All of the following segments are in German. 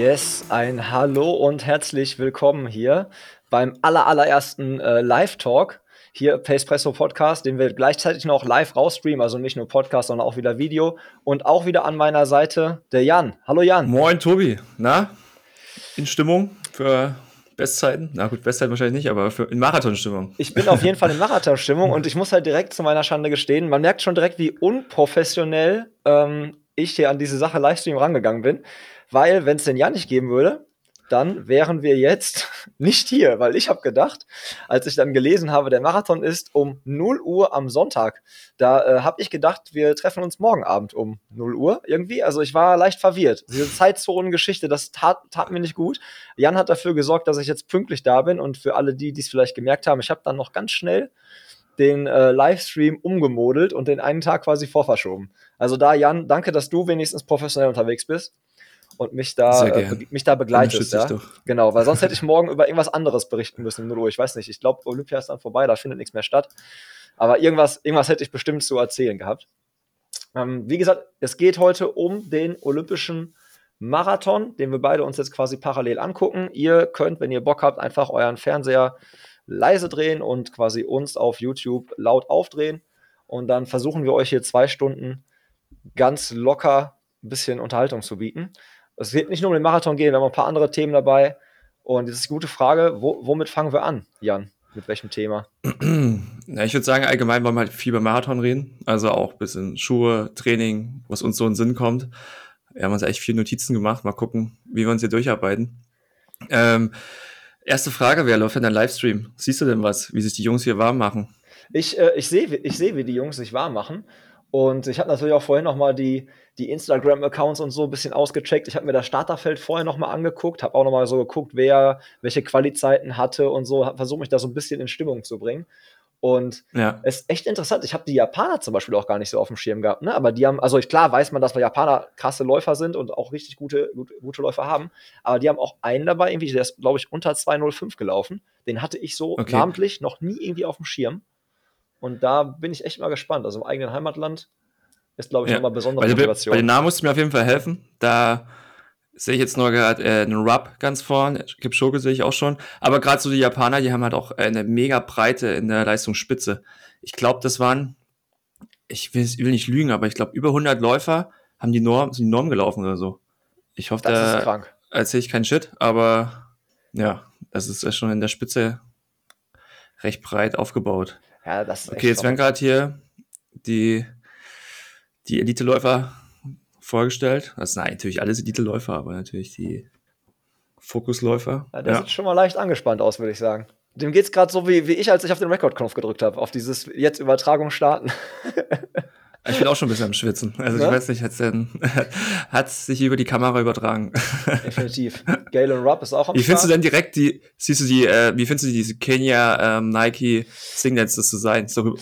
Yes, ein Hallo und herzlich willkommen hier beim aller, allerersten äh, Live-Talk hier Pacepresso Podcast, den wir gleichzeitig noch live rausstreamen, also nicht nur Podcast, sondern auch wieder Video. Und auch wieder an meiner Seite der Jan. Hallo Jan. Moin Tobi. Na, in Stimmung für Bestzeiten? Na gut, Bestzeiten wahrscheinlich nicht, aber für, in Marathonstimmung. Ich bin auf jeden Fall in Marathonstimmung und ich muss halt direkt zu meiner Schande gestehen, man merkt schon direkt, wie unprofessionell ähm, ich hier an diese Sache Livestream rangegangen bin. Weil, wenn es den ja nicht geben würde, dann wären wir jetzt nicht hier, weil ich habe gedacht, als ich dann gelesen habe, der Marathon ist um 0 Uhr am Sonntag, da äh, habe ich gedacht, wir treffen uns morgen Abend um 0 Uhr irgendwie. Also ich war leicht verwirrt. Diese Zeitzonengeschichte, das tat, tat mir nicht gut. Jan hat dafür gesorgt, dass ich jetzt pünktlich da bin und für alle die, die es vielleicht gemerkt haben, ich habe dann noch ganz schnell den äh, Livestream umgemodelt und den einen Tag quasi vorverschoben. Also da, Jan, danke, dass du wenigstens professionell unterwegs bist und mich da, äh, mich da begleitest. Ja? Genau, weil sonst hätte ich morgen über irgendwas anderes berichten müssen. Nur ich weiß nicht, ich glaube, Olympia ist dann vorbei, da findet nichts mehr statt. Aber irgendwas, irgendwas hätte ich bestimmt zu erzählen gehabt. Ähm, wie gesagt, es geht heute um den Olympischen Marathon, den wir beide uns jetzt quasi parallel angucken. Ihr könnt, wenn ihr Bock habt, einfach euren Fernseher leise drehen und quasi uns auf YouTube laut aufdrehen. Und dann versuchen wir euch hier zwei Stunden ganz locker ein bisschen Unterhaltung zu bieten. Es wird nicht nur um den Marathon gehen, wir haben ein paar andere Themen dabei. Und das ist eine gute Frage. Wo, womit fangen wir an, Jan? Mit welchem Thema? Ja, ich würde sagen, allgemein wollen wir halt viel über Marathon reden. Also auch ein bisschen Schuhe, Training, was uns so in den Sinn kommt. Wir haben uns echt viele Notizen gemacht. Mal gucken, wie wir uns hier durcharbeiten. Ähm, erste Frage, wer läuft denn dein Livestream? Siehst du denn was, wie sich die Jungs hier warm machen? Ich, äh, ich sehe, ich seh, wie die Jungs sich warm machen. Und ich habe natürlich auch vorhin noch mal die, die Instagram-Accounts und so ein bisschen ausgecheckt. Ich habe mir das Starterfeld vorher noch mal angeguckt, habe auch noch mal so geguckt, wer welche Qualizeiten hatte und so, habe versucht, mich da so ein bisschen in Stimmung zu bringen. Und ja. es ist echt interessant. Ich habe die Japaner zum Beispiel auch gar nicht so auf dem Schirm gehabt, ne? Aber die haben, also klar weiß man, dass wir Japaner krasse Läufer sind und auch richtig gute, gute, gute Läufer haben. Aber die haben auch einen dabei, irgendwie, der ist, glaube ich, unter 2,05 gelaufen. Den hatte ich so okay. namentlich noch nie irgendwie auf dem Schirm. Und da bin ich echt mal gespannt. Also im eigenen Heimatland ist, glaube ich, ja. nochmal besondere bei, Motivation. Bei den Namen musst du mir auf jeden Fall helfen. Da sehe ich jetzt nur gerade äh, einen Rub ganz vorn. Kipchoge sehe ich auch schon. Aber gerade so die Japaner, die haben halt auch eine mega Breite in der Leistungsspitze. Ich glaube, das waren, ich will, will, nicht lügen, aber ich glaube, über 100 Läufer haben die Norm, sind die Norm gelaufen oder so. Ich hoffe, das da erzähle ich keinen Shit, aber ja, das ist schon in der Spitze recht breit aufgebaut. Ja, das ist Okay, jetzt werden gerade hier die, die Elite-Läufer vorgestellt. Das sind natürlich alles Elite-Läufer, aber natürlich die Fokusläufer. Ja, der ja. sieht schon mal leicht angespannt aus, würde ich sagen. Dem geht es gerade so wie, wie ich, als ich auf den Rekordknopf gedrückt habe, auf dieses jetzt Übertragung starten. Ich bin auch schon ein bisschen am Schwitzen. Also ne? ich weiß nicht, hat es sich über die Kamera übertragen. Definitiv. Galen Rupp ist auch am Wie findest du denn direkt die, siehst du die, äh, wie findest du diese Kenya ähm, Nike Singles das zu sein? So,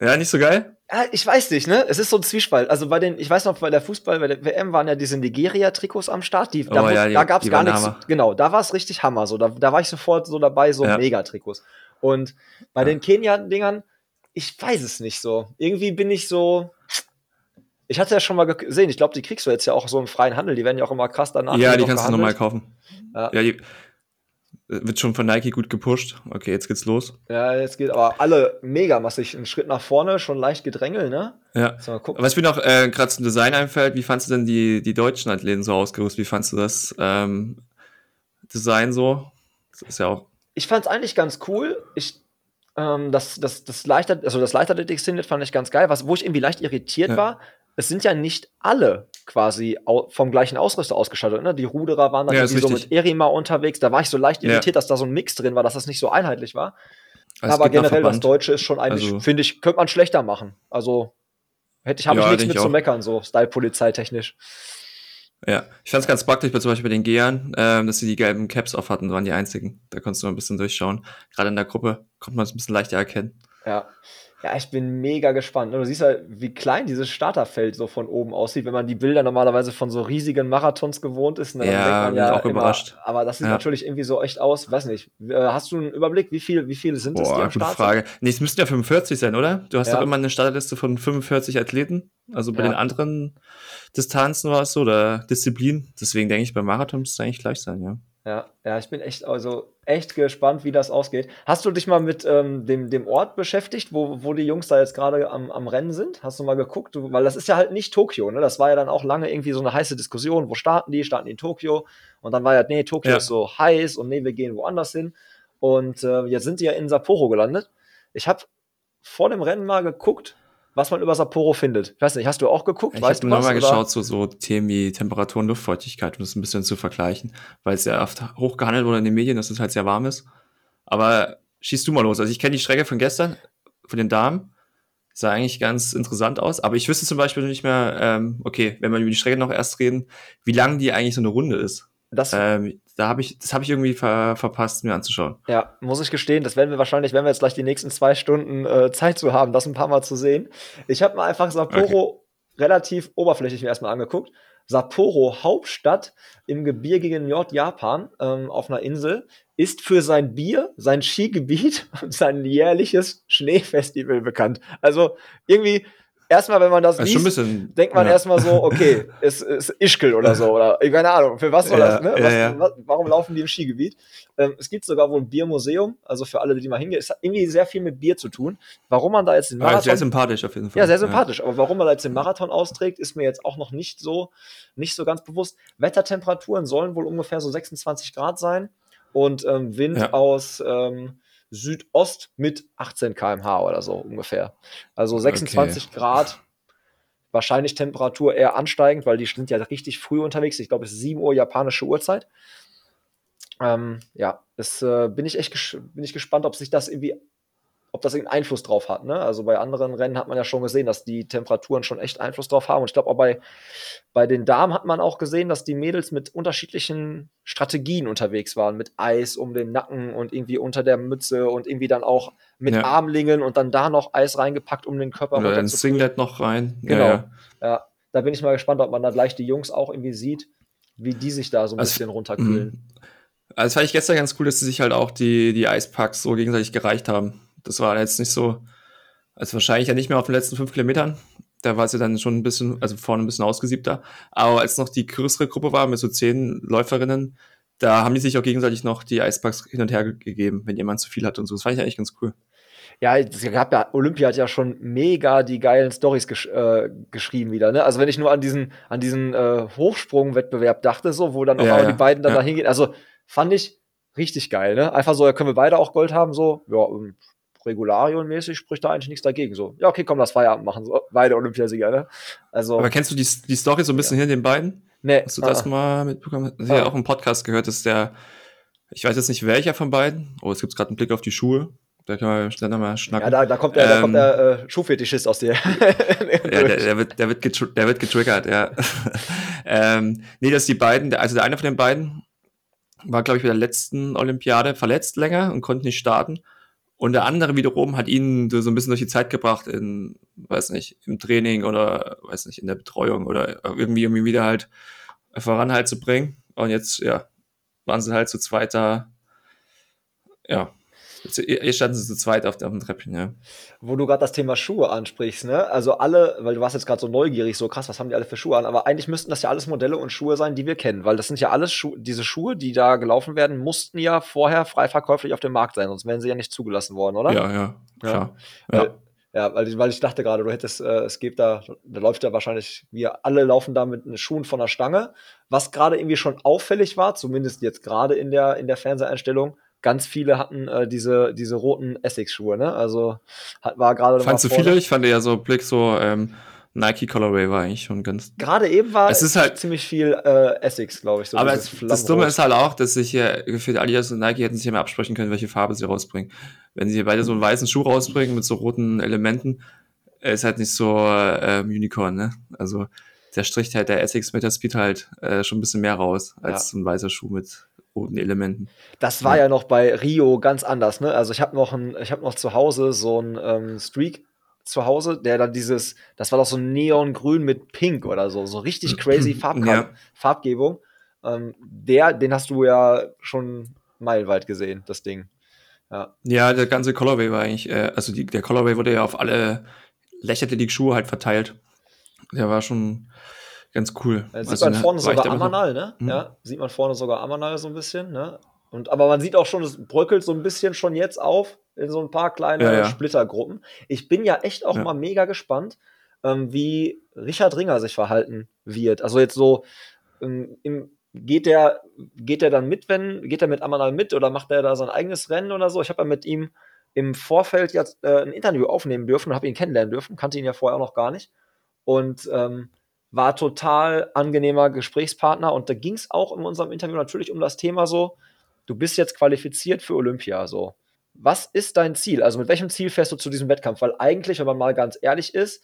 ja, nicht so geil? Ja, ich weiß nicht, ne? Es ist so ein Zwiespalt. Also bei den, ich weiß noch, bei der Fußball, bei der WM waren ja diese Nigeria-Trikots am Start. Die, da, oh, ja, da gab es gar nichts. Hammer. Genau, da war es richtig Hammer. So, da, da war ich sofort so dabei, so ja. Mega-Trikots. Und bei ja. den Kenia-Dingern, ich weiß es nicht so. Irgendwie bin ich so. Ich hatte ja schon mal gesehen, ich glaube, die kriegst du jetzt ja auch so im freien Handel, die werden ja auch immer krass danach. Ja, die kannst gehandelt. du nochmal kaufen. Ja. ja die, wird schon von Nike gut gepusht. Okay, jetzt geht's los. Ja, jetzt geht aber alle mega massig. Ein Schritt nach vorne, schon leicht gedrängelt, ne? Ja. So, Was mir noch äh, gerade zum Design einfällt, wie fandst du denn die, die deutschen Athleten so ausgerüstet? Wie fandst du das ähm, Design so? Das ist ja auch. Ich fand's eigentlich ganz cool. Ich ähm, das, das, das Leichter, also das Leichtathletik-Singlet fand ich ganz geil. Was, wo ich irgendwie leicht irritiert ja. war, es sind ja nicht alle quasi vom gleichen Ausrüster ausgestattet. Ne? Die Ruderer waren dann ja, irgendwie so mit Erima unterwegs. Da war ich so leicht irritiert, ja. dass da so ein Mix drin war, dass das nicht so einheitlich war. Also Aber generell das Deutsche ist schon eigentlich, also, finde ich, könnte man schlechter machen. Also Hätte ich, habe Ja, ich nichts mit ich zu auch. meckern, so Style-Polizei-technisch. Ja, ich fand's ganz praktisch, bei- zum Beispiel bei den Gehern, ähm, dass sie die gelben Caps auf hatten, waren die einzigen. Da konntest du mal ein bisschen durchschauen. Gerade in der Gruppe konnte man es ein bisschen leichter erkennen. Ja. Ja, ich bin mega gespannt. Du siehst halt, wie klein dieses Starterfeld so von oben aussieht, wenn man die Bilder normalerweise von so riesigen Marathons gewohnt ist. ne, dann Ja, denkt man bin ich auch immer, überrascht. Aber das sieht Ja. natürlich irgendwie so echt aus. Weiß nicht. Äh, Hast du einen Überblick, wie viel, wie viele sind es, die Boah, am gute Start Frage. Nee, es müssten ja 45 sein, oder? Du hast Ja. doch immer eine Starterliste von 45 Athleten. Also bei Ja. den anderen Distanzen war es so, oder Disziplinen. Deswegen denke ich, beim Marathon müsste es eigentlich gleich sein, ja. Ja, ja, ich bin echt, also echt gespannt, wie das ausgeht. Hast du dich mal mit ähm, dem, dem Ort beschäftigt, wo, wo die Jungs da jetzt gerade am, am Rennen sind? Hast du mal geguckt? Du, weil das ist ja halt nicht Tokio, ne? Das war ja dann auch lange irgendwie so eine heiße Diskussion. Wo starten die? Starten die in Tokio? Und dann war ja, nee, Tokio Ja. ist so heiß und nee, wir gehen woanders hin. Und äh, jetzt sind die ja in Sapporo gelandet. Ich habe vor dem Rennen mal geguckt, was man über Sapporo findet. Ich weiß nicht, hast du auch geguckt? Ich weißt habe nochmal geschaut, so, so Themen wie Temperatur und Luftfeuchtigkeit, um das ein bisschen zu vergleichen, weil es ja oft hochgehandelt wurde in den Medien, dass es halt sehr warm ist. Aber schießt du mal los. Also ich kenne die Strecke von gestern, von den Damen. Sah eigentlich ganz interessant aus. Aber ich wüsste zum Beispiel nicht mehr, ähm, okay, wenn wir über die Strecke noch erst reden, wie lang die eigentlich so eine Runde ist. Das, Ähm, da habe ich, das habe ich irgendwie ver verpasst, mir anzuschauen. Ja, muss ich gestehen, das werden wir wahrscheinlich, wenn wir jetzt gleich die nächsten zwei Stunden äh, Zeit zu haben, das ein paar Mal zu sehen. Ich habe mal einfach Sapporo relativ oberflächlich mir erstmal angeguckt. Sapporo, Hauptstadt im gebirgigen Nordjapan, ähm, auf einer Insel, ist für sein Bier, sein Skigebiet und sein jährliches Schneefestival bekannt. Also irgendwie, erstmal, wenn man das Also liest, bisschen. denkt man ja. erstmal so, okay, es ist Ischgl oder so, oder keine Ahnung, für was soll Ja, das, ne? Was, ja. Was, warum laufen die im Skigebiet? Ähm, es gibt sogar wohl ein Biermuseum, also für alle, die mal hingehen. Es hat irgendwie sehr viel mit Bier zu tun. Warum man da jetzt den Aber Marathon. sehr sympathisch auf jeden Fall. ja, sehr sympathisch, aber warum man da jetzt den Marathon austrägt, ist mir jetzt auch noch nicht so, nicht so ganz bewusst. Wettertemperaturen sollen wohl ungefähr so 26 Grad sein und ähm, Wind aus ähm, Südost mit 18 km/h oder so ungefähr. Also 26 Grad, wahrscheinlich Temperatur eher ansteigend, weil die sind ja richtig früh unterwegs. Ich glaube, es ist 7 Uhr japanische Uhrzeit. Ähm, ja, das äh, bin ich echt bin ich gespannt, ob sich das irgendwie, ob das irgendeinen Einfluss drauf hat. Ne? Also bei anderen Rennen hat man ja schon gesehen, dass die Temperaturen schon echt Einfluss drauf haben. Und ich glaube auch bei, bei den Damen hat man auch gesehen, dass die Mädels mit unterschiedlichen Strategien unterwegs waren, mit Eis um den Nacken und irgendwie unter der Mütze und irgendwie dann auch mit Ja. Armlingen und dann da noch Eis reingepackt, um den Körper Oder ein. Singlet noch rein. Genau. Ja, ja. Ja, da bin ich mal gespannt, ob man da gleich die Jungs auch irgendwie sieht, wie die sich da so ein Also, bisschen runterkühlen. Mhm. Also das fand ich gestern ganz cool, dass sie sich halt auch die, die Eispacks so gegenseitig gereicht haben. Das war jetzt nicht so, also wahrscheinlich ja nicht mehr auf den letzten fünf Kilometern. Da war sie dann schon ein bisschen, also vorne ein bisschen ausgesiebter. Aber als noch die größere Gruppe war mit so zehn Läuferinnen, da haben die sich auch gegenseitig noch die Eispacks hin und her ge- gegeben, wenn jemand zu viel hat und so. Das fand ich eigentlich ganz cool. Ja, es gab ja, Olympia hat ja schon mega die geilen Stories gesch äh, geschrieben wieder, ne? Also wenn ich nur an diesen, an diesen äh, Hochsprungwettbewerb dachte, so, wo dann auch Ja, ja, die beiden dann ja. da hingehen. Also fand ich richtig geil, ne? Einfach so, da können wir beide auch Gold haben, so, ja, Regularionmäßig spricht da eigentlich nichts dagegen. So, ja, okay, komm, lass Feierabend machen. So, beide Olympiasieger, ne? Also, Aber kennst du die, die Story so ein bisschen hinter den beiden? ne, Hast du das ah, mal mitbekommen? Ich habe Ah. ja auch im Podcast gehört, dass der, ich weiß jetzt nicht welcher von beiden, oh, es gibt gerade einen Blick auf die Schuhe, da können wir schneller mal schnacken. Ja, da, da kommt der, da Ähm, kommt der äh, Schuhfetischist aus dir. Ja, der, der, wird, der, wird der wird getriggert, ja. ähm, nee, dass die beiden, also der eine von den beiden war, glaube ich, bei der letzten Olympiade verletzt länger und konnte nicht starten. Und der andere wiederum hat ihn so ein bisschen durch die Zeit gebracht in, weiß nicht, im Training oder, weiß nicht, in der Betreuung oder irgendwie, irgendwie wieder halt voran halt zu bringen. Und jetzt, ja, waren sie halt zu zweit da, ja. Jetzt standen sie zu zweit auf dem Treppchen, ja. Wo du gerade das Thema Schuhe ansprichst, ne? Also alle, weil du warst jetzt gerade so neugierig, so krass, was haben die alle für Schuhe an? Aber eigentlich müssten das ja alles Modelle und Schuhe sein, die wir kennen, weil das sind ja alles Schuhe, diese Schuhe, die da gelaufen werden, mussten ja vorher frei verkäuflich auf dem Markt sein, sonst wären sie ja nicht zugelassen worden, oder? Ja, ja, klar. Weil, Ja. ja, weil, ich- weil ich dachte gerade, du hättest, äh, es gibt da, da läuft ja wahrscheinlich, wir alle laufen da mit Schuhen von der Stange. Was gerade irgendwie schon auffällig war, zumindest jetzt gerade in der, in der Fernseheinstellung, ganz viele hatten äh, diese, diese roten Essex-Schuhe, ne? Also hat, war gerade. Fandst du mal viele? Ich fand ja so Blick so ähm, Nike Colorway war eigentlich schon ganz. Gerade eben war Es ist halt- ziemlich viel äh, Essex, glaube ich. So aber es, das Dumme ist halt auch, dass sich hier gefühlt Adidas und Nike hätten sich immer absprechen können, welche Farbe sie rausbringen. Wenn sie beide so einen weißen Schuh rausbringen mit so roten Elementen, er ist halt nicht so ähm, Unicorn, ne? Also der stricht halt der Essex mit der Speed halt äh, schon ein bisschen mehr raus als ja. ein weißer Schuh mit roten Elementen. Das war ja, ja noch bei Rio ganz anders, ne? Also ich habe noch ein, ich habe noch zu Hause so ein ähm, Streak zu Hause, der dann dieses, das war doch so Neongrün mit Pink oder so, so richtig crazy Farb ja. Farbgebung. Ähm, der, den hast du ja schon meilenweit gesehen, das Ding. Ja, ja der ganze Colorway war eigentlich, äh, also die, der Colorway wurde ja auf alle lächelte die Schuhe halt verteilt. Der war schon ganz cool. Da sieht also, man ne, vorne sogar Amanal, ne? Hm? Ja, sieht man vorne sogar Amanal so ein bisschen, ne? Und, aber man sieht auch schon, es bröckelt so ein bisschen schon jetzt auf in so ein paar kleine ja, ja. Splittergruppen. Ich bin ja echt auch ja. mal mega gespannt, ähm, wie Richard Ringer sich verhalten wird. Also jetzt so ähm, im, geht der, geht der dann mit, wenn, geht er mit Amanal mit oder macht er da sein eigenes Rennen oder so? Ich habe ja mit ihm im Vorfeld jetzt äh, ein Interview aufnehmen dürfen und habe ihn kennenlernen dürfen, kannte ihn ja vorher auch noch gar nicht. Und ähm, war total angenehmer Gesprächspartner. Und da ging es auch in unserem Interview natürlich um das Thema so, du bist jetzt qualifiziert für Olympia. So, was ist dein Ziel? Also mit welchem Ziel fährst du zu diesem Wettkampf? Weil eigentlich, wenn man mal ganz ehrlich ist,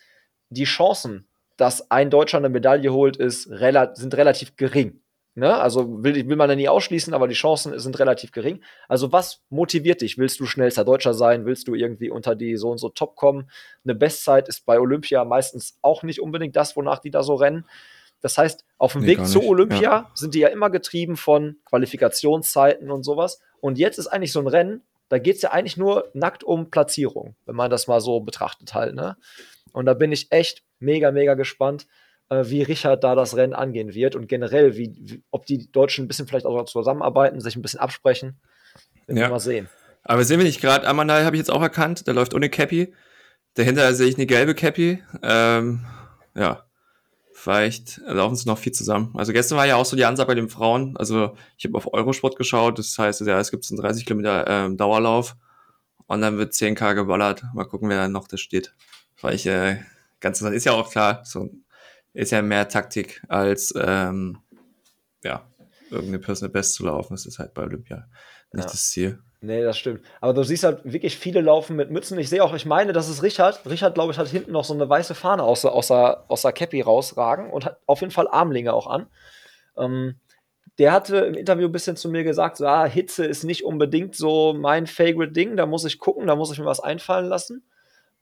die Chancen, dass ein Deutscher eine Medaille holt, ist, sind relativ gering. Ne? Also will, will man ja nie ausschließen, aber die Chancen sind relativ gering. Also was motiviert dich? Willst du schnellster Deutscher sein? Willst du irgendwie unter die so und so Top kommen? Eine Bestzeit ist bei Olympia meistens auch nicht unbedingt das, wonach die da so rennen. Das heißt, auf dem nee, Weg zu Olympia ja. sind die ja immer getrieben von Qualifikationszeiten und sowas. Und jetzt ist eigentlich so ein Rennen, da geht es ja eigentlich nur nackt um Platzierung, wenn man das mal so betrachtet halt. Ne? Und da bin ich echt mega, mega gespannt, wie Richard da das Rennen angehen wird und generell, wie, wie, ob die Deutschen ein bisschen vielleicht auch zusammenarbeiten, sich ein bisschen absprechen. Werden ja. wir mal sehen. Aber sehen wir nicht gerade, Amanal habe ich jetzt auch erkannt, der läuft ohne Cappy. Dahinter sehe ich eine gelbe Cappy. Ähm, ja, vielleicht laufen sie noch viel zusammen. Also gestern war ja auch so die Ansage bei den Frauen. Also ich habe auf Eurosport geschaut, das heißt, ja, es gibt einen 30 Kilometer ähm, Dauerlauf und dann wird 10k geballert. Mal gucken, wer dann noch da steht. Weil ich äh, ganz interessant ist ja auch klar, so ist ja mehr Taktik als ähm, ja, irgendeine Personal Best zu laufen. Das ist halt bei Olympia nicht ja. das Ziel. Nee, das stimmt. Aber du siehst halt wirklich viele laufen mit Mützen. Ich sehe auch, ich meine, das ist Richard. Richard, glaube ich, hat hinten noch so eine weiße Fahne aus, aus, der, aus der Cappy rausragen und hat auf jeden Fall Armlinge auch an. Ähm, der hatte im Interview ein bisschen zu mir gesagt, so, ah, Hitze ist nicht unbedingt so mein Favorite Ding, da muss ich gucken, da muss ich mir was einfallen lassen.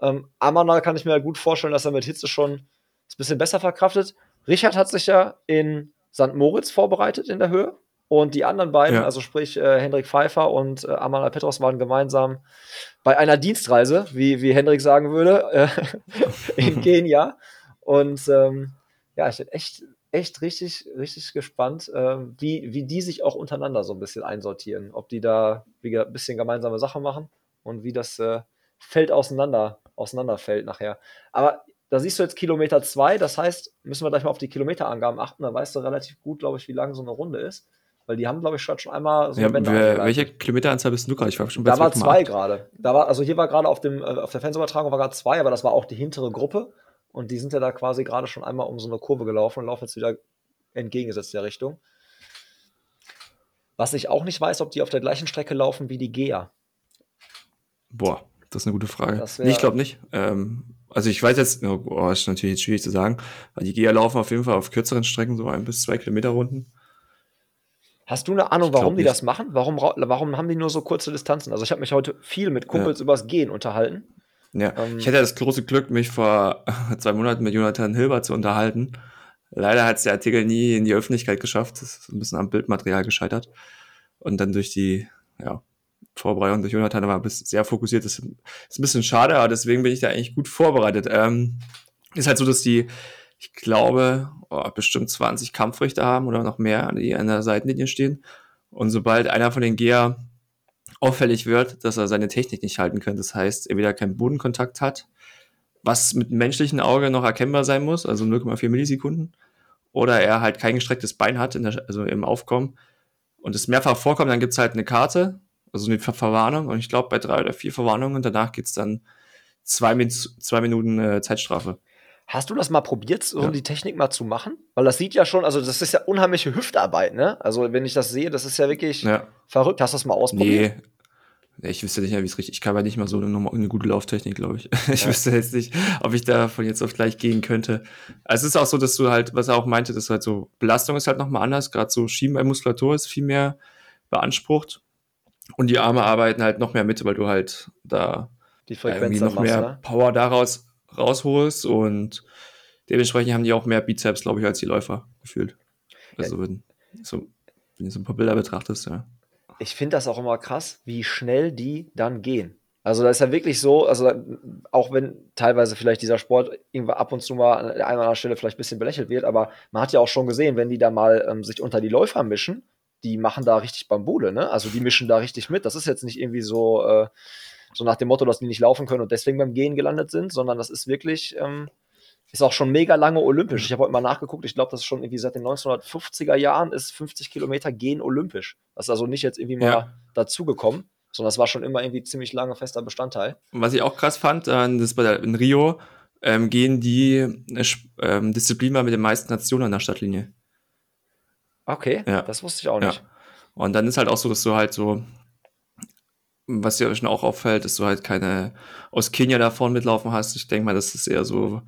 Ähm, Amana kann ich mir halt gut vorstellen, dass er mit Hitze schon ein bisschen besser verkraftet. Richard hat sich ja in St. Moritz vorbereitet in der Höhe. Und die anderen beiden, ja. also sprich äh, Hendrik Pfeiffer und äh, Amanda Petros, waren gemeinsam bei einer Dienstreise, wie, wie Hendrik sagen würde, äh, in Kenia. Und ähm, ja, ich bin echt, echt richtig, richtig gespannt, äh, wie, wie die sich auch untereinander so ein bisschen einsortieren. Ob die da wie ein bisschen gemeinsame Sachen machen und wie das äh, Feld auseinander, auseinanderfällt nachher. Aber da siehst du jetzt Kilometer zwei, das heißt, müssen wir gleich mal auf die Kilometerangaben achten, da weißt du relativ gut, glaube ich, wie lang so eine Runde ist. Weil die haben, glaube ich, schon einmal so ja, eine wer, Welche Kilometeranzahl bist du gerade? Ich war schon bei Da war zwei gerade. Da war, also hier war gerade auf, dem, äh, auf der Fernsehübertragung war gerade zwei, aber das war auch die hintere Gruppe. Und die sind ja da quasi gerade schon einmal um so eine Kurve gelaufen und laufen jetzt wieder entgegengesetzt der Richtung. Was ich auch nicht weiß, ob die auf der gleichen Strecke laufen wie die Gea. Boah, das ist eine gute Frage. Nee, ich glaube nicht. Ähm, also ich weiß jetzt, oh, ist natürlich jetzt schwierig zu sagen, weil die Gea laufen auf jeden Fall auf kürzeren Strecken, so ein bis zwei Kilometer Runden. Hast du eine Ahnung, warum die nicht. das machen? Warum, warum haben die nur so kurze Distanzen? Also ich habe mich heute viel mit Kumpels ja. übers Gehen unterhalten. Ja, ähm, ich hatte das große Glück, mich vor zwei Monaten mit Jonathan Hilber zu unterhalten. Leider hat es der Artikel nie in die Öffentlichkeit geschafft. Das ist ein bisschen am Bildmaterial gescheitert. Und dann durch die ja, Vorbereitung durch Jonathan war sehr fokussiert. Das ist ein bisschen schade, aber deswegen bin ich da eigentlich gut vorbereitet. Ähm, ist halt so, dass die ich glaube, oh, bestimmt 20 Kampfrichter haben oder noch mehr, die an der Seitenlinie stehen. Und sobald einer von den Geher auffällig wird, dass er seine Technik nicht halten kann, das heißt, er wieder keinen Bodenkontakt hat, was mit menschlichem Auge noch erkennbar sein muss, also 0,4 Millisekunden, oder er halt kein gestrecktes Bein hat, der, also im Aufkommen, und es mehrfach vorkommt, dann gibt es halt eine Karte, also eine Ver Verwarnung, und ich glaube, bei drei oder vier Verwarnungen, danach gibt es dann zwei, zwei Minuten äh, Zeitstrafe. Hast du das mal probiert, so ja. die Technik mal zu machen? Weil das sieht ja schon, also das ist ja unheimliche Hüftarbeit, ne? Also wenn ich das sehe, das ist ja wirklich ja. verrückt. Hast du das mal ausprobiert? Nee. Ich wüsste nicht mehr, wie es richtig. Ich kann aber nicht mal so eine, eine gute Lauftechnik, glaube ich. Ich ja. wüsste jetzt nicht, ob ich da von jetzt auf gleich gehen könnte. Also es ist auch so, dass du halt, was er auch meinte, dass halt so Belastung ist halt nochmal anders. Gerade so Schienbeinmuskulatur ist viel mehr beansprucht. Und die Arme arbeiten halt noch mehr mit, weil du halt da die Frequenz irgendwie noch machst, mehr ne? Power daraus rausholst und dementsprechend haben die auch mehr Bizeps, glaube ich, als die Läufer gefühlt. Also ja. wenn, so, wenn du so ein paar Bilder betrachtest, ja ich finde das auch immer krass, wie schnell die dann gehen. Also da ist ja wirklich so, also auch wenn teilweise vielleicht dieser Sport irgendwann ab und zu mal an einer Stelle vielleicht ein bisschen belächelt wird, aber man hat ja auch schon gesehen, wenn die da mal ähm, sich unter die Läufer mischen, die machen da richtig Bambule, ne? Also die mischen da richtig mit. Das ist jetzt nicht irgendwie so, äh, so nach dem Motto, dass die nicht laufen können und deswegen beim Gehen gelandet sind, sondern das ist wirklich, ähm, ist auch schon mega lange olympisch. Ich habe heute mal nachgeguckt, ich glaube, das ist schon irgendwie seit den 1950er Jahren ist 50 Kilometer gehen olympisch. Das ist also nicht jetzt irgendwie mal ja. dazugekommen, sondern das war schon immer irgendwie ziemlich lange fester Bestandteil. Was ich auch krass fand, äh, das bei der, in Rio ähm, gehen die äh, ähm, Disziplin mal mit den meisten Nationen an der Stadtlinie. Okay, ja. das wusste ich auch nicht. Ja. Und dann ist halt auch so, dass du halt so, was dir schon auch auffällt, dass du halt keine aus Kenia da vorne mitlaufen hast. Ich denke mal, das ist eher so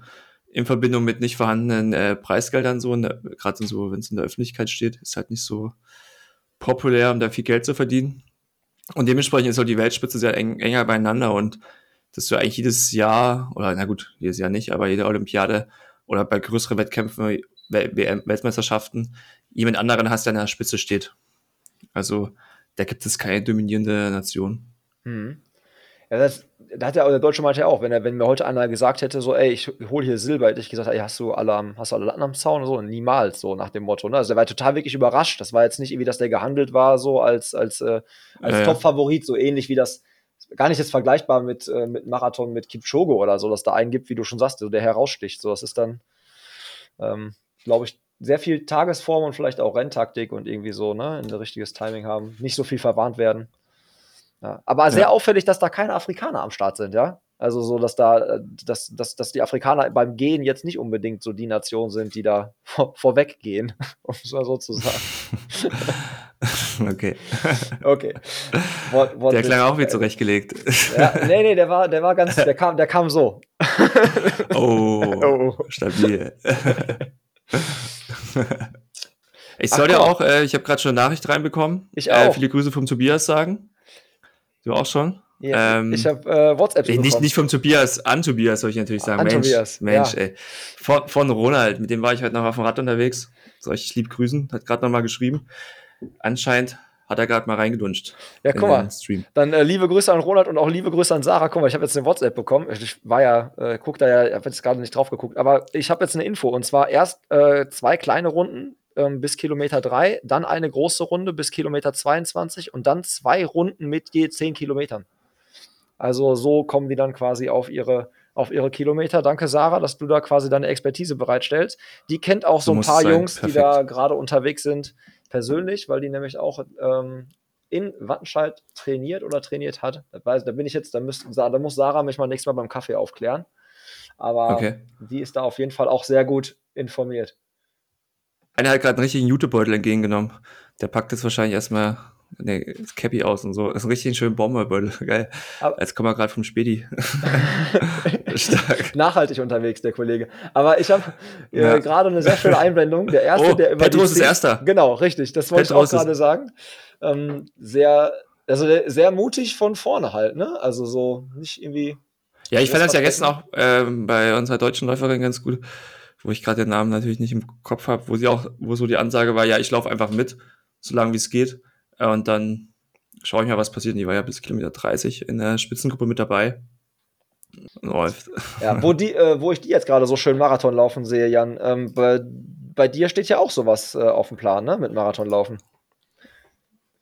in Verbindung mit nicht vorhandenen äh, Preisgeldern so, gerade so, wenn es in der Öffentlichkeit steht, ist halt nicht so populär, um da viel Geld zu verdienen. Und dementsprechend ist auch die Weltspitze sehr eng, enger beieinander und dass du eigentlich jedes Jahr, oder na gut, jedes Jahr nicht, aber jede Olympiade oder bei größeren Wettkämpfen, Weltmeisterschaften, jemand anderen hast, der an der Spitze steht. Also da gibt es keine dominierende Nation. Hm. Ja, das, da hat ja der deutsche meinte ja auch, wenn, er, wenn mir heute einer gesagt hätte, so, ey, ich hole hier Silber, hätte ich gesagt, ey, hast du alle, hast du alle Latten am Zaun oder so? Niemals, so nach dem Motto. Ne? Also der war total wirklich überrascht. Das war jetzt nicht irgendwie, dass der gehandelt war, so als, als, äh, als ja, Top-Favorit, so ähnlich wie das, gar nicht jetzt vergleichbar mit, äh, mit Marathon mit Kipchoge oder so, dass da einen gibt, wie du schon sagst, so, der heraussticht. So, das ist dann, ähm, glaube ich, sehr viel Tagesform und vielleicht auch Renntaktik und irgendwie so, ne, ein richtiges Timing haben, nicht so viel verwarnt werden. Ja, aber sehr ja. auffällig, dass da keine Afrikaner am Start sind, ja. Also so, dass da, äh, dass, dass, dass die Afrikaner beim Gehen jetzt nicht unbedingt so die Nation sind, die da vor, vorweg gehen, um es mal so zu sagen. okay. Okay. Wort, Wort der klang auch wie zurechtgelegt. Ja, nee, nee, der war, der war ganz, der kam, der kam so. oh, oh. stabil. Ich soll Ach, dir auch, äh, ich habe gerade schon eine Nachricht reinbekommen. Ich äh, auch. Äh, viele Grüße vom Tobias sagen. Du auch schon? Ja, ähm, ich habe äh, WhatsApp nee, nicht, nicht vom Tobias, an Tobias soll ich natürlich sagen. An Mensch, Tobias, Mensch, ja. ey. Von, von Ronald, mit dem war ich heute noch auf dem Rad unterwegs. Soll ich lieb grüßen? Hat gerade noch mal geschrieben. Anscheinend hat er gerade mal reingedunscht. Ja, guck mal. Dann äh, liebe Grüße an Ronald und auch liebe Grüße an Sarah. Guck mal, ich habe jetzt eine WhatsApp bekommen. Ich war ja, äh, guck da ja, ich habe jetzt gerade nicht drauf geguckt, aber ich habe jetzt eine Info und zwar erst äh, zwei kleine Runden ähm, bis Kilometer 3, dann eine große Runde bis Kilometer 22 und dann zwei Runden mit je 10 Kilometern. Also so kommen die dann quasi auf ihre, auf ihre Kilometer. Danke, Sarah, dass du da quasi deine Expertise bereitstellst. Die kennt auch so, so ein paar Jungs, Perfekt. die da gerade unterwegs sind, persönlich, weil die nämlich auch ähm, in Wattenscheid trainiert oder trainiert hat. Da bin ich jetzt, da, müsst, da muss Sarah mich mal nächstes Mal beim Kaffee aufklären. Aber okay. die ist da auf jeden Fall auch sehr gut informiert. Einer hat gerade einen richtigen Jutebeutel entgegengenommen. Der packt jetzt wahrscheinlich erstmal ne, das Cappy aus und so. Das ist ein richtig schöner Bomberbeutel. Geil. Aber Jetzt kommen wir gerade vom Spedi. Stark. Nachhaltig unterwegs, der Kollege. Aber ich habe äh, ja. gerade eine sehr schöne Einblendung. Der erste, oh, der über Petrus ist erster. Genau, richtig. Das wollte Petrus ich auch gerade sagen. Ähm, sehr, also sehr mutig von vorne halt, ne? Also so nicht irgendwie. Ja, ich fand das ja gestern auch äh, bei unserer deutschen Läuferin ganz gut wo ich gerade den Namen natürlich nicht im Kopf habe, wo sie auch, wo so die Ansage war, ja, ich laufe einfach mit, so lange wie es geht. Äh, und dann schaue ich mal, was passiert. Und die war ja bis Kilometer 30 in der Spitzengruppe mit dabei. Läuft. Ja, wo, die, äh, wo ich die jetzt gerade so schön Marathon laufen sehe, Jan, ähm, bei, bei dir steht ja auch sowas äh, auf dem Plan, ne? Mit Marathon laufen.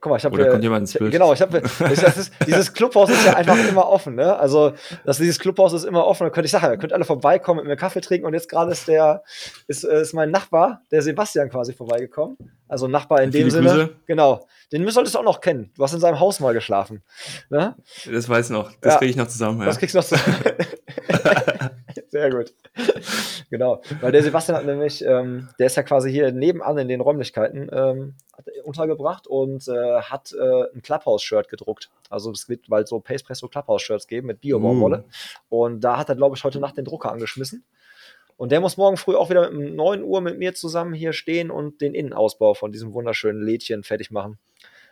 Guck mal, ich habe Oder kommt jemand ins Bild? Genau, ich habe dieses Clubhaus ist ja einfach immer offen, ne? Also, das, dieses Clubhaus ist immer offen. Da könnte ich sagen, ihr könnt alle vorbeikommen, mit mir Kaffee trinken und jetzt gerade ist der ist, äh, ist mein Nachbar, der Sebastian quasi vorbeigekommen. Also Nachbar in dem Sinne. Grüße. Genau. Den solltest du auch noch kennen. Du hast in seinem Haus mal geschlafen. Ne? Das weiß ich noch. Das ja, kriege ich noch zusammen. Ja. Das kriegst du noch zusammen. Sehr gut. genau. Weil der Sebastian hat nämlich, ähm, der ist ja quasi hier nebenan in den Räumlichkeiten ähm, untergebracht und äh, hat äh, ein Clubhouse-Shirt gedruckt. Also es wird bald so Pace Presso Clubhouse-Shirts geben mit Bio-Baumwolle. Uh. Und da hat er, glaube ich, heute Nacht den Drucker angeschmissen. Und der muss morgen früh auch wieder um 9 Uhr mit mir zusammen hier stehen und den Innenausbau von diesem wunderschönen Lädchen fertig machen.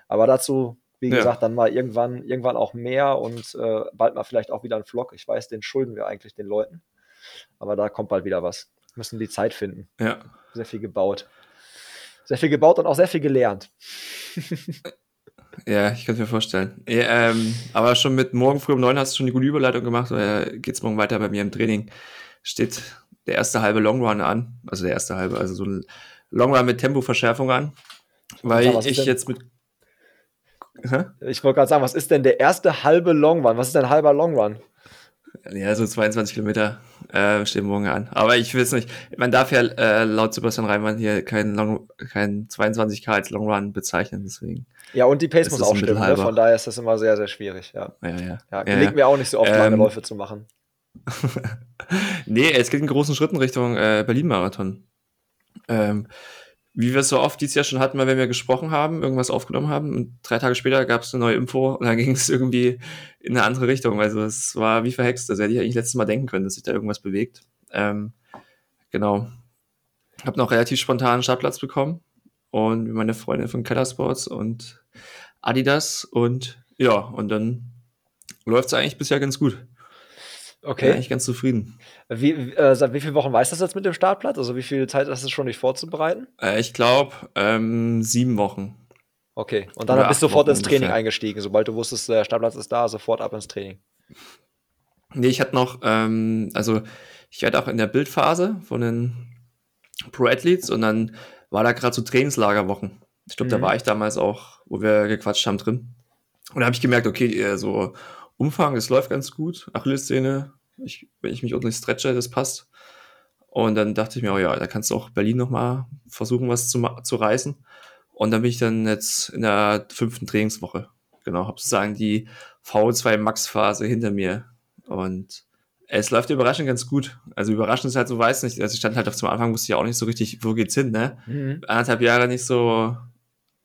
Aber dazu, wie ja. gesagt, dann mal irgendwann, irgendwann auch mehr und äh, bald mal vielleicht auch wieder ein Vlog. Ich weiß, den schulden wir eigentlich den Leuten. Aber da kommt bald wieder was. Wir müssen die Zeit finden. Ja. Sehr viel gebaut. Sehr viel gebaut und auch sehr viel gelernt. Ja, ich kann es mir vorstellen. Ja, ähm, aber schon mit morgen früh um neun hast du schon die gute Überleitung gemacht. Oder geht es morgen weiter bei mir im Training? Steht der erste halbe Long Run an. Also der erste halbe, also so ein Long Run mit Tempoverschärfung an. Weil sag, ich jetzt mit. Hä? Ich wollte gerade sagen, was ist denn der erste halbe Long Run? Was ist denn ein halber Long Run? Ja, so 22 Kilometer äh, stehen morgen an. Aber ich will es nicht. Man darf ja äh, laut Sebastian Reimann hier keinen Long, kein 22k als Long Run bezeichnen, deswegen. Ja, und die Pace muss auch stimmen. Ne? Von daher ist das immer sehr, sehr schwierig. Ja, ja, ja. ja, ja gelingt ja. mir auch nicht so oft, ähm, lange Läufe zu machen. nee, es geht in großen Schritten Richtung äh, Berlin-Marathon. Ähm, wie wir es so oft dieses Jahr schon hatten, weil wenn wir gesprochen haben, irgendwas aufgenommen haben und drei Tage später gab es eine neue Info und dann ging es irgendwie in eine andere Richtung. Also es war wie verhext. Das hätte ich eigentlich letztes Mal denken können, dass sich da irgendwas bewegt. Ähm, genau. Hab noch relativ spontan einen Startplatz bekommen und meine Freundin von Keller Sports und Adidas und ja, und dann läuft es eigentlich bisher ganz gut. Okay. Bin eigentlich ganz zufrieden. Wie, äh, seit wie vielen Wochen weißt du das jetzt mit dem Startplatz? Also wie viel Zeit hast du schon, dich vorzubereiten? Äh, ich glaube, ähm, sieben Wochen. Okay. Und dann Oder bist du sofort Wochen ins Training ungefähr. eingestiegen. Sobald du wusstest, der Startplatz ist da, sofort ab ins Training. Nee, ich hatte noch, ähm, also ich werde auch in der Bildphase von den Pro Athletes und dann war da gerade so Trainingslagerwochen. Ich glaube, mhm. da war ich damals auch, wo wir gequatscht haben drin. Und da habe ich gemerkt, okay, so Umfang, es läuft ganz gut. Achillessehne, ich, wenn ich mich ordentlich stretche, das passt. Und dann dachte ich mir, oh ja, da kannst du auch Berlin nochmal versuchen, was zu, zu reißen. Und dann bin ich dann jetzt in der fünften Trainingswoche. Genau, habe sozusagen die V2 Max-Phase hinter mir. Und es läuft überraschend ganz gut. Also überraschend ist halt so, weiß nicht. Also ich stand halt auf zum Anfang, wusste ich auch nicht so richtig, wo geht's hin, ne? Mhm. Anderthalb Jahre nicht so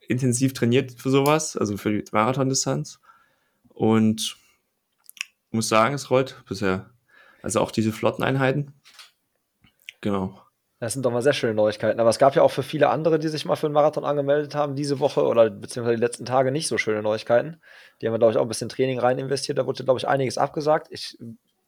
intensiv trainiert für sowas, also für die Marathondistanz. Und muss sagen, es rollt bisher. Also auch diese Flotteneinheiten. Genau. Das sind doch mal sehr schöne Neuigkeiten. Aber es gab ja auch für viele andere, die sich mal für einen Marathon angemeldet haben, diese Woche oder beziehungsweise die letzten Tage nicht so schöne Neuigkeiten. Die haben, glaube ich, auch ein bisschen Training rein investiert. Da wurde, glaube ich, einiges abgesagt. Ich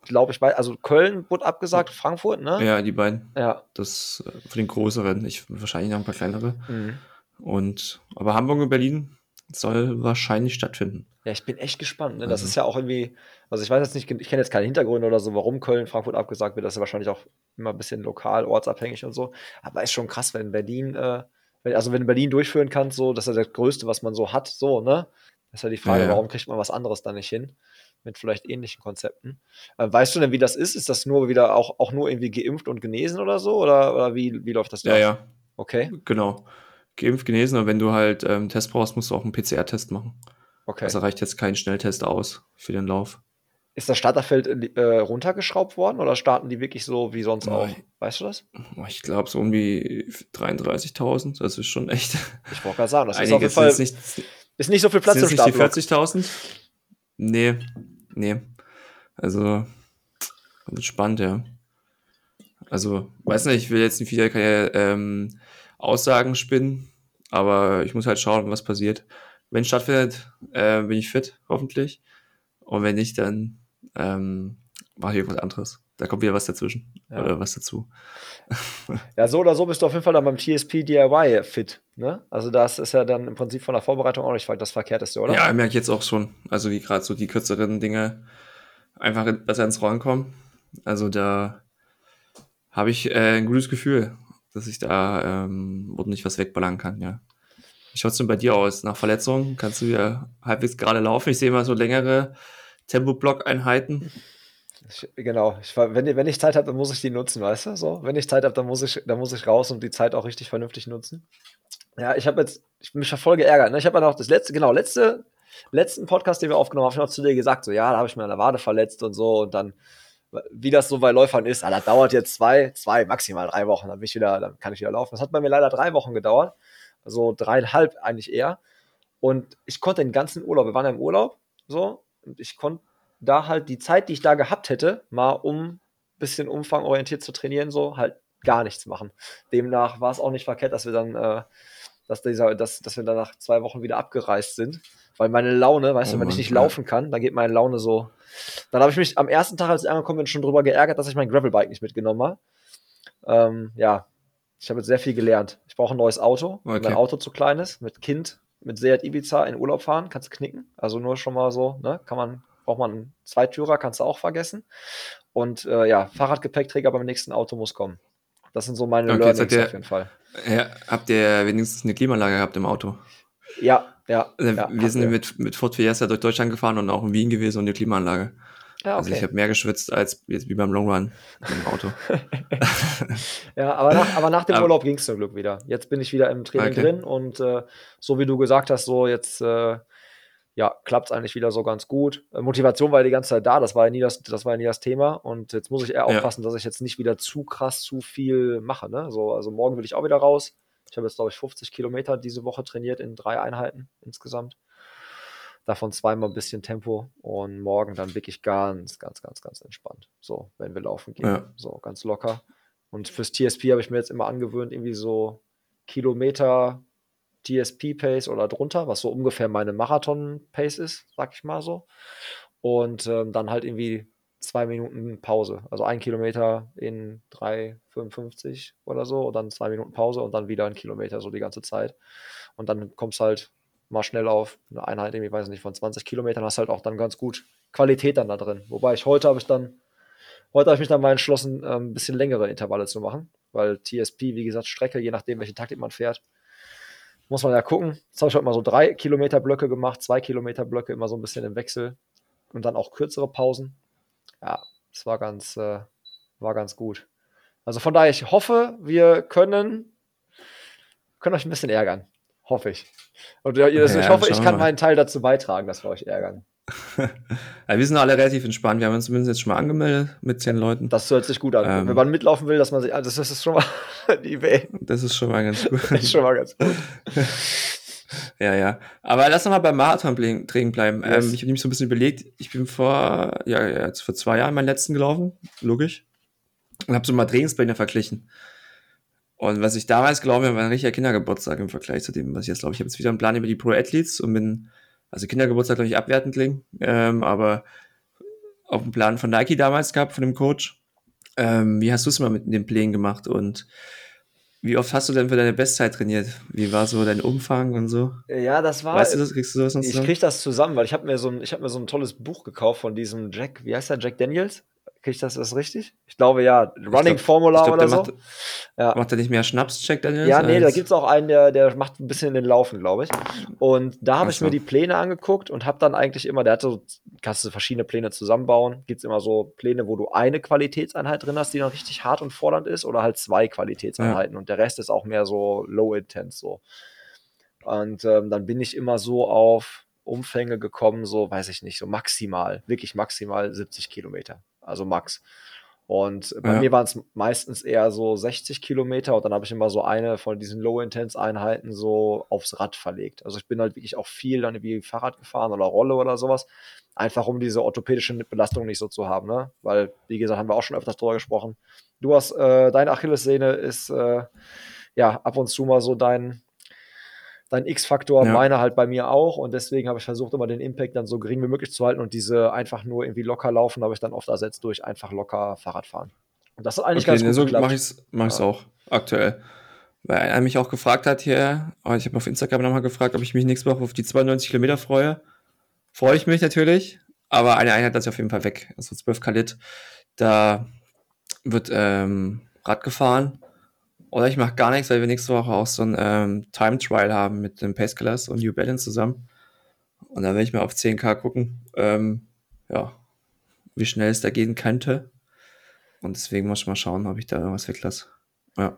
glaube, ich weiß, also Köln wurde abgesagt, Frankfurt, ne? Ja, die beiden. Ja. Das äh, für den größeren, ich wahrscheinlich noch ein paar kleinere. Mhm. Und aber Hamburg und Berlin soll wahrscheinlich stattfinden. Ja, ich bin echt gespannt. Ne? Das mhm. ist ja auch irgendwie, also ich weiß jetzt nicht, ich kenne jetzt keine Hintergründe oder so, warum Köln, Frankfurt abgesagt wird. Das ist ja wahrscheinlich auch immer ein bisschen lokal, ortsabhängig und so. Aber ist schon krass, wenn Berlin, äh, wenn, also wenn Berlin durchführen kann, so, das ist ja das Größte, was man so hat, so, ne? Das ist ja die Frage, ja, ja. warum kriegt man was anderes da nicht hin? Mit vielleicht ähnlichen Konzepten. Äh, weißt du denn, wie das ist? Ist das nur wieder auch, auch nur irgendwie geimpft und genesen oder so? Oder, oder wie, wie läuft das da? Ja, ja. Okay. Genau geimpft, genesen, aber wenn du halt ähm, Test brauchst, musst du auch einen PCR-Test machen. Okay. Also reicht jetzt kein Schnelltest aus für den Lauf. Ist das Starterfeld äh, runtergeschraubt worden oder starten die wirklich so wie sonst auch? Weißt du das? Ich glaube so um die 33.000. Das ist schon echt. Ich wollte gerade sagen, das ist auf jeden Fall nicht, ist nicht so viel Platz im. Nicht die 40.000? Nee, nee. Also spannend, ja. Also weiß nicht, ich will jetzt nicht wieder keine ähm, Aussagen spinnen, aber ich muss halt schauen, was passiert. Wenn es stattfindet, äh, bin ich fit, hoffentlich. Und wenn nicht, dann ähm, mache ich irgendwas anderes. Da kommt wieder was dazwischen ja. oder was dazu. ja, so oder so bist du auf jeden Fall dann beim TSP DIY fit. Ne? Also das ist ja dann im Prinzip von der Vorbereitung auch nicht das Verkehrteste, oder? Ja, merke ich jetzt auch schon. Also wie gerade so die kürzeren Dinge einfach besser ins Rollen kommen. Also da habe ich äh, ein gutes Gefühl dass ich da ähm, ordentlich was wegballern kann, ja. Wie schaut es denn bei dir aus? Nach Verletzungen kannst du ja halbwegs gerade laufen. Ich sehe immer so längere Tempo-Block-Einheiten. Genau. Ich, wenn, wenn ich Zeit habe, dann muss ich die nutzen, weißt du? So, wenn ich Zeit habe, dann muss ich, dann muss ich raus und die Zeit auch richtig vernünftig nutzen. Ja, ich habe jetzt, ich bin mich voll geärgert. Ne? Ich habe ja noch das letzte, genau, letzte, letzten Podcast, den wir aufgenommen haben, habe ich noch zu dir gesagt, so, ja, da habe ich mir eine Wade verletzt und so und dann wie das so bei Läufern ist. Ah, das dauert jetzt zwei, zwei, maximal drei Wochen, dann bin ich wieder, dann kann ich wieder laufen. Das hat bei mir leider drei Wochen gedauert. Also dreieinhalb eigentlich eher. Und ich konnte den ganzen Urlaub, wir waren ja im Urlaub, so, und ich konnte da halt die Zeit, die ich da gehabt hätte, mal um ein bisschen umfangorientiert zu trainieren, so halt gar nichts machen. Demnach war es auch nicht verkehrt, dass wir dann, äh, dass, dieser, dass, dass wir dann nach zwei Wochen wieder abgereist sind. Weil meine Laune, weißt Oh du, wenn ich nicht ja. laufen kann, dann geht meine Laune so. Dann habe ich mich am ersten Tag, als ich angekommen bin, schon drüber geärgert, dass ich mein Gravelbike nicht mitgenommen habe. Ähm, ja, ich habe jetzt sehr viel gelernt. Ich brauche ein neues Auto, weil Okay. mein Auto zu klein ist. Mit Kind, mit Seat Ibiza in Urlaub fahren, kannst du knicken. Also nur schon mal so, ne? Kann man, braucht man einen Zweitürer, kannst du auch vergessen. Und äh, ja, Fahrradgepäckträger beim nächsten Auto muss kommen. Das sind so meine Okay, Learnings der- auf jeden Fall. Ja, habt ihr wenigstens eine Klimaanlage gehabt im Auto? Ja, ja. Also ja wir sind hatten mit, mit Ford Fiesta durch Deutschland gefahren und auch in Wien gewesen und eine Klimaanlage. Ja, Also ich okay. habe mehr geschwitzt als jetzt wie beim Long Run im Auto. Ja, aber nach, aber nach dem Urlaub ging es zum Glück wieder. Jetzt bin ich wieder im Training Okay. drin und äh, so wie du gesagt hast, so jetzt äh, ja, klappt es eigentlich wieder so ganz gut. Äh, Motivation war ja die ganze Zeit da, das war ja nie das, das war ja nie das Thema. Und jetzt muss ich eher Ja. aufpassen, dass ich jetzt nicht wieder zu krass zu viel mache. Ne? So, also morgen will ich auch wieder raus. Ich habe jetzt, glaube ich, 50 Kilometer diese Woche trainiert in drei Einheiten insgesamt. Davon zweimal ein bisschen Tempo und morgen dann wirklich ganz, ganz, ganz, ganz entspannt. So, wenn wir laufen gehen. Ja. So, ganz locker. Und fürs TSP habe ich mir jetzt immer angewöhnt, irgendwie so Kilometer TSP-Pace oder drunter, was so ungefähr meine Marathon-Pace ist, sag ich mal so. Und ähm, dann halt irgendwie zwei Minuten Pause. Also ein Kilometer in 3,55 oder so und dann zwei Minuten Pause und dann wieder ein Kilometer so die ganze Zeit. Und dann kommst halt mal schnell auf eine Einheit, irgendwie, weiß ich nicht, von 20 Kilometern, hast halt auch dann ganz gut Qualität dann da drin. Wobei ich heute habe ich dann, heute habe ich mich dann mal entschlossen, ähm, ein bisschen längere Intervalle zu machen, weil TSP, wie gesagt, Strecke, je nachdem, welche Taktik man fährt, muss man ja gucken. Jetzt habe ich heute mal so drei Kilometer Blöcke gemacht, zwei Kilometer Blöcke, immer so ein bisschen im Wechsel und dann auch kürzere Pausen. Ja, das war ganz, äh, war ganz gut. Also von daher, ich hoffe, wir können, können euch ein bisschen ärgern. Hoffe ich. Und ja, ihr- ich Ja, hoffe, ich kann meinen Teil dazu beitragen, dass wir euch ärgern. Ja, wir sind alle relativ entspannt. Wir haben uns zumindest jetzt schon mal angemeldet mit zehn Leuten. Das hört sich gut an. Ähm. Wenn man mitlaufen will, dass man sich. ah, Das ist schon mal die Idee. Das ist schon mal ganz gut. Das ist schon mal ganz gut. Ja, ja. Aber lass noch mal beim Marathon-Training bleiben. Yes. Ähm, ich habe nämlich so ein bisschen überlegt, ich bin vor, ja, ja, jetzt vor zwei Jahren meinen letzten gelaufen, logisch. Und habe so mal Trainingspläne verglichen. Und was ich damals glaube, war ein richtiger Kindergeburtstag im Vergleich zu dem, was ich jetzt glaube. Ich habe jetzt wieder einen Plan über die Pro Athletes und bin, also Kindergeburtstag glaube ich abwertend klingen, ähm, aber auf dem Plan von Nike damals gehabt, von dem Coach. Ähm, wie hast du es mal mit den Plänen gemacht und wie oft hast du denn für deine Bestzeit trainiert? Wie war so dein Umfang und so? Ja, das war. Weißt du das? Kriegst du sowas noch ich zusammen? krieg das zusammen, weil ich habe mir, so ein, ich hab mir so ein tolles Buch gekauft von diesem Jack, wie heißt der, Jack Daniels? Krieg ich das, das richtig? Ich glaube ja, Running glaub- Formula glaub, oder der so. macht, ja. macht er nicht mehr Schnaps-Check, Daniels? Ja, nee, da gibt es auch einen, der, der macht ein bisschen den Laufen, glaube ich. Und da habe ich mir die Pläne angeguckt und habe dann eigentlich immer, der hat so, kannst du verschiedene Pläne zusammenbauen. Gibt es immer so Pläne, wo du eine Qualitätseinheit drin hast, die noch richtig hart und fordernd ist, oder halt zwei Qualitätseinheiten und der Rest ist auch mehr so low intense so. Und ähm, dann bin ich immer so auf Umfänge gekommen, so weiß ich nicht, so maximal, wirklich maximal 70 Kilometer, also max. Und bei Ja. mir waren es meistens eher so 60 Kilometer und dann habe ich immer so eine von diesen Low-Intense-Einheiten so aufs Rad verlegt. Also ich bin halt wirklich auch viel dann wie Fahrrad gefahren oder Rolle oder sowas, einfach um diese orthopädische Belastung nicht so zu haben, ne? Weil, wie gesagt, haben wir auch schon öfters drüber gesprochen. Du hast, äh, deine Achillessehne ist äh, ja ab und zu mal so dein, dein X-Faktor, Ja. meine halt bei mir auch und deswegen habe ich versucht, immer den Impact dann so gering wie möglich zu halten und diese einfach nur irgendwie locker laufen, habe ich dann oft ersetzt durch einfach locker Fahrrad fahren. Und das hat eigentlich Okay, ganz ne, gut so geklappt. mache ich es mach Ja. auch aktuell. Weil einer mich auch gefragt hat hier, oh, ich habe auf Instagram nochmal gefragt, ob ich mich nächste Woche auf die 92 Kilometer freue. Freue ich mich natürlich, aber eine Einheit lasse ich auf jeden Fall weg. Also 12 Kalit, da wird ähm, Rad gefahren. Oder ich mache gar nichts, weil wir nächste Woche auch so ein ähm, Time Trial haben mit dem Pace Killers und New Balance zusammen. Und da werde ich mal auf 10k gucken, ähm, ja, wie schnell es da gehen könnte. Und deswegen muss ich mal schauen, ob ich da irgendwas weglasse. Ja.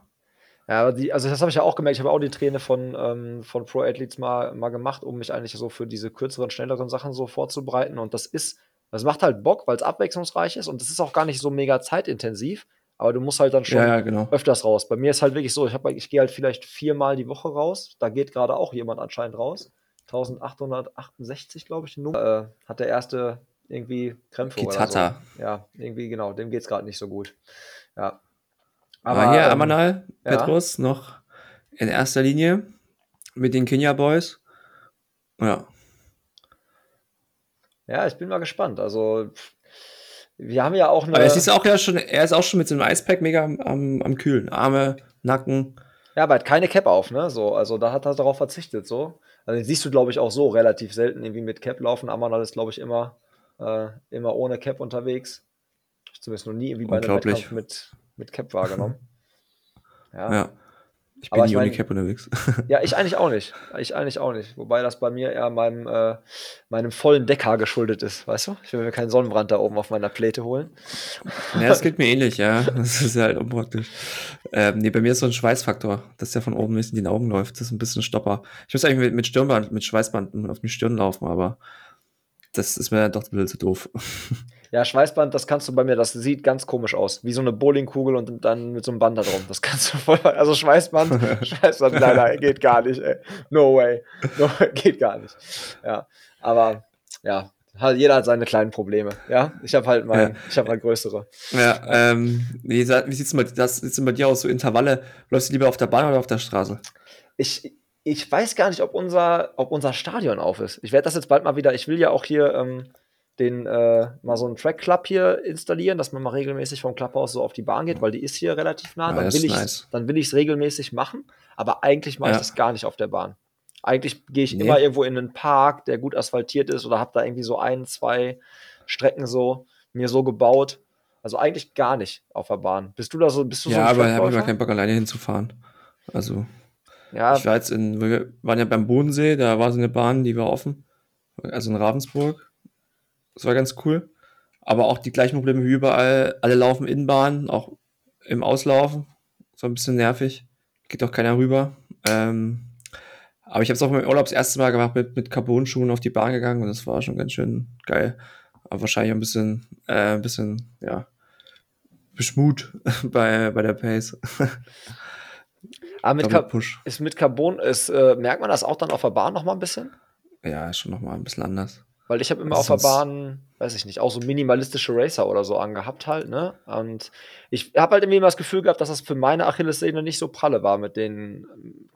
Ja, die, also das habe ich ja auch gemerkt. Ich habe auch die Träne von, ähm, von Pro Athletes mal, mal gemacht, um mich eigentlich so für diese kürzeren, schnelleren Sachen so vorzubereiten. Und das ist Das macht halt Bock, weil es abwechslungsreich ist und es ist auch gar nicht so mega zeitintensiv, aber du musst halt dann schon Ja, ja, genau. öfters raus. Bei mir ist halt wirklich so, ich, hab, ich gehe halt vielleicht viermal die Woche raus. Da geht gerade auch jemand anscheinend raus. 1868, glaube ich, die Nummer. Äh, hat der erste irgendwie Krämpfe oder so. Kitata. Ja, irgendwie genau, dem geht es gerade nicht so gut. Ja. Aber, hier, ähm, Amanal, ja. Petrus, noch in erster Linie mit den Kenya Boys. Ja. Ja, ich bin mal gespannt. Also, wir haben ja auch eine. Aber es ist auch ja schon, er ist auch schon mit so einem Eispack mega am, am, am Kühlen. Arme, Nacken. Ja, aber er hat keine Cap auf, ne? So, also da hat er darauf verzichtet, so. Also den siehst du, glaube ich, auch so relativ selten irgendwie mit Cap laufen. Amanal ist, glaube ich, immer, äh, immer ohne Cap unterwegs. Ich zumindest noch nie irgendwie bei einem. Wettkampf mit, mit Cap wahrgenommen. Ja. Ja. Ich Aber bin ich nie ohne Cap unterwegs. ja, ich eigentlich auch nicht. Ich eigentlich auch nicht. Wobei das bei mir eher meinem, äh, meinem vollen Deckhaar geschuldet ist, weißt du? Ich will mir keinen Sonnenbrand da oben auf meiner Pläte holen. Ja, das geht mir ähnlich, ja. Das ist halt unpraktisch. Ähm, nee, bei mir ist so ein Schweißfaktor, dass der von oben nicht in die Augen läuft. Das ist ein bisschen Stopper. Ich muss eigentlich mit, mit Stirnband, mit Schweißband auf die Stirn laufen, aber das ist mir dann doch ein bisschen zu doof. Ja, Schweißband, das kannst du bei mir, das sieht ganz komisch aus. Wie so eine Bowlingkugel und dann mit so einem Band da drum. Das kannst du voll. Also Schweißband, Schweißband, leider, geht gar nicht, ey. No way. No, geht gar nicht. Ja. Aber ja, halt, jeder hat seine kleinen Probleme. Ja. Ich habe halt mein, Ja. ich habe halt größere. Ja, ähm, wie, wie sieht's bei, das sieht's bei dir aus, so Intervalle? Läufst du lieber auf der Bahn oder auf der Straße? Ich, ich weiß gar nicht, ob unser, ob unser Stadion auf ist. Ich werde das jetzt bald mal wieder, ich will ja auch hier ähm, den, äh, mal so einen Track Club hier installieren, dass man mal regelmäßig vom Clubhaus so auf die Bahn geht, weil die ist hier relativ nah. Ja, dann will ich nice. dann will ich es regelmäßig machen, aber eigentlich mache ich Ja. das gar nicht auf der Bahn. Eigentlich gehe ich Nee. immer irgendwo in einen Park, der gut asphaltiert ist oder habe da irgendwie so ein, zwei Strecken so mir so gebaut. Also eigentlich gar nicht auf der Bahn. Bist du da so, bist du so ja, ein aber habe ich mal Trackläufer? keinen Bock, alleine hinzufahren. Also, Ja, ich war jetzt in, wir waren ja beim Bodensee, da war so eine Bahn, die war offen. Also in Ravensburg. Das war ganz cool. Aber auch die gleichen Probleme wie überall. Alle laufen in Bahn, auch im Auslaufen. So ein bisschen nervig. Geht auch keiner rüber. Ähm, aber ich habe es auch im Urlaub das erste Mal gemacht, mit, mit Carbon-Schuhen auf die Bahn gegangen und das war schon ganz schön geil. Aber wahrscheinlich ein bisschen, äh, ein bisschen, ja, beschmut bei, bei der Pace. aber mit, Car Push. ist mit Carbon, ist, äh, merkt man das auch dann auf der Bahn noch mal ein bisschen? Ja, ist schon nochmal ein bisschen anders. Weil ich habe immer auf der Bahn, weiß ich nicht, auch so minimalistische Racer oder so angehabt halt, ne? Und ich habe halt irgendwie immer das Gefühl gehabt, dass das für meine Achillessehne nicht so pralle war mit den,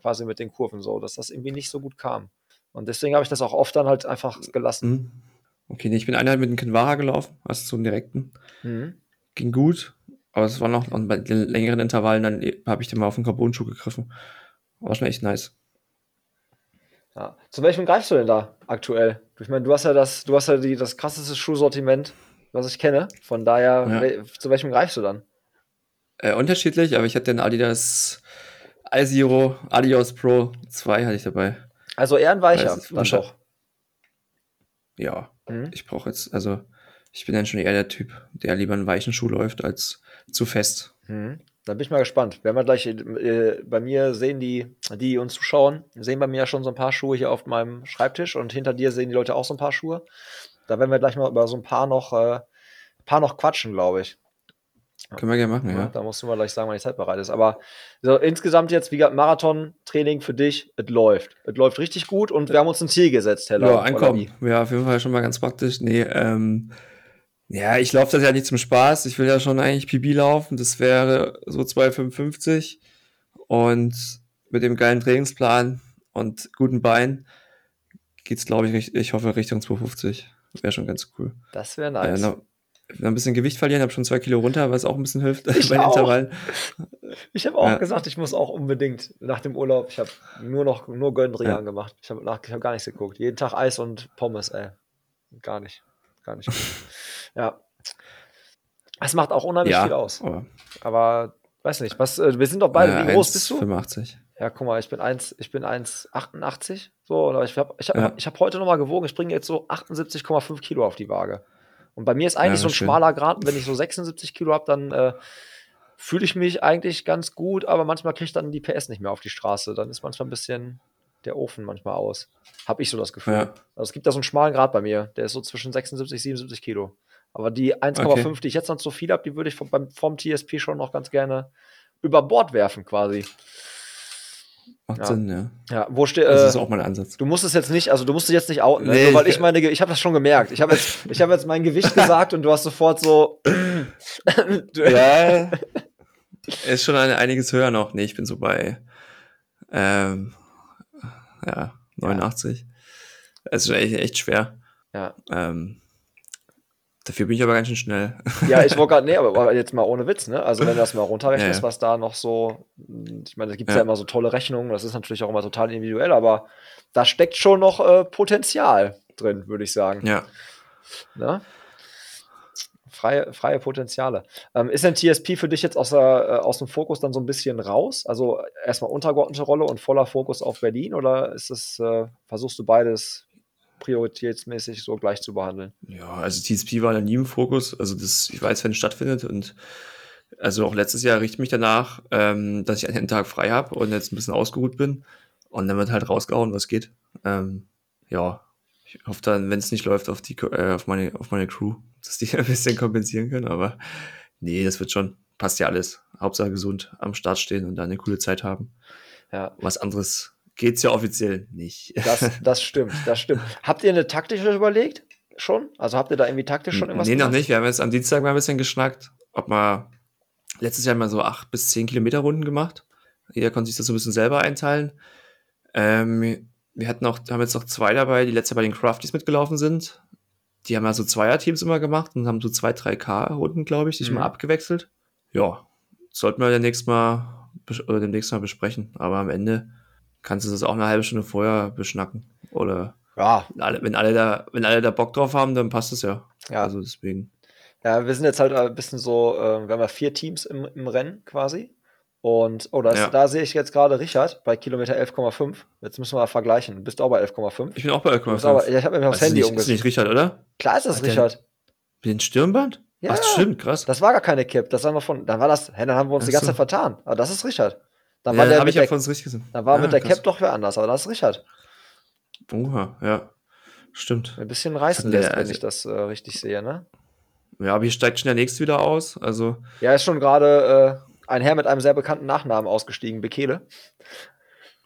quasi mit den Kurven so, dass das irgendwie nicht so gut kam. Und deswegen habe ich das auch oft dann halt einfach gelassen. Hm. Okay, nee, ich bin einmal mit dem Kinvara gelaufen, also zum direkten. Mhm. Ging gut, aber es war noch, und bei den längeren Intervallen, dann habe ich dann mal auf den Carbon-Schuh gegriffen. War schon echt nice. Ja. Zu welchem greifst du denn da aktuell? Ich meine, du hast ja das, du hast ja die, das krasseste Schuhsortiment, was ich kenne. Von daher, Ja. wel- zu welchem greifst du dann? Äh, unterschiedlich, aber ich hatte den Adidas iZero Adios Pro 2 hatte ich dabei. Also eher ein weicher, dann doch. Ja, Mhm. ich brauche jetzt, also ich bin dann schon eher der Typ, der lieber einen weichen Schuh läuft als zu fest. Mhm. Da bin ich mal gespannt. Werden wir gleich äh, bei mir sehen, die, die uns zuschauen, sehen bei mir ja schon so ein paar Schuhe hier auf meinem Schreibtisch und hinter dir sehen die Leute auch so ein paar Schuhe. Da werden wir gleich mal über so ein paar noch, äh, paar noch quatschen, glaube ich. Können wir gerne machen, Ja. ja. Da musst du mal gleich sagen, wann die Zeit bereit ist. Aber so, insgesamt jetzt, wie gesagt, Marathon-Training für dich, es läuft. Es läuft richtig gut und wir haben uns ein Ziel gesetzt, Heller. Ja, wie? Ja, auf jeden Fall schon mal ganz praktisch. Nee, ähm, ja, ich laufe das ja nicht zum Spaß. Ich will ja schon eigentlich PB laufen. Das wäre so 2,55. Und mit dem geilen Trainingsplan und guten Beinen geht's, glaube ich, ich hoffe, Richtung 2,50. Wäre schon ganz cool. Das wäre nice. noch ein bisschen Gewicht verlieren, habe schon zwei Kilo runter, was auch ein bisschen hilft Ich bei den. Intervallen. Ich habe auch Ja. gesagt, ich muss auch unbedingt nach dem Urlaub. Ich habe nur noch nur Göndrian Ja. gemacht. Ich habe hab gar nichts geguckt. Jeden Tag Eis und Pommes, ey. Gar nicht. Gar nicht. Ja. Es macht auch unheimlich Ja, viel aus. aber Aber weiß nicht, was, äh, wir sind doch beide, äh, wie groß bist du? 1,85. Ja, guck mal, ich bin 1, ich bin 1,88. So, oder ich habe ich hab, Ja. ich hab heute nochmal gewogen, ich bringe jetzt so 78,5 Kilo auf die Waage. Und bei mir ist eigentlich Ja, so ein schön. schmaler Grad. Und wenn ich so 76 Kilo habe, dann äh, fühle ich mich eigentlich ganz gut, aber manchmal kriege ich dann die PS nicht mehr auf die Straße. Dann ist manchmal ein bisschen, der Ofen manchmal aus. Habe ich so das Gefühl. Ja. Also es gibt da so einen schmalen Grad bei mir, der ist so zwischen 76, 77 Kilo. Aber die 1,5, Okay. die ich jetzt noch so viel habe, die würde ich vom, beim, vom TSP schon noch ganz gerne über Bord werfen, quasi. Macht Ja. Sinn, ja. Ja, wo steht. Das Äh, ist auch mein Ansatz. Du musst es jetzt nicht, also du musst es jetzt nicht outen, ne? Nee, Nur weil ich- meine, ich habe das schon gemerkt. Ich habe jetzt, ich habe jetzt mein Gewicht gesagt und du hast sofort so. Ja. ist schon ein, einiges höher noch. Nee, ich bin so bei ähm, ja, 89. Es ist echt, echt schwer. Ja. Ähm, dafür bin ich aber ganz schön schnell. Ja, ich wollte gerade, nee, aber jetzt mal ohne Witz, ne? Also wenn du das mal runterrechnest, Ja, ja. was da noch so, ich meine, da gibt es ja. Ja. immer so tolle Rechnungen, das ist natürlich auch immer total individuell, aber da steckt schon noch äh, Potenzial drin, würde ich sagen. ja. Ne? Freie, freie Potenziale. Ähm, ist denn TSP für dich jetzt aus, der, äh, aus dem Fokus dann so ein bisschen raus? Also erstmal untergeordnete Rolle und voller Fokus auf Berlin oder ist es, äh, versuchst du beides prioritätsmäßig so gleich zu behandeln? Ja, also TSP war da nie im Fokus. Also das, ich weiß, wenn es stattfindet und also auch letztes Jahr richte ich mich danach, ähm, dass ich einen Tag frei habe und jetzt ein bisschen ausgeruht bin. Und dann wird halt rausgehauen, was geht. Ähm, ja, ich hoffe dann, wenn es nicht läuft, auf die äh, auf meine auf meine Crew, dass die ein bisschen kompensieren können. Aber nee, das wird schon. Passt ja alles. Hauptsache gesund am Start stehen und dann eine coole Zeit haben. Ja, Was anderes geht's ja offiziell nicht. das, das stimmt, das stimmt. Habt ihr eine taktische überlegt? Schon? Also habt ihr da irgendwie taktisch schon irgendwas Nee, noch gemacht? nicht. Wir haben jetzt am Dienstag mal ein bisschen geschnackt, ob man letztes Jahr mal so acht bis zehn Kilometer Runden gemacht. Jeder konnte sich das so ein bisschen selber einteilen. Ähm, wir hatten auch, haben jetzt noch zwei dabei, die letztes Jahr bei den Crafties mitgelaufen sind. Die haben ja so Zweierteams immer gemacht und haben so zwei, drei K-Runden, glaube ich, sich Mhm. mal abgewechselt. Ja, sollten wir demnächst mal, demnächst mal besprechen. Aber am Ende kannst du das auch eine halbe Stunde vorher beschnacken. Oder Ja, alle, wenn alle da, wenn alle da Bock drauf haben, dann passt es ja. ja. Also deswegen. Ja, wir sind jetzt halt ein bisschen so, äh, wir haben ja vier Teams im, im Rennen quasi. Und, oh, das, Ja. da sehe ich jetzt gerade Richard bei Kilometer 11,5. Jetzt müssen wir mal vergleichen. Du bist auch bei 11,5. Ich bin auch bei Du bist aber- 11,5. Ja, ich habe mir aufs Das ist Handy nicht, ist umgesetzt. nicht Richard, oder? Klar ist das Hat Richard. Mit dem Stirnband? Ja. Ach, stimmt, krass. Das war gar keine Kipp. Das war noch von, dann war das, hä, dann haben wir uns die Ach ganze so. Zeit vertan. Aber das ist Richard. Ja, war der, mit ja der, richtig gesehen. dann war Ah, mit der krass. Cap doch wer anders. Aber das ist Richard. Oha, ja. Stimmt. Ein bisschen reißen der- lässt, wenn also- ich das äh, richtig sehe, ne? Ja, aber hier steigt schon der nächste wieder aus. Also, Ja, ist schon gerade äh, ein Herr mit einem sehr bekannten Nachnamen ausgestiegen, Bekele.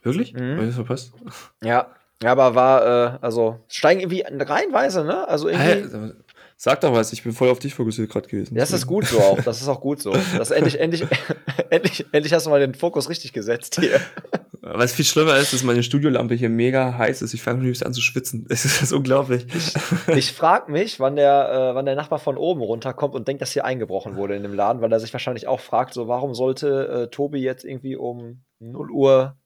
wirklich? Mhm. Hab ich das verpasst? Ja. Ja, aber war, äh, also, steigen irgendwie reihenweise, ne? Also irgendwie. Sag doch was, ich bin voll auf dich fokussiert gerade gewesen. Ja, das ist gut so auch. Das ist auch gut so. Das endlich, endlich, endlich, endlich hast du mal den Fokus richtig gesetzt hier. Was viel schlimmer ist, dass meine Studiolampe hier mega heiß ist. Ich fange schon an zu schwitzen. Es ist unglaublich. Ich frage mich, wann der, äh, wann der Nachbar von oben runterkommt und denkt, dass hier eingebrochen wurde in dem Laden, weil er sich wahrscheinlich auch fragt, so, warum sollte äh, Tobi jetzt irgendwie um 0 Uhr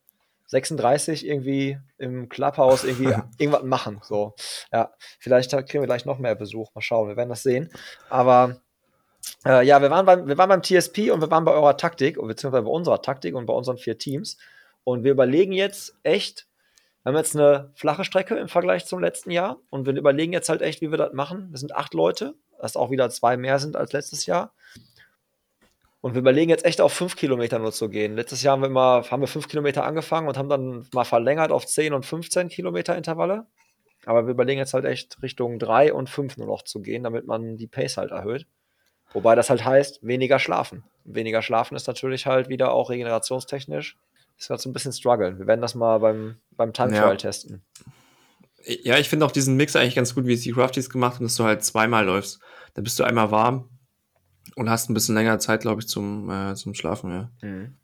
36 irgendwie im Clubhouse irgendwie irgendwas machen. So, ja, vielleicht kriegen wir gleich noch mehr Besuch. Mal schauen, wir werden das sehen. Aber äh, ja, wir waren, beim, wir waren beim TSP und wir waren bei eurer Taktik, beziehungsweise bei unserer Taktik und bei unseren vier Teams. Und wir überlegen jetzt echt, wir haben jetzt eine flache Strecke im Vergleich zum letzten Jahr und wir überlegen jetzt halt echt, wie wir das machen. Wir sind acht Leute, was auch wieder zwei mehr sind als letztes Jahr. Und wir überlegen jetzt echt auf fünf Kilometer nur zu gehen. Letztes Jahr haben wir immer, haben wir fünf Kilometer angefangen und haben dann mal verlängert auf 10 und 15 Kilometer Intervalle. Aber wir überlegen jetzt halt echt Richtung drei und fünf nur noch zu gehen, damit man die Pace halt erhöht. Wobei das halt heißt, weniger schlafen. Weniger schlafen ist natürlich halt wieder auch regenerationstechnisch. Ist halt so ein bisschen struggle. Wir werden das mal beim, beim Time Trial Ja. testen. Ja, ich finde auch diesen Mix eigentlich ganz gut, wie es die Crafties gemacht haben, dass du halt zweimal läufst. Dann bist du einmal warm und hast ein bisschen länger Zeit, glaube ich, zum, äh, zum Schlafen, ja. Mhm.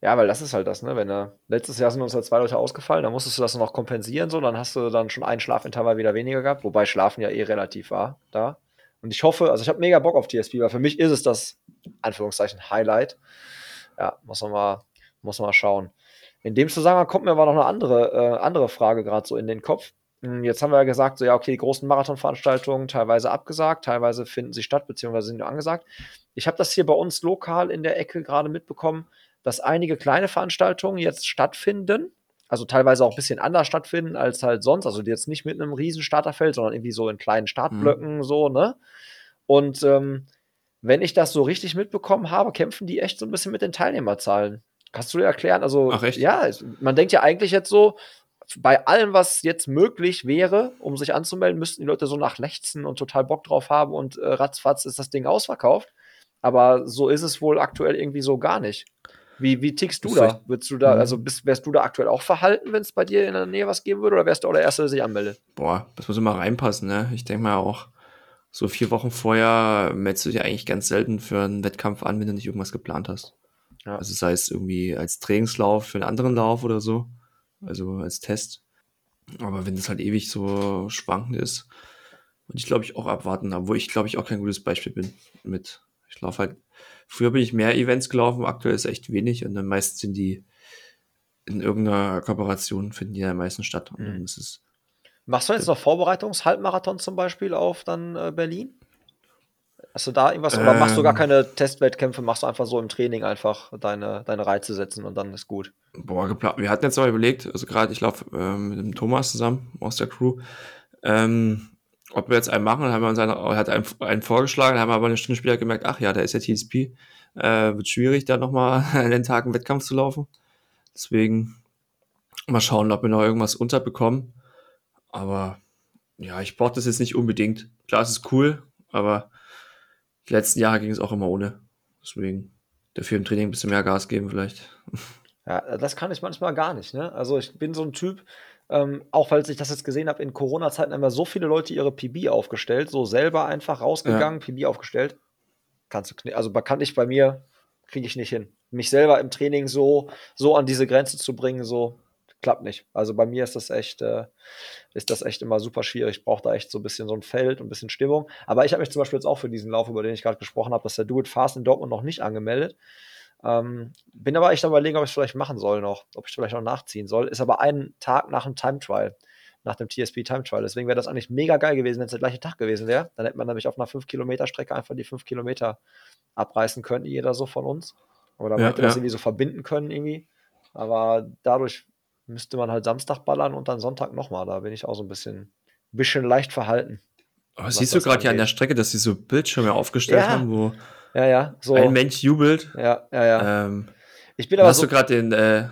Ja, weil das ist halt das, ne? Wenn du, letztes Jahr sind uns halt zwei Leute ausgefallen, dann musstest du das noch kompensieren, so, dann hast du dann schon einen Schlafintervall wieder weniger gehabt, wobei Schlafen ja eh relativ war da. Und ich hoffe, also ich habe mega Bock auf TSP, weil für mich ist es das, Anführungszeichen, Highlight. Ja, muss man mal, muss man mal schauen. In dem Zusammenhang kommt mir aber noch eine andere, äh, andere Frage gerade so in den Kopf. Hm, Jetzt haben wir ja gesagt, so ja, okay, die großen Marathonveranstaltungen teilweise abgesagt, teilweise finden sie statt, beziehungsweise sind nur angesagt. Ich habe das hier bei uns lokal in der Ecke gerade mitbekommen, dass einige kleine Veranstaltungen jetzt stattfinden. Also teilweise auch ein bisschen anders stattfinden als halt sonst. Also die jetzt nicht mit einem riesen Starterfeld, sondern irgendwie so in kleinen Startblöcken, so, ne? Und ähm, wenn ich das so richtig mitbekommen habe, kämpfen die echt so ein bisschen mit den Teilnehmerzahlen. Kannst du dir erklären? Also, Ach, echt? ja, man denkt ja eigentlich jetzt so, bei allem, was jetzt möglich wäre, um sich anzumelden, müssten die Leute so nach lechzen und total Bock drauf haben und äh, ratzfatz ist das Ding ausverkauft. Aber so ist es wohl aktuell irgendwie so gar nicht. Wie, wie tickst du da? Würdest du da, Mhm. also bist, wärst du da aktuell auch verhalten, wenn es bei dir in der Nähe was geben würde, oder wärst du auch der Erste, der sich anmeldet? Boah, das muss immer reinpassen, ne? Ich denke mal auch, so vier Wochen vorher meldest du dich eigentlich ganz selten für einen Wettkampf an, wenn du nicht irgendwas geplant hast. Ja. Also sei es irgendwie als Trainingslauf für einen anderen Lauf oder so, also als Test. Aber wenn das halt ewig so schwankend ist, würde ich glaube ich auch abwarten, obwohl ich glaube ich auch kein gutes Beispiel bin mit. Ich laufe halt, früher bin ich mehr Events gelaufen, aktuell ist echt wenig und dann meist sind die in irgendeiner Kooperation finden die ja am meisten statt. Und dann Mhm. ist es Machst du jetzt noch Vorbereitungs-Halbmarathon zum Beispiel auf dann äh, Berlin? Hast du da irgendwas, oder machst du gar Ähm. keine Testwettkämpfe, machst du einfach so im Training einfach deine, deine Reize setzen und dann ist gut? Boah, geplant. Wir hatten jetzt aber überlegt, also gerade ich laufe ähm, mit dem Thomas zusammen aus der Crew, ähm, ob wir jetzt einen machen, dann haben wir uns einen, hat einen, einen vorgeschlagen, haben wir aber eine Stunde später gemerkt, ach ja, da ist ja TSP, äh, wird schwierig, da nochmal an den Tag einen Wettkampf zu laufen. Deswegen mal schauen, ob wir noch irgendwas unterbekommen. Aber ja, ich brauche das jetzt nicht unbedingt. Klar, es ist cool, aber die letzten Jahre ging es auch immer ohne. Deswegen dafür im Training ein bisschen mehr Gas geben vielleicht. Ja, das kann ich manchmal gar nicht. Ne? Also ich bin so ein Typ, ähm, auch weil ich das jetzt gesehen habe, in Corona-Zeiten haben ja so viele Leute ihre PB aufgestellt, so selber einfach rausgegangen, PB aufgestellt. Kannst du, also kann ich bei mir, kriege ich nicht hin. Mich selber im Training so, so an diese Grenze zu bringen, so klappt nicht. Also bei mir ist das echt, äh, ist das echt immer super schwierig. Ich brauche da echt so ein bisschen so ein Feld und ein bisschen Stimmung. Aber ich habe mich zum Beispiel jetzt auch für diesen Lauf, über den ich gerade gesprochen habe, dass der Do It Fast in Dortmund noch nicht angemeldet. Ähm, bin aber echt am überlegen, ob ich es vielleicht machen soll noch, ob ich vielleicht noch nachziehen soll. Ist aber einen Tag nach dem Time Trial, nach dem TSP Time Trial. Deswegen wäre das eigentlich mega geil gewesen, wenn es der gleiche Tag gewesen wäre. Dann hätte man nämlich auf einer 5-Kilometer-Strecke einfach die 5 Kilometer abreißen können, jeder so von uns. Oder man Ja, hätte das ja. irgendwie so verbinden können irgendwie. Aber dadurch müsste man halt Samstag ballern und dann Sonntag nochmal. Da bin ich auch so ein bisschen, bisschen leicht verhalten. Aber siehst du gerade hier an der Strecke, dass sie so Bildschirme aufgestellt Ja. haben, wo Ja, ja, so. ein Mensch jubelt? Ja, ja, ja. Ähm, Ich bin aber hast so, du gerade den, äh,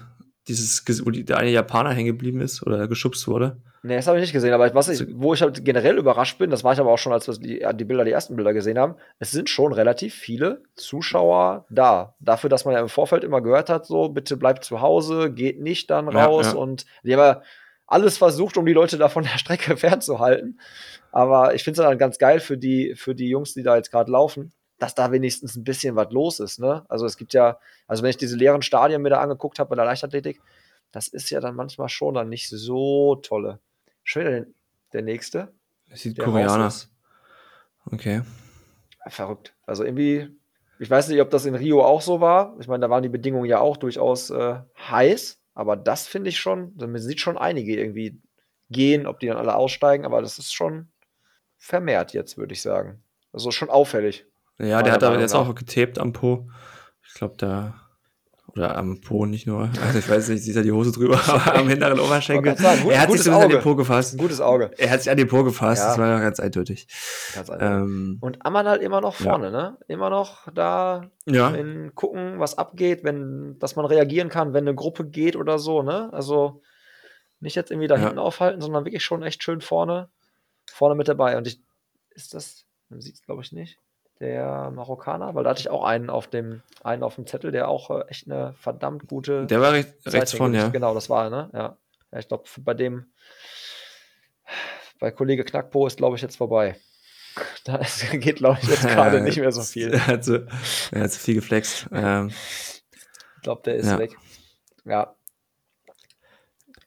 dieses, wo der eine Japaner hängen geblieben ist oder geschubst wurde? Nee, das habe ich nicht gesehen, aber was ich, wo ich halt generell überrascht bin, das war ich aber auch schon, als wir die, die Bilder, die ersten Bilder gesehen haben, es sind schon relativ viele Zuschauer da. Dafür, dass man ja im Vorfeld immer gehört hat, so, bitte bleibt zu Hause, geht nicht dann Ja, raus ja. und die haben ja alles versucht, um die Leute da von der Strecke fernzuhalten. Aber ich finde es dann ganz geil für die, für die Jungs, die da jetzt gerade laufen, dass da wenigstens ein bisschen was los ist, ne? Also es gibt ja, also wenn ich diese leeren Stadien mir da angeguckt habe bei der Leichtathletik, das ist ja dann manchmal schon dann nicht so tolle. Schon wieder der nächste. Das sieht Der Koreaner. raus ist. Okay. Ja, Verrückt. Also irgendwie, ich weiß nicht, ob das in Rio auch so war. Ich meine, da waren die Bedingungen ja auch durchaus äh, heiß, aber das finde ich schon, man sieht schon einige irgendwie gehen, ob die dann alle aussteigen, aber das ist schon vermehrt jetzt, würde ich sagen. Also schon auffällig. Ja, der hat aber jetzt auch getaped am Po. Ich glaube, da. Oder am Po nicht nur. Also ich weiß nicht, sieht er die Hose drüber, aber am hinteren Oberschenkel. Sagen, gut- er hat sich zumindest an den Auge. Po gefasst. ein gutes Auge. Er hat sich an den Po gefasst, Ja. das war ja ganz eindeutig. Ganz. Ähm, Und Ammann halt immer noch Ja. vorne, ne? Immer noch da ja, in gucken, was abgeht, wenn, dass man reagieren kann, wenn eine Gruppe geht oder so, ne? Also nicht jetzt irgendwie da Ja. hinten aufhalten, sondern wirklich schon echt schön vorne, vorne mit dabei. Und ich, ist das, man sieht es glaube ich nicht, der Marokkaner, weil da hatte ich auch einen auf dem, einen auf dem Zettel, der auch äh, echt eine verdammt gute der war recht, rechts vorne, ja. Genau, das war er, ne? Ja. ja ich glaube, bei dem, bei Kollege Knackpo ist, glaube ich, jetzt vorbei. Da ist, geht, glaube ich, jetzt gerade nicht mehr so viel. Er hat so, er hat so viel geflext. Ähm, Ich glaube, der ist Ja. weg. Ja.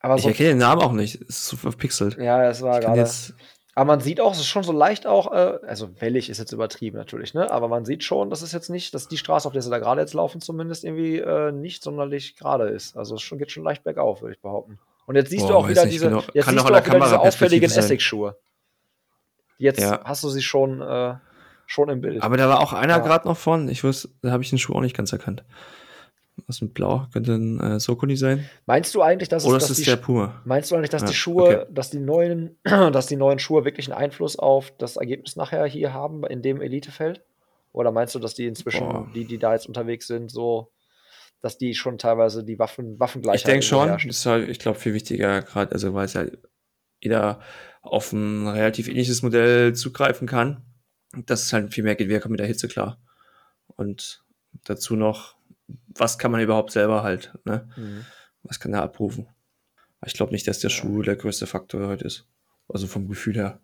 Aber ich so, erkenne den Namen auch nicht. Es ist so verpixelt. ja, es war gerade. jetzt, Aber man sieht auch, es ist schon so leicht auch, äh, also wellig ist jetzt übertrieben natürlich, ne? Aber man sieht schon, dass es jetzt nicht, dass die Straße, auf der sie da gerade jetzt laufen, zumindest irgendwie äh, nicht sonderlich gerade ist. Also es schon, geht schon leicht bergauf, würde ich behaupten. Und jetzt siehst Boah, du auch wieder diese, genau. jetzt Kann siehst du auch der wieder diese auffälligen sein. Essex-Schuhe. Jetzt Ja. hast du sie schon, äh, schon im Bild. aber da war auch einer Ja. gerade noch von. Ich wusste, da habe ich den Schuh auch nicht ganz erkannt. Was mit Blau? Könnte ein äh, Sokuni sein? Meinst du eigentlich, dass, Oder es, ist dass es die der Puma? Meinst du eigentlich, dass Ja, die Schuhe, okay. dass die neuen, dass die neuen Schuhe wirklich einen Einfluss auf das Ergebnis nachher hier haben in dem Elitefeld? Oder meinst du, dass die inzwischen, Boah. die, die da jetzt unterwegs sind, so dass die schon teilweise die Waffen, Waffengleichheit Ich denke schon, herrscht. das ist halt, ich glaube, viel wichtiger, gerade, also weil es ja jeder auf ein relativ ähnliches Modell zugreifen kann, dass es halt viel mehr geht, wer kommt mit der Hitze klar. Und dazu noch, was kann man überhaupt selber halt, ne? Mhm. Was kann er abrufen? Ich glaube nicht, dass der Schuh der größte Faktor heute ist. Also vom Gefühl her.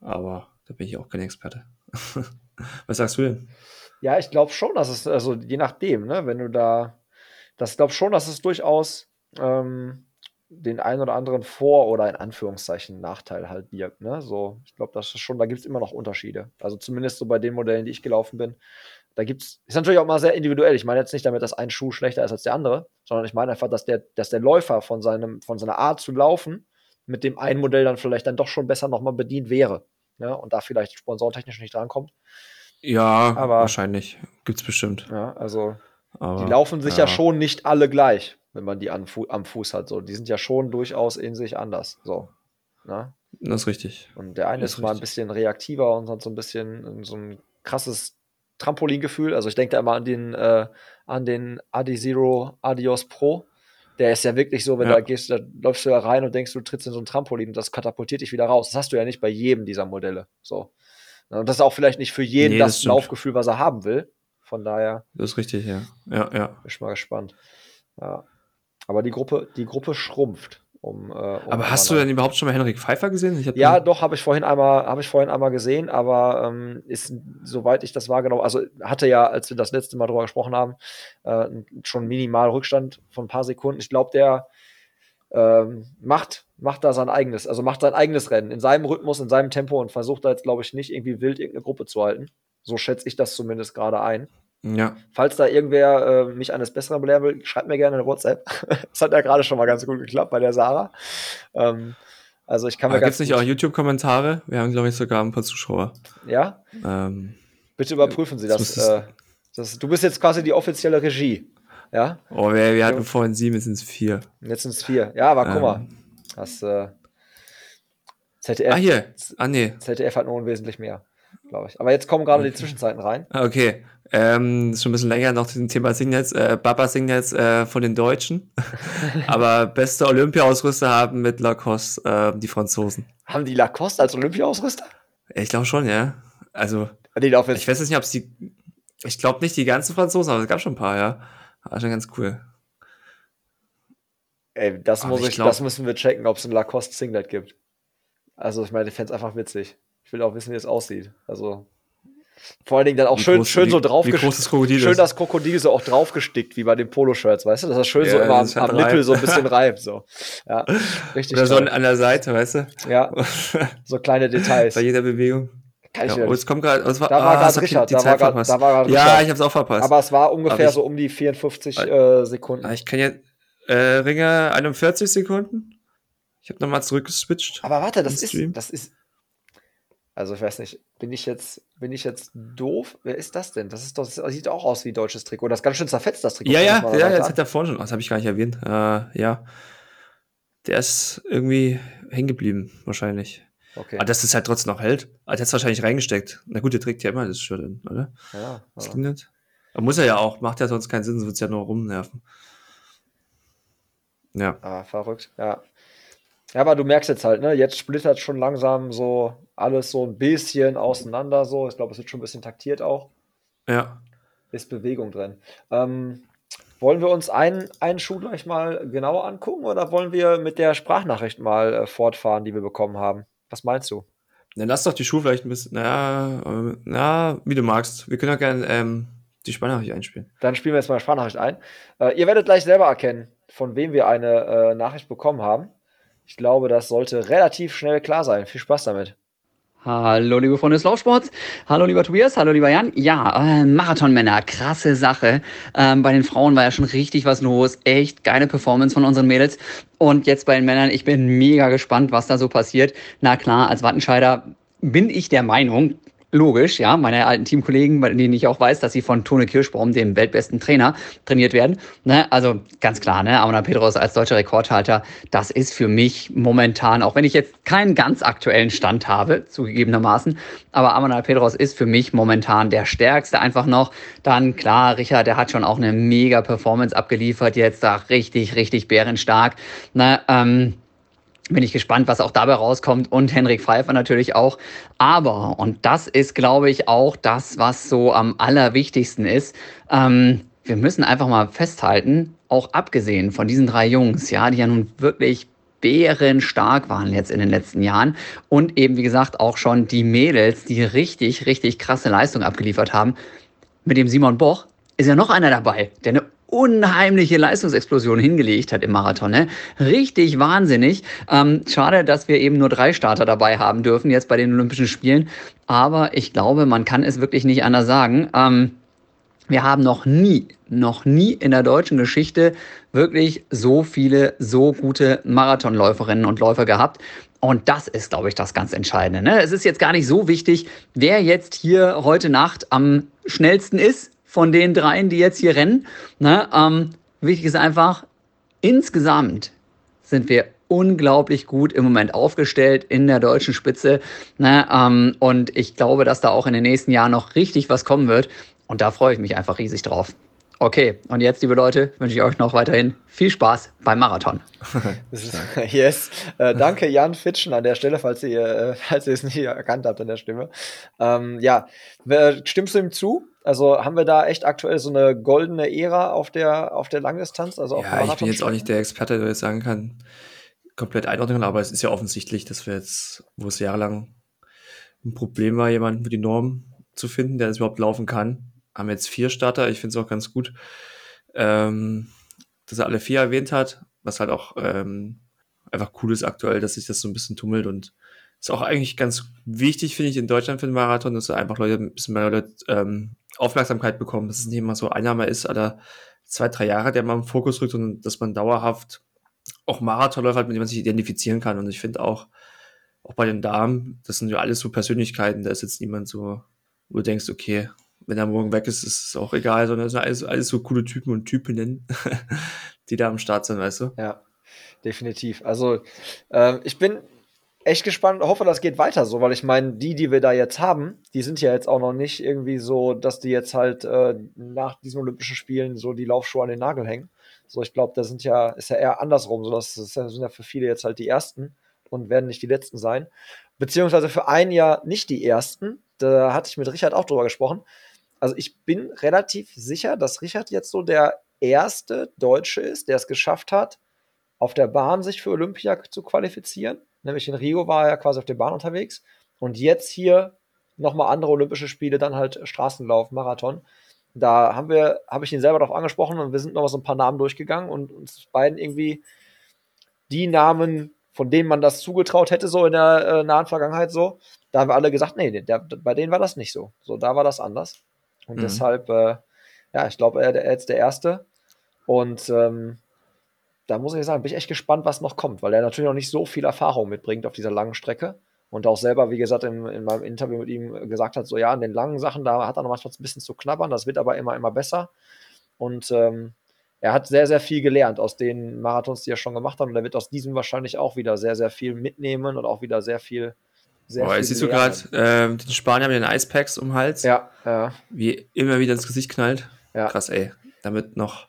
Aber da bin ich auch kein Experte. Was sagst du denn? Ja, ich glaube schon, dass es, also je nachdem, ne, wenn du da, das glaube schon, dass es durchaus ähm, den einen oder anderen Vor- oder in Anführungszeichen Nachteil halt birgt. Ne? So, ich glaube, das ist schon, da gibt es immer noch Unterschiede. Also zumindest so bei den Modellen, die ich gelaufen bin. Da gibt es, ist natürlich auch mal sehr individuell. Ich meine jetzt nicht damit, dass ein Schuh schlechter ist als der andere, sondern ich meine einfach, dass der, dass der Läufer von, seinem, von seiner Art zu laufen mit dem einen Modell dann vielleicht dann doch schon besser nochmal bedient wäre. Ne? Und da vielleicht sponsorentechnisch nicht drankommt. Ja, Aber- wahrscheinlich. Gibt's bestimmt. Ja, also Aber, die laufen sich ja. ja. schon nicht alle gleich, wenn man die Fu am Fuß hat. So, die sind ja schon durchaus in sich anders. So. Ne? Das ist richtig. Und der eine ist, ist mal ein bisschen reaktiver und hat so ein bisschen so ein krasses Trampolingefühl. Also ich denke da immer an den, äh, an den Adi Zero Adios Pro. Der ist ja wirklich so, wenn Ja. du da gehst, da läufst du da rein und denkst, du trittst in so ein Trampolin und das katapultiert dich wieder raus. Das hast du ja nicht bei jedem dieser Modelle. So. Und das ist auch vielleicht nicht für jeden Nee, das das. Laufgefühl, was er haben will. Von daher Das ist richtig, ja. Ja, ja. bin ich mal gespannt. Ja. Aber die Gruppe, die Gruppe schrumpft. Um, äh, um Aber hast du denn überhaupt schon mal Henrik Pfeiffer gesehen? Ja, doch, habe ich vorhin einmal, habe ich vorhin einmal gesehen, aber ähm, ist, soweit ich das wahrgenommen, also hatte ja, als wir das letzte Mal drüber gesprochen haben, äh, schon minimal Rückstand von ein paar Sekunden. Ich glaube, der ähm, macht, macht da sein eigenes, also macht sein eigenes Rennen in seinem Rhythmus, in seinem Tempo und versucht da jetzt, glaube ich, nicht irgendwie wild irgendeine Gruppe zu halten. So schätze ich das zumindest gerade ein. Ja. Falls da irgendwer äh, mich eines Besseren belehren will, schreibt mir gerne eine WhatsApp. das hat ja gerade schon mal ganz gut geklappt bei der Sarah. Ähm, also ich kann mir Aber gibt's ganz nicht auch YouTube-Kommentare? Wir haben, glaube ich, sogar ein paar Zuschauer. Ja, Ähm, bitte überprüfen Sie Das das. Äh, das du bist jetzt quasi die offizielle Regie. Ja, oh, wir, wir hatten vorhin sieben, jetzt sind es vier. jetzt sind es vier. Ja, aber guck Ähm. mal. Das äh, ZDF, Ah, hier. Ah, nee. ZDF hat nun wesentlich mehr, glaube ich. Aber jetzt kommen gerade die Okay. Zwischenzeiten rein. Ah, Okay. Ähm, schon ein bisschen länger noch zum Thema Signets. Äh, Baba Signets äh, von den Deutschen. Aber beste Olympia-Ausrüster haben mit Lacoste äh, die Franzosen. Haben die Lacoste als Olympia-Ausrüster? Ich glaube schon, ja. Also, jetzt ich weiß jetzt nicht, ob es die. Ich glaube nicht die ganzen Franzosen, aber es gab schon ein paar, ja. War schon ganz cool. Ey, das, Aber muss ich ich, glaub- das müssen wir checken, ob es ein Lacoste Singlet gibt. Also, ich meine, ich fände es einfach witzig. Ich will auch wissen, wie es aussieht. Also, vor allen Dingen dann auch Wie schön, groß- schön so wie- drauf Wie groß das Krokodil Schön ist. das Krokodil so auch draufgestickt, wie bei den Poloshirts, weißt du? Dass das schön so Ja, immer am, das hat am Nippel so ein bisschen reibt. So. Ja, richtig. Oder so toll. an der Seite, weißt du? ja, so kleine Details. Bei jeder Bewegung. Kann ich Ja, oh, jetzt kommt gerade. Das war, Da war ah, gerade Richard, die da Zeit war grad- da war grad ja, Richard. ich hab's auch verpasst. Aber es war ungefähr ich- so um die 54 Ah, äh, Sekunden. Ah, ich kann jetzt äh, Ringe 41 Sekunden. Ich habe nochmal zurückgeswitcht. Aber warte, das ist, das ist. Also ich weiß nicht, bin ich jetzt, bin ich jetzt doof? Wer ist das denn? Das ist doch, das sieht auch aus wie deutsches Trikot. Das ist ganz schön zerfetzt, das Trikot. Ja, ja, ja, weiter das hat er vorhin schon. Das habe ich gar nicht erwähnt. Äh, ja. Der ist irgendwie hängen geblieben, wahrscheinlich. Okay. Aber dass es halt trotzdem noch hält. Ah, der hat es wahrscheinlich reingesteckt. Na gut, der trägt ja immer das Shirt in, oder? ja, Das ja. klingt nicht. Aber muss er ja auch. Macht ja sonst keinen Sinn, sonst wird's ja nur rumnerven. Ja. Ah, verrückt, ja. Ja, aber du merkst jetzt halt, ne, jetzt splittert schon langsam so alles so ein bisschen auseinander so. Ich glaube, es wird schon ein bisschen taktiert auch. Ja. Ist Bewegung drin. Ähm, wollen wir uns einen, einen Schuh gleich mal genauer angucken oder wollen wir mit der Sprachnachricht mal äh, fortfahren, die wir bekommen haben? Was meinst du? Dann lass doch die Schuhe vielleicht ein bisschen. Na, na, wie du magst. Wir können auch gerne ähm, die Sprachnachricht einspielen. Dann spielen wir jetzt mal eine Sprachnachricht ein. Äh, ihr werdet gleich selber erkennen, von wem wir eine äh, Nachricht bekommen haben. Ich glaube, das sollte relativ schnell klar sein. Viel Spaß damit. Hallo, liebe Freunde des Laufsports. Hallo, lieber Tobias. Hallo, lieber Jan. Ja, äh, Marathonmänner, krasse Sache. Ähm, bei den Frauen war ja schon richtig was los. Echt geile Performance von unseren Mädels. Und jetzt bei den Männern, ich bin mega gespannt, was da so passiert. Na klar, als Wattenscheider bin ich der Meinung, logisch, ja, meine alten Teamkollegen, bei denen ich auch weiß, dass sie von Tone Kirschbaum, dem weltbesten Trainer, trainiert werden. Ne? Also ganz klar, ne? Amona Pedros als deutscher Rekordhalter, das ist für mich momentan, auch wenn ich jetzt keinen ganz aktuellen Stand habe, zugegebenermaßen, aber Amona Pedros ist für mich momentan der stärkste einfach noch. Dann klar, Richard, der hat schon auch eine mega Performance abgeliefert, jetzt da richtig, richtig bärenstark. Ne? Ähm, bin ich gespannt, was auch dabei rauskommt und Henrik Pfeiffer natürlich auch. Aber, und das ist, glaube ich, auch das, was so am allerwichtigsten ist, ähm, wir müssen einfach mal festhalten, auch abgesehen von diesen drei Jungs, ja, die ja nun wirklich bärenstark waren jetzt in den letzten Jahren und eben, wie gesagt, auch schon die Mädels, die richtig, richtig krasse Leistung abgeliefert haben. Mit dem Simon Boch ist ja noch einer dabei, der eine unheimliche Leistungsexplosion hingelegt hat im Marathon. Ne? Richtig wahnsinnig. Ähm, schade, dass wir eben nur drei Starter dabei haben dürfen jetzt bei den Olympischen Spielen. Aber ich glaube, man kann es wirklich nicht anders sagen. Ähm, wir haben noch nie, noch nie in der deutschen Geschichte wirklich so viele, so gute Marathonläuferinnen und Läufer gehabt. Und das ist, glaube ich, das ganz Entscheidende. Ne? Es ist jetzt gar nicht so wichtig, wer jetzt hier heute Nacht am schnellsten ist von den dreien, die jetzt hier rennen. Ne? Ähm, wichtig ist einfach, insgesamt sind wir unglaublich gut im Moment aufgestellt in der deutschen Spitze. Ne? Ähm, und ich glaube, dass da auch in den nächsten Jahren noch richtig was kommen wird. Und da freue ich mich einfach riesig drauf. Okay, und jetzt, liebe Leute, wünsche ich euch noch weiterhin viel Spaß beim Marathon. yes. Äh, danke, Jan Fitschen an der Stelle, falls ihr, äh, falls ihr es nicht erkannt habt an der Stimme. Ähm, ja, stimmst du ihm zu? Also haben wir da echt aktuell so eine goldene Ära auf der, auf der Langdistanz? Also auf ja, ich bin jetzt auch nicht der Experte, der jetzt sagen kann, komplett einordnen, aber es ist ja offensichtlich, dass wir jetzt, wo es jahrelang ein Problem war, jemanden für die Norm zu finden, der das überhaupt laufen kann, haben jetzt vier Starter. Ich finde es auch ganz gut, ähm, dass er alle vier erwähnt hat, was halt auch ähm, einfach cool ist aktuell, dass sich das so ein bisschen tummelt und ist auch eigentlich ganz wichtig, finde ich, in Deutschland für den Marathon, dass einfach Leute ein bisschen mehr Leute ähm, Aufmerksamkeit bekommen, dass es nicht immer so Einnahme ist, aller zwei, drei Jahre, der man im Fokus rückt und dass man dauerhaft auch Marathonläufer hat, mit dem man sich identifizieren kann. Und ich finde auch, auch bei den Damen, das sind ja alles so Persönlichkeiten, da ist jetzt niemand so, wo du denkst, okay, wenn er morgen weg ist, ist es auch egal, sondern es sind alles, alles so coole Typen und Typinnen, die da am Start sind, weißt du? Ja, definitiv. Also äh, ich bin echt gespannt, hoffe, das geht weiter so, weil ich meine, die, die wir da jetzt haben, die sind ja jetzt auch noch nicht irgendwie so, dass die jetzt halt äh, nach diesen Olympischen Spielen so die Laufschuhe an den Nagel hängen. So, ich glaube, da sind ja, ist ja eher andersrum, so das, das sind ja für viele jetzt halt die ersten und werden nicht die letzten sein. Beziehungsweise für ein Jahr nicht die ersten. Da hatte ich mit Richard auch drüber gesprochen. Also ich bin relativ sicher, dass Richard jetzt so der erste Deutsche ist, der es geschafft hat, auf der Bahn sich für Olympia zu qualifizieren nämlich in Rio war er quasi auf der Bahn unterwegs und jetzt hier nochmal andere Olympische Spiele, dann halt Straßenlauf, Marathon. Da haben wir, habe ich ihn selber darauf angesprochen und wir sind noch mal so ein paar Namen durchgegangen und uns beiden irgendwie die Namen, von denen man das zugetraut hätte, so in der äh, nahen Vergangenheit so, da haben wir alle gesagt, nee, der, bei denen war das nicht so. So, da war das anders. Und mhm. deshalb, äh, ja, ich glaube, er, er ist der Erste. Und ähm, da muss ich sagen, bin ich echt gespannt, was noch kommt, weil er natürlich noch nicht so viel Erfahrung mitbringt auf dieser langen Strecke. Und auch selber, wie gesagt, in, in meinem Interview mit ihm gesagt hat, so ja, an den langen Sachen, da hat er noch manchmal ein bisschen zu knabbern, das wird aber immer, immer besser. Und ähm, er hat sehr, sehr viel gelernt aus den Marathons, die er schon gemacht hat. Und er wird aus diesem wahrscheinlich auch wieder sehr, sehr viel mitnehmen und auch wieder sehr viel. Sehr Boah, viel siehst du gerade, äh, den Spanier mit den Eispacks um den Hals. Ja, ja. Wie immer wieder ins Gesicht knallt. Ja. Krass, ey. Damit noch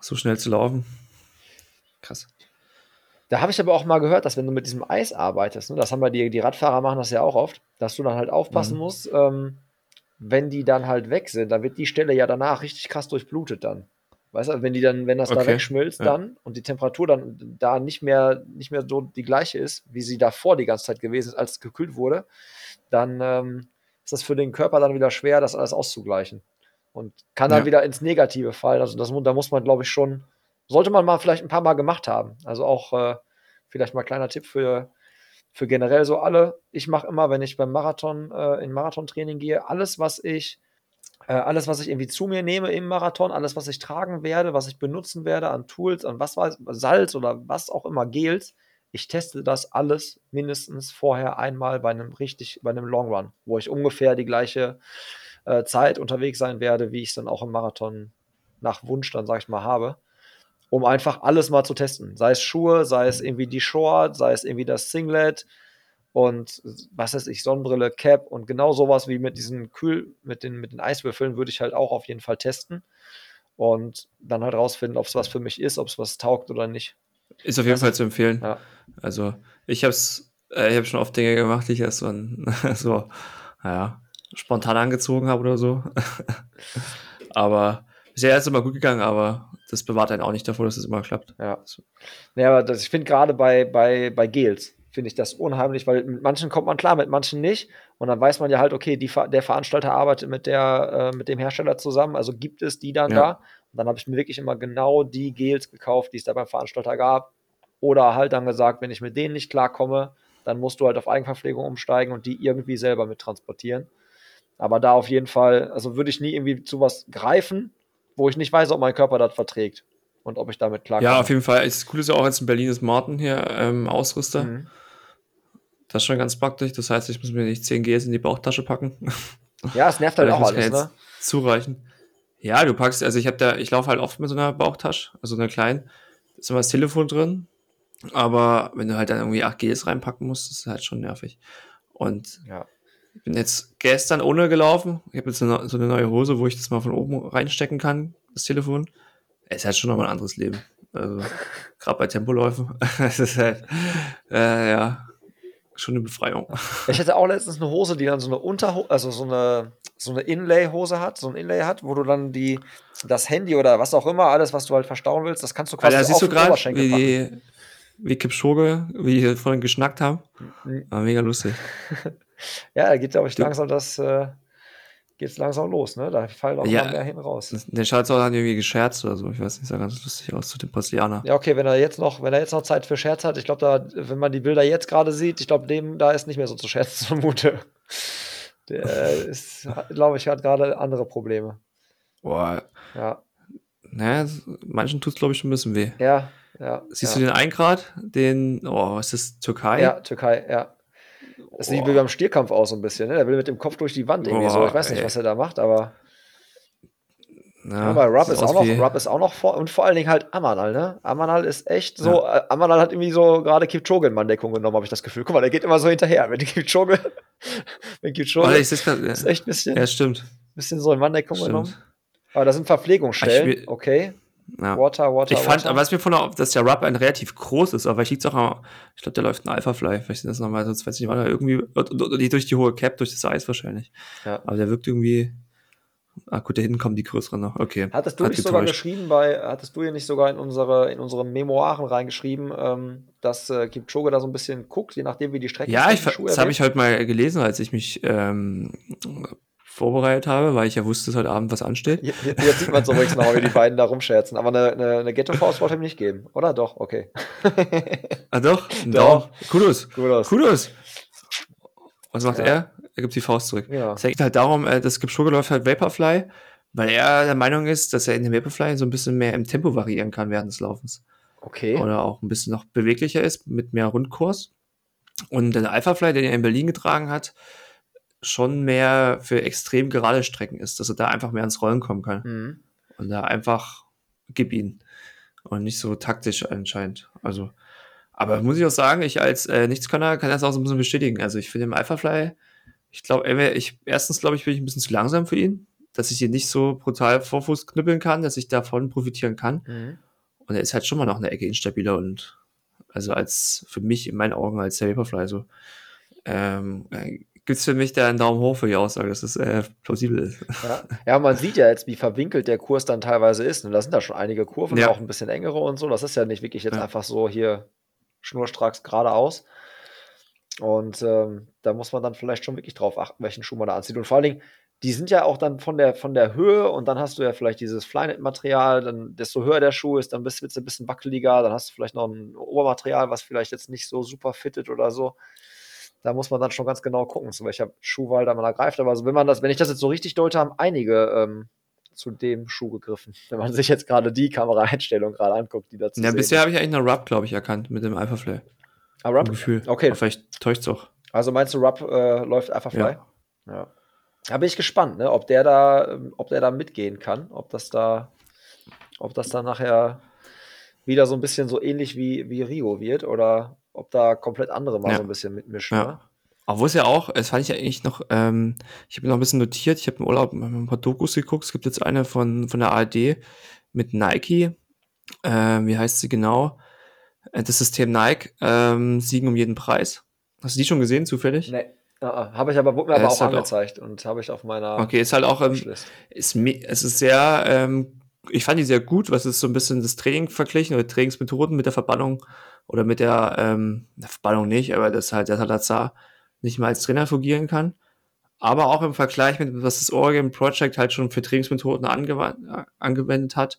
so schnell zu laufen. Krass. Da habe ich aber auch mal gehört, dass wenn du mit diesem Eis arbeitest, ne, das haben wir die, die Radfahrer machen das ja auch oft, dass du dann halt aufpassen mhm. musst, ähm, wenn die dann halt weg sind, dann wird die Stelle ja danach richtig krass durchblutet dann. Weißt du, wenn die dann, wenn das okay. da wegschmilzt ja. dann und die Temperatur dann da nicht mehr, nicht mehr so die gleiche ist, wie sie davor die ganze Zeit gewesen ist, als es gekühlt wurde, dann ähm, ist das für den Körper dann wieder schwer, das alles auszugleichen. Und kann dann ja. wieder ins Negative fallen. Also das, da muss man, glaube ich, schon sollte man mal vielleicht ein paar Mal gemacht haben. Also auch äh, vielleicht mal kleiner Tipp für, für generell so alle. Ich mache immer, wenn ich beim Marathon, äh, in Marathontraining gehe, alles, was ich, äh, alles, was ich irgendwie zu mir nehme im Marathon, alles, was ich tragen werde, was ich benutzen werde an Tools, an was weiß, Salz oder was auch immer, Gels, ich teste das alles mindestens vorher einmal bei einem richtig, bei einem Long Run, wo ich ungefähr die gleiche äh, Zeit unterwegs sein werde, wie ich es dann auch im Marathon nach Wunsch dann, sag ich mal, habe. Um einfach alles mal zu testen. Sei es Schuhe, sei es irgendwie die Short, sei es irgendwie das Singlet und was weiß ich, Sonnenbrille, Cap und genau sowas wie mit diesen Kühl, mit den, mit den Eiswürfeln würde ich halt auch auf jeden Fall testen und dann halt rausfinden, ob es was für mich ist, ob es was taugt oder nicht. Ist auf jeden Fall zu empfehlen. Ja. Also, ich habe es, äh, ich habe schon oft Dinge gemacht, die ich erst so, ein, so naja, spontan angezogen habe oder so. aber bisher ist es immer gut gegangen, aber das bewahrt einen auch nicht davor, dass es immer klappt. Ja. Ja, aber das, ich finde gerade bei, bei, bei Gels, finde ich das unheimlich, weil mit manchen kommt man klar, mit manchen nicht. Und dann weiß man ja halt, okay, die, der Veranstalter arbeitet mit, der, äh, mit dem Hersteller zusammen, also gibt es die dann Ja. da. Und dann habe ich mir wirklich immer genau die Gels gekauft, die es da beim Veranstalter gab. Oder halt dann gesagt, wenn ich mit denen nicht klarkomme, dann musst du halt auf Eigenverpflegung umsteigen und die irgendwie selber mit transportieren. Aber da auf jeden Fall, also würde ich nie irgendwie zu was greifen, wo ich nicht weiß, ob mein Körper das verträgt und ob ich damit klarkomme. Ja, auf jeden Fall. Das Coole ist ja auch jetzt in Berlin ist Martin hier ähm, Ausrüster. Mhm. Das ist schon ganz praktisch. Das heißt, ich muss mir nicht 10 Gs in die Bauchtasche packen. Ja, es nervt halt auch alles, ne? Zureichen. Ja, du packst, also ich habe da, ich laufe halt oft mit so einer Bauchtasche, also einer kleinen. Da ist immer das Telefon drin. Aber wenn du halt dann irgendwie 8 Gs reinpacken musst, ist halt schon nervig. Und Ja. Ich bin jetzt gestern ohne gelaufen. Ich habe jetzt eine, so eine neue Hose, wo ich das mal von oben reinstecken kann, das Telefon. Es ist halt schon nochmal ein anderes Leben. Also, gerade bei Tempoläufen. Es ist halt, äh, ja, schon eine Befreiung. Ich hatte auch letztens eine Hose, die dann so eine Unterhose, also so eine, so eine Inlay-Hose hat, so ein Inlay hat, wo du dann die, das Handy oder was auch immer, alles, was du halt verstauen willst, das kannst du quasi da siehst du auf den gerade, Oberschenkel wie, packen. die, wie Kipchoge, wie die vorhin geschnackt haben. War mega lustig. Ja, da geht, glaube ich, langsam das, äh, geht's langsam los, ne? Da fallen auch Ja. immer mehr hin raus. Der Schatz hat irgendwie gescherzt oder so. Ich weiß nicht, sah ganz lustig aus zu dem Brasilianer. Ja, okay, wenn er jetzt noch, wenn er jetzt noch Zeit für Scherz hat, ich glaube, da, wenn man die Bilder jetzt gerade sieht, ich glaube, dem da ist nicht mehr so zu scherzen zumute. Der ist, glaube ich, hat gerade andere Probleme. Boah, Ja, naja, manchen tut's glaube ich, schon ein bisschen weh. ja, ja. Siehst ja. du den einen Grad? Den, oh, ist das? Türkei? Ja, Türkei, ja. Das sieht wie beim Stierkampf aus so ein bisschen, ne? Der will mit dem Kopf durch die Wand irgendwie so. Boah, Ich weiß nicht, ey. was er da macht, aber, Ja, aber sieht ist auch noch, Rupp ist auch noch vor und vor allen Dingen halt Amanal, ne? Amanal ist echt so, äh, Amanal hat irgendwie so gerade Kipchoge in Manndeckung genommen, habe ich das Gefühl. Guck mal, der geht immer so hinterher. Wenn Kipchoge, wenn Kipchoge ich seh's grad, ist echt ein bisschen, Ja, stimmt. bisschen so in Manndeckung genommen. Aber da sind Verpflegungsstellen, okay. Ja. Water, Water, Ich fand, Water. was mir von der, dass der Rub ein relativ groß ist, aber ich liegt's auch ich glaube, der läuft ein Alpha-Fly, vielleicht sind das nochmal, sonst weiß ich nicht, war da irgendwie, durch die hohe Cap, durch das Eis wahrscheinlich. Ja. Aber der wirkt irgendwie, ah gut, da hinten kommen die größeren noch, okay. Hattest du Hat nicht sogar getäuscht. geschrieben bei, hattest du hier nicht sogar in unsere, in unsere Memoiren reingeschrieben, ähm, dass äh, Kipchoge da so ein bisschen guckt, je nachdem wie die Strecke Ja, ist, ich, das habe ich heute mal gelesen, als ich mich ähm, vorbereitet habe, weil ich ja wusste, dass heute Abend was ansteht. Je- je- Jetzt sieht man es übrigens noch, wie die beiden da rumscherzen. Aber eine, eine, eine Ghetto-Faust wollte er mir nicht geben. Oder doch? Okay. Ah doch, Doch. Daumen. Kudos, aus. Kudos. Was macht Ja. er? Er gibt die Faust zurück. Ja. Es geht halt darum, äh, dass Kipchoge läuft halt Vaporfly, weil er der Meinung ist, dass er in dem Vaporfly so ein bisschen mehr im Tempo variieren kann während des Laufens. Okay. Oder auch ein bisschen noch beweglicher ist, mit mehr Rundkurs. Und der Alphafly, den er in Berlin getragen hat, schon mehr für extrem gerade Strecken ist, dass er da einfach mehr ins Rollen kommen kann. Mhm. Und da einfach gib ihn. Und nicht so taktisch anscheinend. Also, aber muss ich auch sagen, ich als äh, Nichtskönner kann das auch so ein bisschen bestätigen. Also ich finde im Alphafly, ich glaube, ich, erstens glaube ich, bin ich ein bisschen zu langsam für ihn, dass ich ihn nicht so brutal Vorfuß knüppeln kann, dass ich davon profitieren kann. Mhm. Und er ist halt schon mal noch eine Ecke instabiler und also als für mich in meinen Augen als der Vaporfly so. Ähm, Gibt es für mich da einen Daumen hoch für die Aussage, dass das äh, plausibel ist. Ja. ja, man sieht ja jetzt, wie verwinkelt der Kurs dann teilweise ist. Und da sind da schon einige Kurven, Ja. auch ein bisschen engere und so. Das ist ja nicht wirklich jetzt Ja. einfach so hier schnurstracks geradeaus. Und ähm, da muss man dann vielleicht schon wirklich drauf achten, welchen Schuh man da anzieht. Und vor allen Dingen, die sind ja auch dann von der, von der Höhe und dann hast du ja vielleicht dieses Flynet-Material, dann desto höher der Schuh ist, dann bist du ein bisschen wackeliger, dann hast du vielleicht noch ein Obermaterial, was vielleicht jetzt nicht so super fittet oder so. Da muss man dann schon ganz genau gucken, zu welcher Schuhwahl da man da greift. Aber also wenn man das, wenn ich das jetzt so richtig deute, haben einige ähm, zu dem Schuh gegriffen. Wenn man sich jetzt gerade die Kameraeinstellung gerade anguckt, die dazu Ja, bisher habe ich eigentlich noch Rub, glaube ich, erkannt mit dem Alphafly. Ah, Rupp? Gefühl. Okay. Aber vielleicht täuscht es auch. Also meinst du, Rupp äh, läuft einfach frei? Ja. ja. Da bin ich gespannt, ne? ob der da, ähm, ob der da mitgehen kann, ob das da, ob das da nachher wieder so ein bisschen so ähnlich wie, wie Rio wird oder ob da komplett andere mal Ja. so ein bisschen mitmischen. Ja. Ne? Obwohl es ja auch, es fand ich ja eigentlich noch, ähm, ich habe mir noch ein bisschen notiert, ich habe im Urlaub ein paar Dokus geguckt. Es gibt jetzt eine von, von der ARD mit Nike. Ähm, wie heißt sie genau? Äh, Das System Nike, ähm, Siegen um jeden Preis. Hast du die schon gesehen, zufällig? Nee. Uh Habe ich aber, wurde mir Ja, aber ist auch halt auch- angezeigt und habe ich auf meiner Okay, ist halt auch, ähm, Watchlist. ist, es ist sehr, ähm, ich fand die sehr gut, was ist so ein bisschen das Training verglichen oder Trainingsmethoden mit der Verbannung oder mit der, ähm, der Verbannung nicht, aber dass halt der Salazar nicht mal als Trainer fungieren kann. Aber auch im Vergleich mit, was das Oregon Project halt schon für Trainingsmethoden angewendet hat,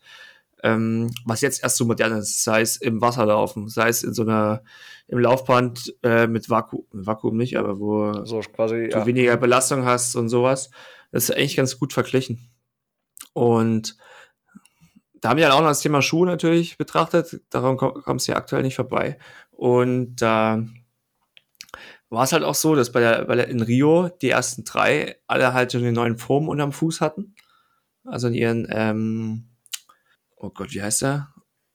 ähm, was jetzt erst so modern ist, sei es im Wasserlaufen, sei es in so einer, im Laufband äh, mit Vakuum, Vakuum nicht, aber wo So quasi, du ja. weniger Belastung hast und sowas. Das ist eigentlich ganz gut verglichen. Und da haben wir dann auch noch das Thema Schuhe natürlich betrachtet. Darum ko- kommst du ja aktuell nicht vorbei. Und da war es halt auch so, dass bei der, bei der in Rio die ersten drei alle halt schon den neuen Form unterm Fuß hatten. Also in ihren, ähm, oh Gott, wie heißt der?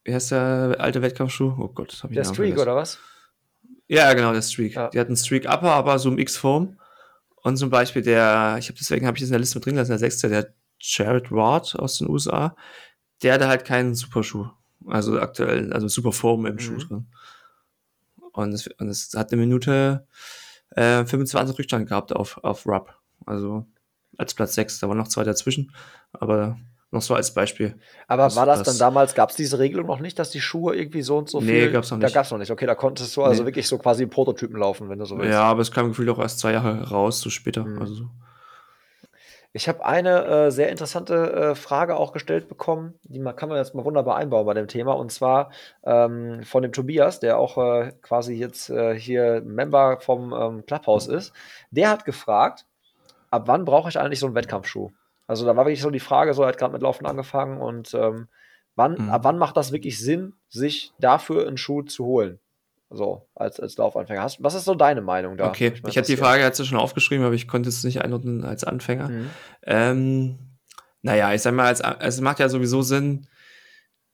Wie heißt der alte Wettkampfschuh? Oh Gott, das hab ich Der Streak oder was? Ja, genau, der Streak. Ja. Die hatten Streak Upper, aber so im X-Form. Und zum Beispiel der, ich habe deswegen habe ich das in der Liste mit drin gelassen, der sechste, der Jared Ward aus den USA, der hatte halt keinen Superschuh. Also aktuell, also Superform im Schuh Mhm. drin. Und es, und es hat eine Minute äh, 25 Rückstand gehabt auf, auf Rupp. Also als Platz 6, da war noch zwei dazwischen, aber noch so als Beispiel. Aber Das- war das, das- dann damals, gab es diese Regelung noch nicht, dass die Schuhe irgendwie so und so Nee, viel. gab's noch Da nicht. gab es noch nicht. Okay, da konntest du also Nee. wirklich so quasi Prototypen laufen, wenn du so willst. Ja, aber es kam gefühlt auch erst zwei Jahre raus, so später. Mhm. Also so. Ich habe eine äh, sehr interessante äh, Frage auch gestellt bekommen, die man, kann man jetzt mal wunderbar einbauen bei dem Thema, und zwar ähm, von dem Tobias, der auch äh, quasi jetzt äh, hier Member vom ähm, Clubhouse ist. Der hat gefragt, ab wann brauche ich eigentlich so einen Wettkampfschuh? Also da war wirklich so die Frage, so er hat gerade mit Laufen angefangen und ähm, wann, Mhm. ab wann macht das wirklich Sinn, sich dafür einen Schuh zu holen? So, als, als Laufanfänger. Hast, was ist so deine Meinung da? Okay, Mich mal ich habe die. Frage jetzt schon aufgeschrieben, aber ich konnte es nicht einordnen als Anfänger. Mhm. Ähm, naja, ich sag mal, als, also es macht ja sowieso Sinn.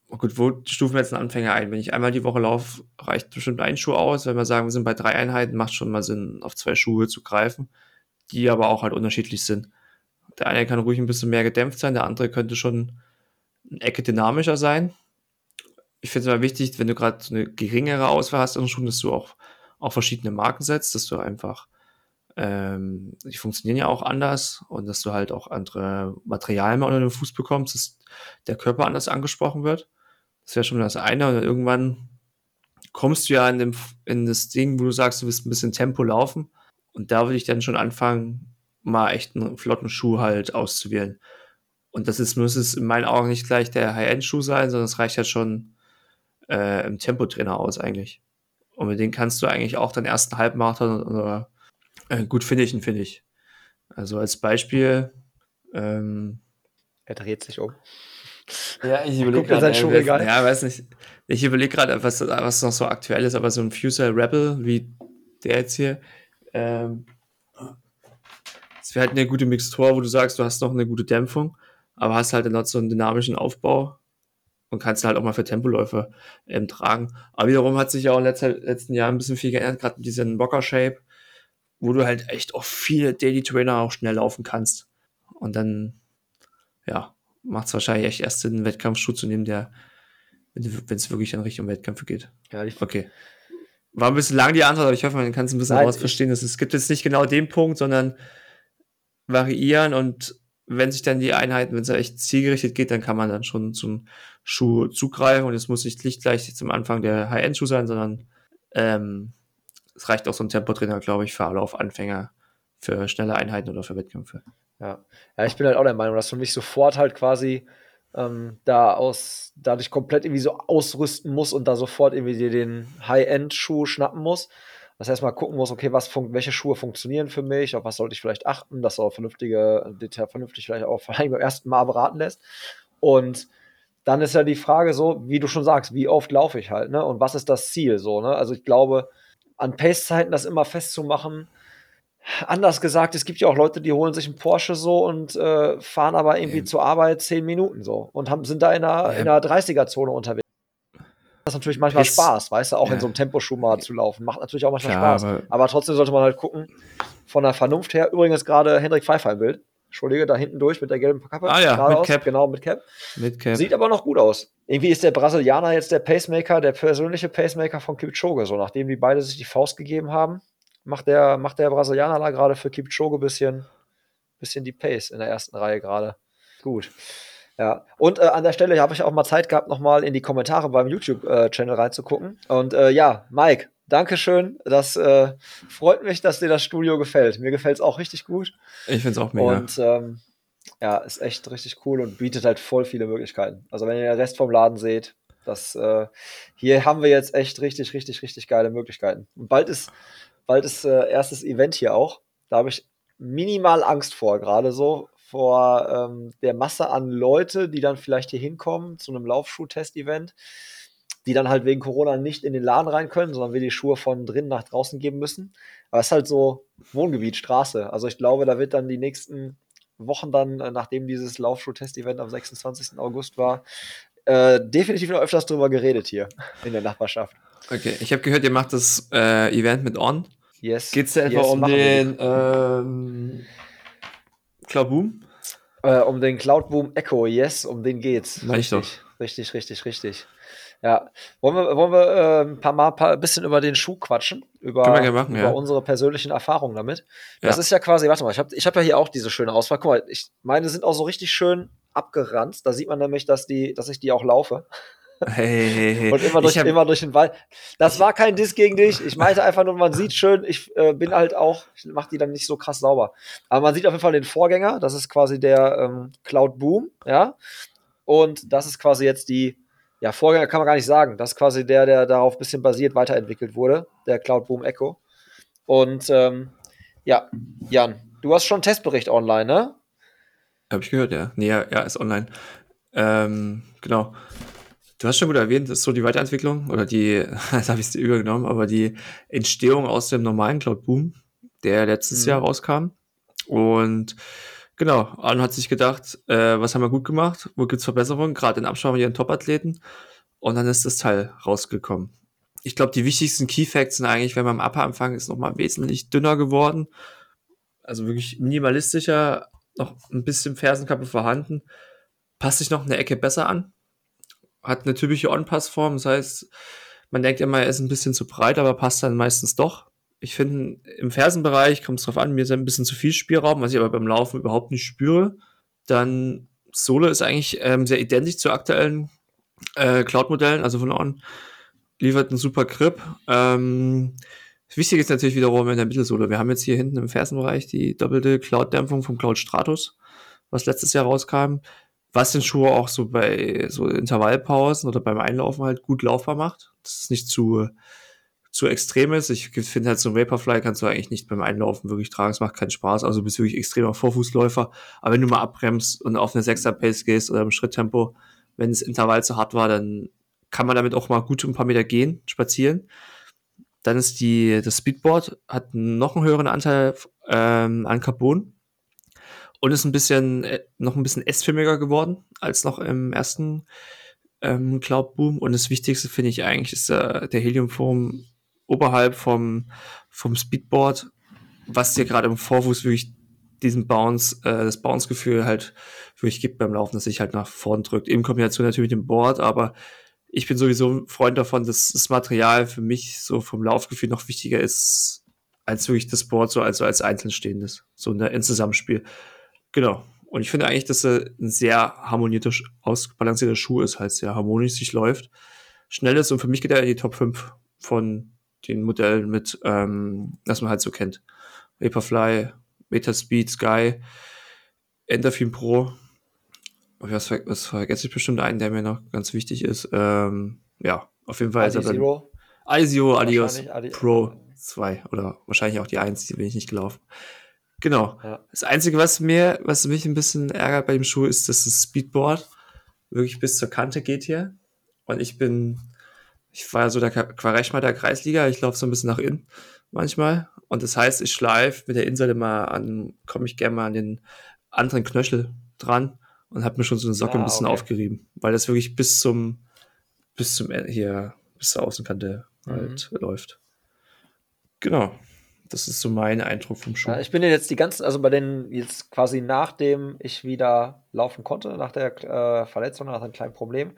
Oh gut, wo stufen wir jetzt einen Anfänger ein? Wenn ich einmal die Woche laufe, reicht bestimmt ein Schuh aus. Wenn wir sagen, wir sind bei drei Einheiten, macht schon mal Sinn, auf zwei Schuhe zu greifen, die aber auch halt unterschiedlich sind. Der eine kann ruhig ein bisschen mehr gedämpft sein, der andere könnte schon eine Ecke dynamischer sein. Ich finde es immer wichtig, wenn du gerade so eine geringere Auswahl hast an Schuhen, dass du auch, auch verschiedene Marken setzt, dass du einfach ähm, die funktionieren ja auch anders und dass du halt auch andere Materialien mal unter den Fuß bekommst, dass der Körper anders angesprochen wird. Das wäre schon das eine. Und dann irgendwann kommst du ja in, dem, in das Ding, wo du sagst, du willst ein bisschen Tempo laufen. Und da würde ich dann schon anfangen, mal echt einen flotten Schuh halt auszuwählen. Und das ist, muss es in meinen Augen nicht gleich der High-End-Schuh sein, sondern es reicht halt schon äh, im Tempotrainer aus eigentlich. Und mit denen kannst du eigentlich auch deinen ersten Halbmarathon oder äh, gut finishen, finde ich. Also als Beispiel. Ähm, Er dreht sich um. ja, ich sein Schuhregal. Ja, weiß nicht. Ich überlege gerade, was, was noch so aktuell ist, aber so ein Fuser Rebel wie der jetzt hier. Ähm, es wäre halt eine gute Mixtur, wo du sagst, du hast noch eine gute Dämpfung, aber hast halt dann noch so einen dynamischen Aufbau und kannst halt auch mal für Tempoläufe ähm, tragen. Aber wiederum hat sich ja auch in letzter, letzten Jahren ein bisschen viel geändert, gerade mit diesem Mocker-Shape, wo du halt echt auch viele Daily Trainer auch schnell laufen kannst. Und dann, ja, macht es wahrscheinlich echt erst Sinn, einen Wettkampfschuh zu nehmen, der, wenn es wirklich in Richtung Wettkämpfe geht. Ja, die Okay. War ein bisschen lang die Antwort, aber ich hoffe, man kann es ein bisschen Nein, raus ich- verstehen. Es gibt jetzt nicht genau den Punkt, sondern variieren und wenn sich dann die Einheiten, wenn es echt zielgerichtet geht, dann kann man dann schon zum Schuh zugreifen und es muss nicht gleich zum Anfang der High-End-Schuh sein, sondern ähm, es reicht auch so ein Tempotrainer, glaube ich, für alle auf Anfänger, für schnelle Einheiten oder für Wettkämpfe. Ja. ja, ich bin halt auch der Meinung, dass du nicht sofort halt quasi ähm, da aus, dadurch komplett irgendwie so ausrüsten musst und da sofort irgendwie dir den High-End-Schuh schnappen musst. Das heißt, mal gucken muss, okay, was welche Schuhe funktionieren für mich, auf was sollte ich vielleicht achten, dass auch vernünftige, Detail vernünftig vielleicht auch vor allem beim ersten Mal beraten lässt. Und dann ist ja die Frage so, wie du schon sagst, wie oft laufe ich halt, ne? Und was ist das Ziel so, ne? Also ich glaube, an Pace-Zeiten das immer festzumachen. Anders gesagt, es gibt ja auch Leute, die holen sich einen Porsche so und äh, fahren aber irgendwie Ja. zur Arbeit zehn Minuten so und haben, sind da in einer, Ja. in einer 30er-Zone unterwegs. Das ist natürlich manchmal Pace- Spaß, weißt du, auch Ja. in so einem Temposchuh mal zu laufen. Macht natürlich auch manchmal Klar, Spaß. aber- Aber, trotzdem sollte man halt gucken, von der Vernunft her. Übrigens gerade Hendrik Pfeiffer im Bild. Entschuldige, da hinten durch mit der gelben Kappe. Ah ja, mit. Cap. Genau, mit Cap. Mit Cap. Sieht aber noch gut aus. Irgendwie ist der Brasilianer jetzt der Pacemaker, der persönliche Pacemaker von Kipchoge. So, nachdem die beide sich die Faust gegeben haben, macht der, macht der Brasilianer da gerade für Kipchoge bisschen, bisschen die Pace in der ersten Reihe gerade. Gut. Ja, und äh, an der Stelle habe ich auch mal Zeit gehabt, nochmal in die Kommentare beim YouTube-Channel reinzugucken. Und äh, ja, Mike, Dankeschön. Das äh, freut mich, dass dir das Studio gefällt. Mir gefällt es auch richtig gut. Ich finde es auch mega. Und ähm, ja, ist echt richtig cool und bietet halt voll viele Möglichkeiten. Also wenn ihr den Rest vom Laden seht, das äh, hier haben wir jetzt echt richtig, richtig, richtig geile Möglichkeiten. Und bald ist, bald ist äh, erstes Event hier auch. Da habe ich minimal Angst vor, gerade so vor ähm, der Masse an Leute, die dann vielleicht hier hinkommen zu einem Laufschuh-Test-Event, die dann halt wegen Corona nicht in den Laden rein können, sondern wir die Schuhe von drinnen nach draußen geben müssen. Aber es ist halt so Wohngebiet, Straße. Also ich glaube, da wird dann die nächsten Wochen dann, äh, nachdem dieses Laufschuh-Test-Event am 26. August war, äh, definitiv noch öfters drüber geredet hier in der Nachbarschaft. Okay, ich habe gehört, ihr macht das äh, Event mit On. Yes. Geht's da etwa yes, um den ähm, Klaboom? Äh, um den Cloudboom Echo, yes, um den geht's. Ich richtig, richtig, richtig, richtig. Ja, wollen wir, wollen wir äh, ein paar Mal ein bisschen über den Schuh quatschen? Über, machen, über ja. unsere persönlichen Erfahrungen damit. Das Ja. ist ja quasi, warte mal, ich habe ich hab ja hier auch diese schöne Auswahl. Guck mal, ich, meine sind auch so richtig schön abgeranzt. Da sieht man nämlich, dass, die, dass ich die auch laufe. Hey, hey, hey. Und immer durch, ich hab, immer durch den Wald. Das war kein Diss gegen dich. Ich meinte einfach nur, man sieht schön, ich äh, bin halt auch, ich mache die dann nicht so krass sauber. Aber man sieht auf jeden Fall den Vorgänger, das ist quasi der ähm, Cloud Boom, ja. Und das ist quasi jetzt die, ja, Vorgänger kann man gar nicht sagen. Das ist quasi der, der darauf ein bisschen basiert weiterentwickelt wurde, der Cloud Boom Echo. Und ähm, ja, Jan, du hast schon einen Testbericht online, ne? Hab ich gehört, ja. Nee, ja, ja, ist online. Ähm, genau. Du hast schon gut erwähnt, das ist so die Weiterentwicklung oder die, jetzt habe ich es dir übergenommen, aber die Entstehung aus dem normalen Cloud Boom, der letztes Mhm. Jahr rauskam. Und genau, Arno hat sich gedacht, äh, was haben wir gut gemacht? Wo gibt's Verbesserungen? Gerade in Absprache mit ihren Top-Athleten. Und dann ist das Teil rausgekommen. Ich glaube, die wichtigsten Key Facts sind eigentlich, wenn man am Upper Anfang ist, nochmal wesentlich dünner geworden. Also wirklich minimalistischer, noch ein bisschen Fersenkappe vorhanden. Passt sich noch eine Ecke besser an. Hat eine typische On-Pass-Form. Das heißt, man denkt immer, er ist ein bisschen zu breit, aber passt dann meistens doch. Ich finde, im Fersenbereich kommt es drauf an, mir ist ein bisschen zu viel Spielraum, was ich aber beim Laufen überhaupt nicht spüre. Dann Sohle ist eigentlich ähm, sehr identisch zu aktuellen äh, Cloud-Modellen, also von On. Liefert einen super Grip. Ähm, wichtig ist natürlich wiederum in der Mittelsohle. Wir haben jetzt hier hinten im Fersenbereich die doppelte Cloud-Dämpfung vom Cloud Stratus, was letztes Jahr rauskam, was den Schuh auch so bei so Intervallpausen oder beim Einlaufen halt gut laufbar macht. Das ist nicht zu, zu extrem ist. Ich finde halt so ein Vaporfly kannst du eigentlich nicht beim Einlaufen wirklich tragen. Es macht keinen Spaß. Also du bist wirklich extremer Vorfußläufer. Aber wenn du mal abbremst und auf eine 6er Pace gehst oder im Schritttempo, wenn das Intervall zu hart war, dann kann man damit auch mal gut ein paar Meter gehen, spazieren. Dann ist die, das Speedboard hat noch einen höheren Anteil ähm, an Carbon und ist ein bisschen, äh, noch ein bisschen S-förmiger geworden als noch im ersten ähm, Cloud Boom. Und das Wichtigste finde ich eigentlich ist äh, der Heliumform oberhalb vom, vom Speedboard, was dir gerade im Vorfuß wirklich diesen Bounce, äh, das Bounce-Gefühl halt wirklich gibt beim Laufen, dass sich halt nach vorn drückt. In Kombination natürlich mit dem Board, aber ich bin sowieso ein Freund davon, dass das Material für mich so vom Laufgefühl noch wichtiger ist, als wirklich das Board so als, so als einzeln stehendes. So in der, in Zusammenspiel. Genau. Und ich finde eigentlich, dass er ein sehr harmonierter, ausbalancierter Schuh ist, halt sehr harmonisch sich läuft. Schnell ist und für mich geht er in die Top 5 von den Modellen mit, ähm, was man halt so kennt. Vaporfly, Metaspeed, Sky, Endorphin Pro. Was, ver was vergesse ich bestimmt einen, der mir noch ganz wichtig ist. Ähm, ja, auf jeden Fall ist er dann Zero. Adios Adi- Pro 2 oder wahrscheinlich auch die 1, die bin ich nicht gelaufen. Genau. Ja. Das Einzige, was mir, was mich ein bisschen ärgert bei dem Schuh, ist, dass das Speedboard wirklich bis zur Kante geht hier. Und ich bin, ich war ja so der Quaresma der Kreisliga, ich laufe so ein bisschen nach innen manchmal. Und das heißt, ich schleife mit der Innenseite mal an, komme ich gerne mal an den anderen Knöchel dran und habe mir schon so eine Socke ah, ein bisschen okay. aufgerieben, weil das wirklich bis zum, bis zum, hier, bis zur Außenkante mhm. halt läuft. Genau. Das ist so mein Eindruck vom Schuh. Ja, ich bin jetzt die ganzen, also bei den, jetzt quasi nachdem ich wieder laufen konnte, nach der äh, Verletzung, nach einem kleinen Problem,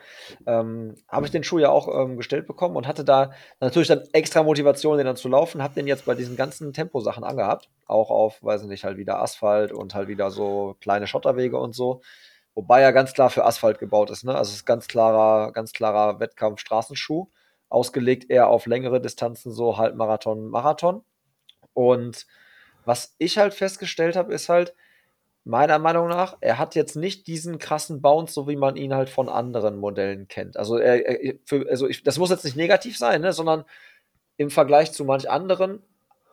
ähm, habe ich den Schuh ja auch ähm, gestellt bekommen und hatte da natürlich dann extra Motivation, den dann zu laufen. Habe den jetzt bei diesen ganzen Temposachen angehabt. Auch auf, weiß ich nicht, halt wieder Asphalt und halt wieder so kleine Schotterwege und so. Wobei er ganz klar für Asphalt gebaut ist, ne? Also es ist ganz klarer, ganz klarer Wettkampf-Straßenschuh. Ausgelegt eher auf längere Distanzen, so Halbmarathon, Marathon. Und was ich halt festgestellt habe, ist halt, meiner Meinung nach, er hat jetzt nicht diesen krassen Bounce, so wie man ihn halt von anderen Modellen kennt. Also, er, für, also ich, das muss jetzt nicht negativ sein, ne, sondern im Vergleich zu manch anderen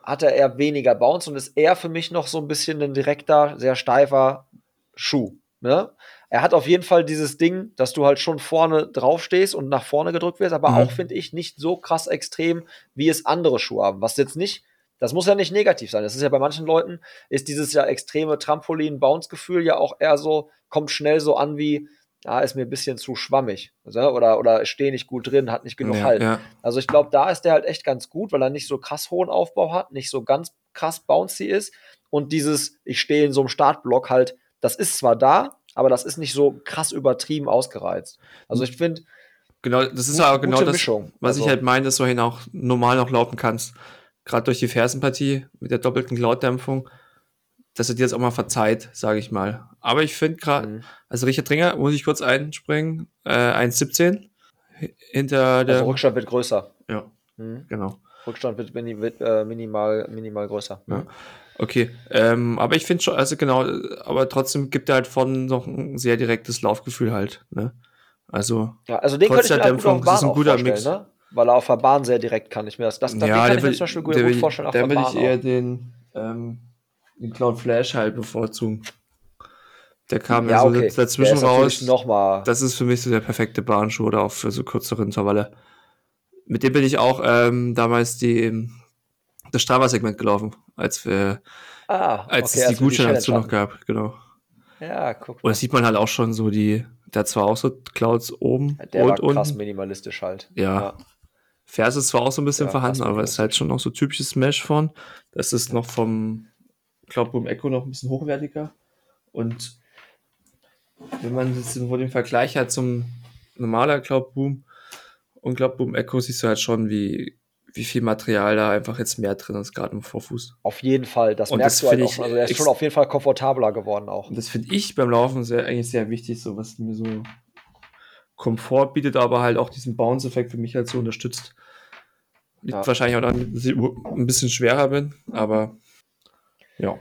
hat er eher weniger Bounce und ist eher für mich noch so ein bisschen ein direkter, sehr steifer Schuh. Ne? Er hat auf jeden Fall dieses Ding, dass du halt schon vorne drauf stehst und nach vorne gedrückt wirst, aber mhm. auch, finde ich, nicht so krass extrem, wie es andere Schuhe haben. Was jetzt nicht das muss ja nicht negativ sein. Das ist ja bei manchen Leuten, ist dieses ja extreme Trampolin-Bounce-Gefühl ja auch eher so, kommt schnell so an wie, ja, ist mir ein bisschen zu schwammig. Also, oder, oder stehe nicht gut drin, hat nicht genug ja, Halt. Ja. Also ich glaube, da ist der halt echt ganz gut, weil er nicht so krass hohen Aufbau hat, nicht so ganz krass bouncy ist. Und dieses, ich stehe in so einem Startblock halt, das ist zwar da, aber das ist nicht so krass übertrieben ausgereizt. Also ich finde. Genau, das ist ja auch genau das, Mischung. was also, ich halt meine, dass du hin auch normal noch laufen kannst gerade durch die Fersenpartie mit der doppelten Cloud-Dämpfung, dass er dir das auch mal verzeiht, sage ich mal. Aber ich finde gerade, mhm. also Richard Dringer, muss ich kurz einspringen, äh, 1,17 hinter der. Also Rückstand wird größer. Ja, mhm. genau. Rückstand wird, mini, wird äh, minimal, minimal größer. Ja. Okay, ähm, aber ich finde schon, also genau, aber trotzdem gibt er halt von noch ein sehr direktes Laufgefühl halt, ne? Also, ja, also den könnte ich mir Dämpfung, das ist ein guter Mix. Ne? Weil er auf der Bahn sehr direkt kann. Ich mir das, das, das ja, kann ich mir zum Beispiel gut, gut vorstellen. Auf der würde ich eher den, ähm, den Cloud Flash halt bevorzugen. Der kam ja, so okay. dazwischen raus. Noch mal das ist für mich so der perfekte Bahnschuh oder auch für so kürzere Intervalle. Mit dem bin ich auch ähm, damals die, das Strava-Segment gelaufen, als wir, ah, als okay, es die Gutscheine dazu noch gab, genau. Ja, guck mal. Und das sieht man halt auch schon so die, da zwar auch so Clouds oben der und war krass unten. minimalistisch halt. Ja. ja. Vers ist zwar auch so ein bisschen ja, vorhanden, aber es ist halt schon noch so typisches Mesh von. Das ist noch vom Cloud Boom Echo noch ein bisschen hochwertiger. Und wenn man jetzt vor dem Vergleich hat zum normaler Cloud Boom und Cloud Boom Echo, siehst du halt schon, wie, wie viel Material da einfach jetzt mehr drin ist, gerade im Vorfuß. Auf jeden Fall, das und merkst das du halt auch. Also er ist schon auf jeden Fall komfortabler geworden auch. Und das finde ich beim Laufen sehr, eigentlich sehr wichtig, so was mir so Komfort bietet, aber halt auch diesen Bounce-Effekt für mich halt so unterstützt. Ja. wahrscheinlich auch ich ein bisschen schwerer bin, aber ja.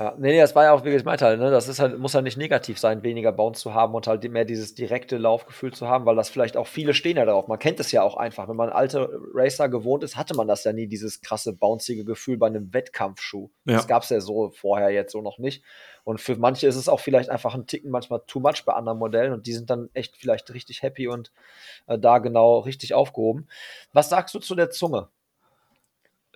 Ja, nee, nee, das war ja auch, wie ich meinte, halt, ne? das ist halt, muss ja nicht negativ sein, weniger Bounce zu haben und halt mehr dieses direkte Laufgefühl zu haben, weil das vielleicht auch viele stehen ja darauf. Man kennt es ja auch einfach. Wenn man alte Racer gewohnt ist, hatte man das ja nie, dieses krasse, bouncige Gefühl bei einem Wettkampfschuh. Ja. Das gab es ja so vorher jetzt so noch nicht. Und für manche ist es auch vielleicht einfach ein Ticken manchmal too much bei anderen Modellen und die sind dann echt vielleicht richtig happy und äh, da genau richtig aufgehoben. Was sagst du zu der Zunge?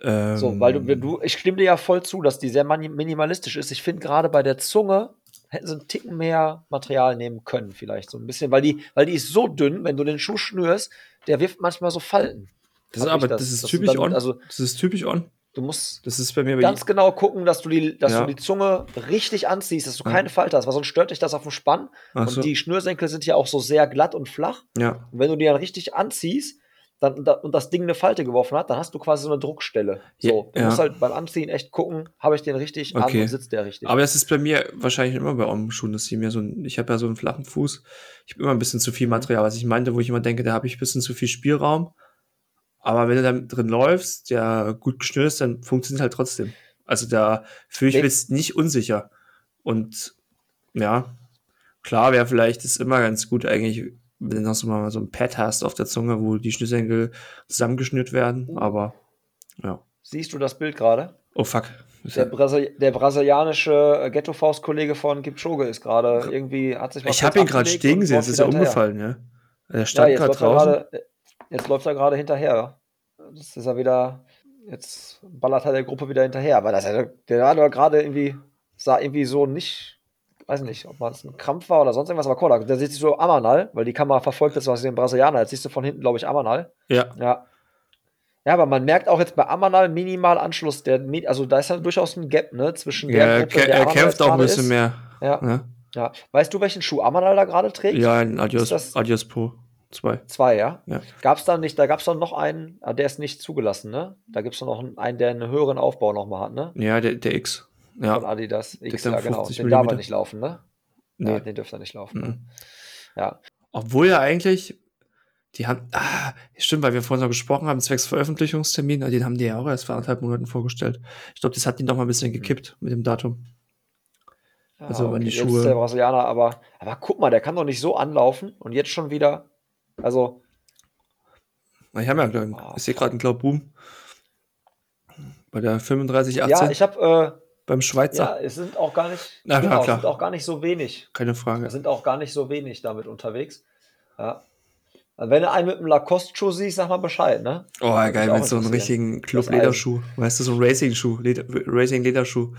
Ähm, so, weil du, du, ich stimme dir ja voll zu, dass die sehr minimalistisch ist. Ich finde gerade bei der Zunge hätten sie einen Ticken mehr Material nehmen können, vielleicht so ein bisschen, weil die, weil die ist so dünn, wenn du den Schuh schnürst, der wirft manchmal so Falten. Das ist aber, das, das ist typisch dann, on. Also, das ist typisch on. Du musst das ist bei mir ganz genau gucken, dass du die, dass ja. du die Zunge richtig anziehst, dass du keine Falte hast, weil sonst stört dich das auf dem Spann. Ach und so. die Schnürsenkel sind ja auch so sehr glatt und flach. Ja. Und wenn du die dann richtig anziehst, dann, da, und das Ding eine Falte geworfen hat, dann hast du quasi so eine Druckstelle. So, du ja. musst halt beim Anziehen echt gucken, habe ich den richtig okay. an, sitzt der richtig. Aber das ist bei mir wahrscheinlich immer bei Schuhen, dass sie mir so ein, ich habe ja so einen flachen Fuß, ich habe immer ein bisschen zu viel Material, was ich meinte, wo ich immer denke, da habe ich ein bisschen zu viel Spielraum. Aber wenn du da drin läufst, der gut geschnürt ist, dann funktioniert halt trotzdem. Also da fühle ich mich nicht unsicher. Und ja, klar wäre vielleicht ist immer ganz gut eigentlich, wenn du noch so mal so ein Pad hast auf der Zunge, wo die Schnürsenkel zusammengeschnürt werden, aber ja. Siehst du das Bild gerade? Oh fuck. Der, Brasil der, brasilianische Ghetto-Faust-Kollege von Kipchoge ist gerade irgendwie, hat sich Ich habe ihn gerade stehen gesehen, es ist ja umgefallen, ja. Er stand ja, gerade draußen. Grade, jetzt läuft er gerade hinterher. Das ist er wieder, jetzt ballert er der Gruppe wieder hinterher. Aber das, der war doch gerade irgendwie, sah irgendwie so nicht, weiß nicht, ob man es ein Krampf war oder sonst irgendwas, aber cool, da sieht sich so Amanal, weil die Kamera verfolgt jetzt was den Brasilianer. Jetzt siehst du von hinten, glaube ich, Amanal. Ja. Ja. Ja, aber man merkt auch jetzt bei Amanal minimal Anschluss. Der, also da ist ja durchaus ein Gap, ne? Zwischen Ja, der er, Gruppe, der er kämpft auch ein bisschen ist. mehr. Ja, Ne? ja. Weißt du, welchen Schuh Amanal da gerade trägt? Ja, ein Adios, das- Adios Pro 2. Zwei, ja. Ja. Gab es da nicht, da gab es doch noch einen, ah, der ist nicht zugelassen, ne? Da gibt es noch einen, einen, der einen höheren Aufbau nochmal hat, ne? Ja, der, der X. Von Ja. Adidas X, ja, genau. 50 Den darf er nicht laufen, ne? Nee. Ja, den dürfte er nicht laufen. Ne? Mhm. Ja. Obwohl ja eigentlich, die haben, ah, stimmt, weil wir vorhin noch gesprochen haben, zwecks Veröffentlichungstermin, den haben die ja auch erst vor anderthalb Monaten vorgestellt. Ich glaube, das hat ihn noch mal ein bisschen gekippt mit dem Datum. Ja, Also, wenn die jetzt Schuhe- ist der Brasilianer, aber, aber guck mal, der kann doch nicht so anlaufen und jetzt schon wieder. Also, Ich habe ja, glaub, Oh, ich sehe gerade einen Glaub Boom. Bei der 3518 ja, ich habe, beim Schweizer. ja, es sind auch gar nicht, Na, genau, klar, es klar. sind auch gar nicht so wenig. Keine Frage. Da sind auch gar nicht so wenig damit unterwegs. Ja. Also wenn du einen mit einem Lacoste-Schuh siehst, sag mal Bescheid, ne? Oh, geil, mich auch mit so einem richtigen Club-Lederschuh. Weißt du, so ein Racing-Schuh, Leder, Racing-Lederschuh.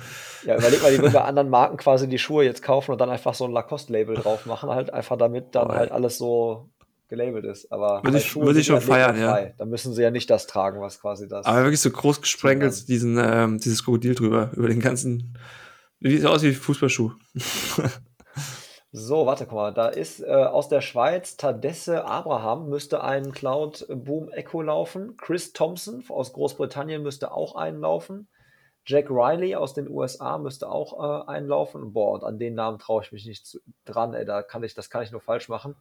Ja, überleg mal, die würden bei anderen Marken quasi die Schuhe jetzt kaufen und dann einfach so ein Lacoste-Label drauf machen, halt einfach damit dann Oh, halt alles so gelabelt ist. Aber Würde ich- würde ich schon feiern, ja. Da müssen sie ja nicht das tragen, was quasi das. Aber wirklich so groß gesprenkelt, diesen, ähm, dieses Krokodil drüber, über den ganzen. Wie sieht aus wie Fußballschuh. So, warte, guck mal, da ist äh, aus der Schweiz Tadesse Abraham müsste ein Cloud Boom Echo laufen. Chris Thompson aus Großbritannien müsste auch einlaufen. Jack Riley aus den USA müsste auch äh, einlaufen. Boah, und an den Namen traue ich mich nicht zu, dran, ey, da kann ich, das kann ich nur falsch machen.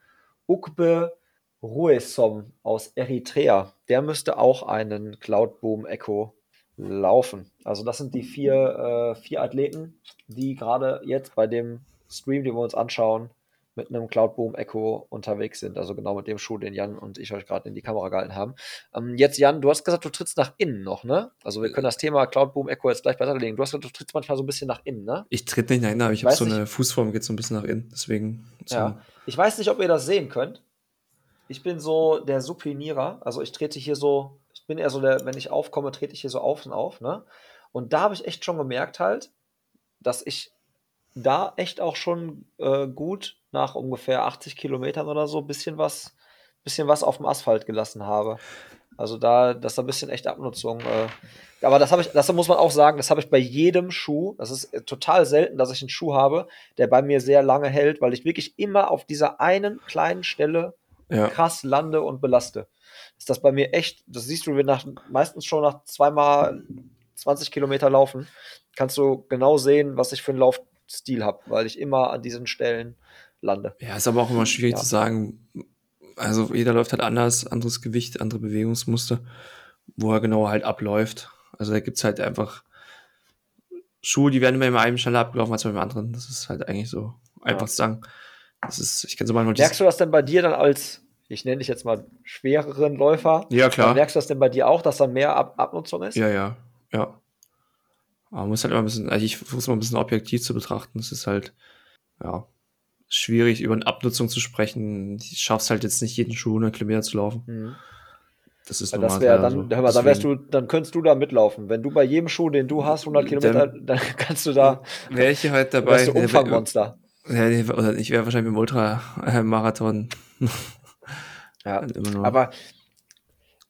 Ukbe Ruesom aus Eritrea, der müsste auch einen Cloud Boom Echo laufen. Also das sind die vier, äh, vier Athleten, die gerade jetzt bei dem Stream, den wir uns anschauen, mit einem Cloud Boom Echo unterwegs sind. Also genau mit dem Schuh, den Jan und ich euch gerade in die Kamera gehalten haben. Ähm, jetzt, Jan, du hast gesagt, du trittst nach innen noch, ne? Also wir können das Thema Cloud Boom Echo jetzt gleich beiseite legen. Du hast gesagt, du trittst manchmal so ein bisschen nach innen, ne? Ich tritt nicht nach innen, aber ich Ich habe so eine Fußform, geht so ein bisschen nach innen. Deswegen. So. Ja. Ich weiß nicht, ob ihr das sehen könnt. Ich bin so der Supinierer. Also ich trete hier so, ich bin eher so der, wenn ich aufkomme, trete ich hier so auf und auf, ne? Und da habe ich echt schon gemerkt halt, dass ich da echt auch schon äh, gut nach ungefähr 80 Kilometern oder so bisschen was, bisschen was auf dem Asphalt gelassen habe. Also da, dass da ein bisschen echt Abnutzung. Äh, aber das habe ich, das muss man auch sagen, das habe ich bei jedem Schuh. Das ist äh, total selten, dass ich einen Schuh habe, der bei mir sehr lange hält, weil ich wirklich immer auf dieser einen kleinen Stelle Ja. krass lande und belaste. Ist das bei mir echt, das siehst du, wenn nach, meistens schon nach zweimal 20 Kilometer laufen, kannst du genau sehen, was ich für einen Laufstil habe, weil ich immer an diesen Stellen lande. Ja, ist aber auch immer schwierig Ja. zu sagen. Also jeder läuft halt anders, anderes Gewicht, andere Bewegungsmuster, wo er genau halt abläuft. Also da gibt's halt einfach Schuhe, die werden immer im einen schneller abgelaufen als beim anderen. Das ist halt eigentlich so einfach Ja. zu sagen. Das ist, ich kann so manchmal Merkst du das denn bei dir dann als, ich nenne dich jetzt mal schwereren Läufer? Ja, klar. Merkst du das denn bei dir auch, dass dann mehr Ab Abnutzung ist? Ja, ja, ja. Aber man muss halt immer ein bisschen, also ich versuche mal ein bisschen objektiv zu betrachten. Es ist halt, ja, schwierig, über eine Abnutzung zu sprechen. Ich schaff's halt jetzt nicht, jeden Schuh 100 Kilometer zu laufen. Mhm. Das ist nun das leider dann, so. hör mal, dann wärst du, dann könntest du da mitlaufen. Wenn du bei jedem Schuh, den du hast, 100 Kilometer, dann, kannst du da, Wäre ich halt dabei. wärst du Umfangmonster. Ja, nee, ich wäre wahrscheinlich im Ultramarathon. Ja. Immer nur. Aber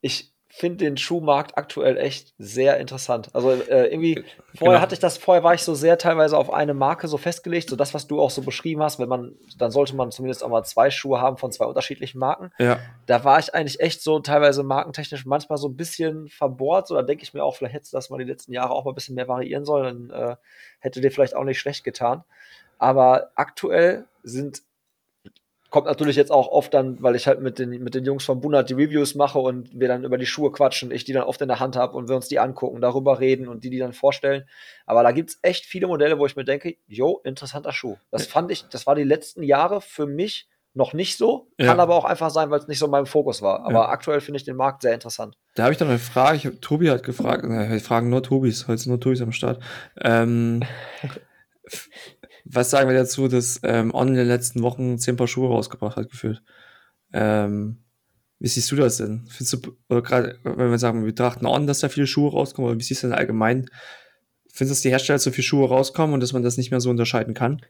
ich finde den Schuhmarkt aktuell echt sehr interessant. Also äh, irgendwie, vorher Genau. hatte ich das, vorher war ich so sehr teilweise auf eine Marke so festgelegt, so das, was du auch so beschrieben hast, wenn man, dann sollte man zumindest auch mal zwei Schuhe haben von zwei unterschiedlichen Marken. ja, Da war ich eigentlich echt so teilweise markentechnisch manchmal so ein bisschen verbohrt. So, da denke ich mir auch, vielleicht hättest du das mal die letzten Jahre auch mal ein bisschen mehr variieren sollen. Dann äh, hätte dir vielleicht auch nicht schlecht getan. Aber aktuell sind kommt natürlich jetzt auch oft dann, weil ich halt mit den, mit den Jungs von Bunat die Reviews mache und wir dann über die Schuhe quatschen, ich die dann oft in der Hand habe und wir uns die angucken, darüber reden und die die dann vorstellen. Aber da gibt es echt viele Modelle, wo ich mir denke, jo, interessanter Schuh. Das fand ich, das war die letzten Jahre für mich noch nicht so. Kann Ja. aber auch einfach sein, weil es nicht so mein Fokus war. Aber Ja. aktuell finde ich den Markt sehr interessant. da habe ich dann eine Frage. Ich hab, Tobi hat gefragt, äh, wir fragen nur Tobis, heute sind nur Tobis am Start. Ähm, was sagen wir dazu, dass ähm, On in den letzten Wochen zehn Paar Schuhe rausgebracht hat, gefühlt? Ähm, Wie siehst du das denn? Findest du, oder gerade, wenn wir sagen, wir betrachten On, dass da viele Schuhe rauskommen, oder wie siehst du denn allgemein? Findest du, dass die Hersteller so viele Schuhe rauskommen und dass man das nicht mehr so unterscheiden kann?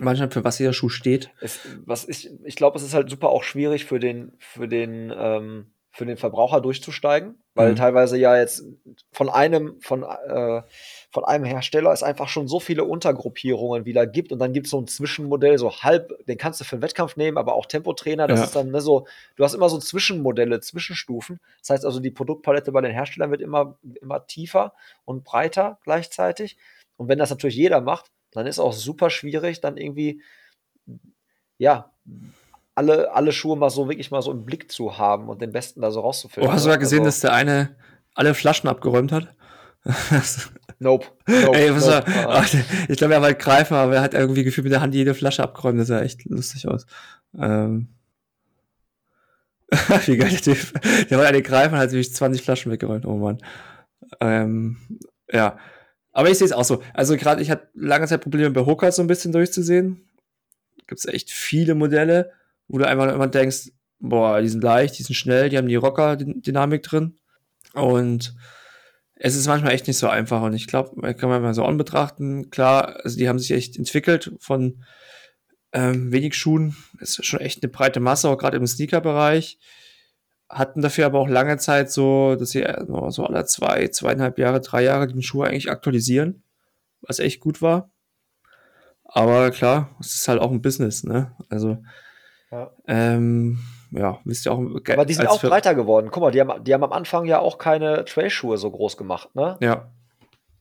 Manchmal, für was jeder Schuh steht? Es, was ich ich glaube, es ist halt super auch schwierig für den, für den, ähm, für den Verbraucher durchzusteigen, weil Mhm. teilweise ja jetzt von einem, von, äh, von einem Hersteller es einfach schon so viele Untergruppierungen wieder gibt und dann gibt es so ein Zwischenmodell, so halb, den kannst du für den Wettkampf nehmen, aber auch Tempotrainer, das Ja. ist dann ne, so, du hast immer so Zwischenmodelle, Zwischenstufen. Das heißt also, die Produktpalette bei den Herstellern wird immer, immer tiefer und breiter gleichzeitig. Und wenn das natürlich jeder macht, dann ist auch super schwierig, dann irgendwie, ja, alle, alle Schuhe mal so wirklich mal so im Blick zu haben und den besten da so rauszufiltern. Oh, hast du ne? mal gesehen, Also, dass der eine alle Flaschen abgeräumt hat? Nope. nope Ey, was nope, war, ach, ich glaube, er wollte greifen, aber er hat irgendwie gefühlt mit der Hand jede Flasche abgeräumt. Das sah echt lustig aus. Ähm. Wie geil der Typ. Der wollte eine greifen und hat sich 20 Flaschen weggeräumt. Oh Mann. Ähm, ja. Aber ich sehe es auch so. Also gerade, ich hatte lange Zeit Probleme bei Hoka so ein bisschen durchzusehen. Gibt es echt viele Modelle, wo du einfach immer denkst, boah, die sind leicht, die sind schnell, die haben die Rocker-Dynamik drin. Und es ist manchmal echt nicht so einfach. Und ich glaube, kann man mal so an betrachten. Klar, also die haben sich echt entwickelt von ähm, wenig Schuhen. Ist schon echt eine breite Masse, auch gerade im Sneaker-Bereich. Hatten dafür aber auch lange Zeit so, dass sie äh, nur so alle zwei, zweieinhalb Jahre, drei Jahre den Schuh eigentlich aktualisieren, was echt gut war. Aber klar, es ist halt auch ein Business, ne? Also, Ja. ähm, ja, wisst ihr auch. Aber die sind auch breiter geworden. Guck mal, die haben, die haben am Anfang ja auch keine Trailschuhe so groß gemacht, ne? Ja,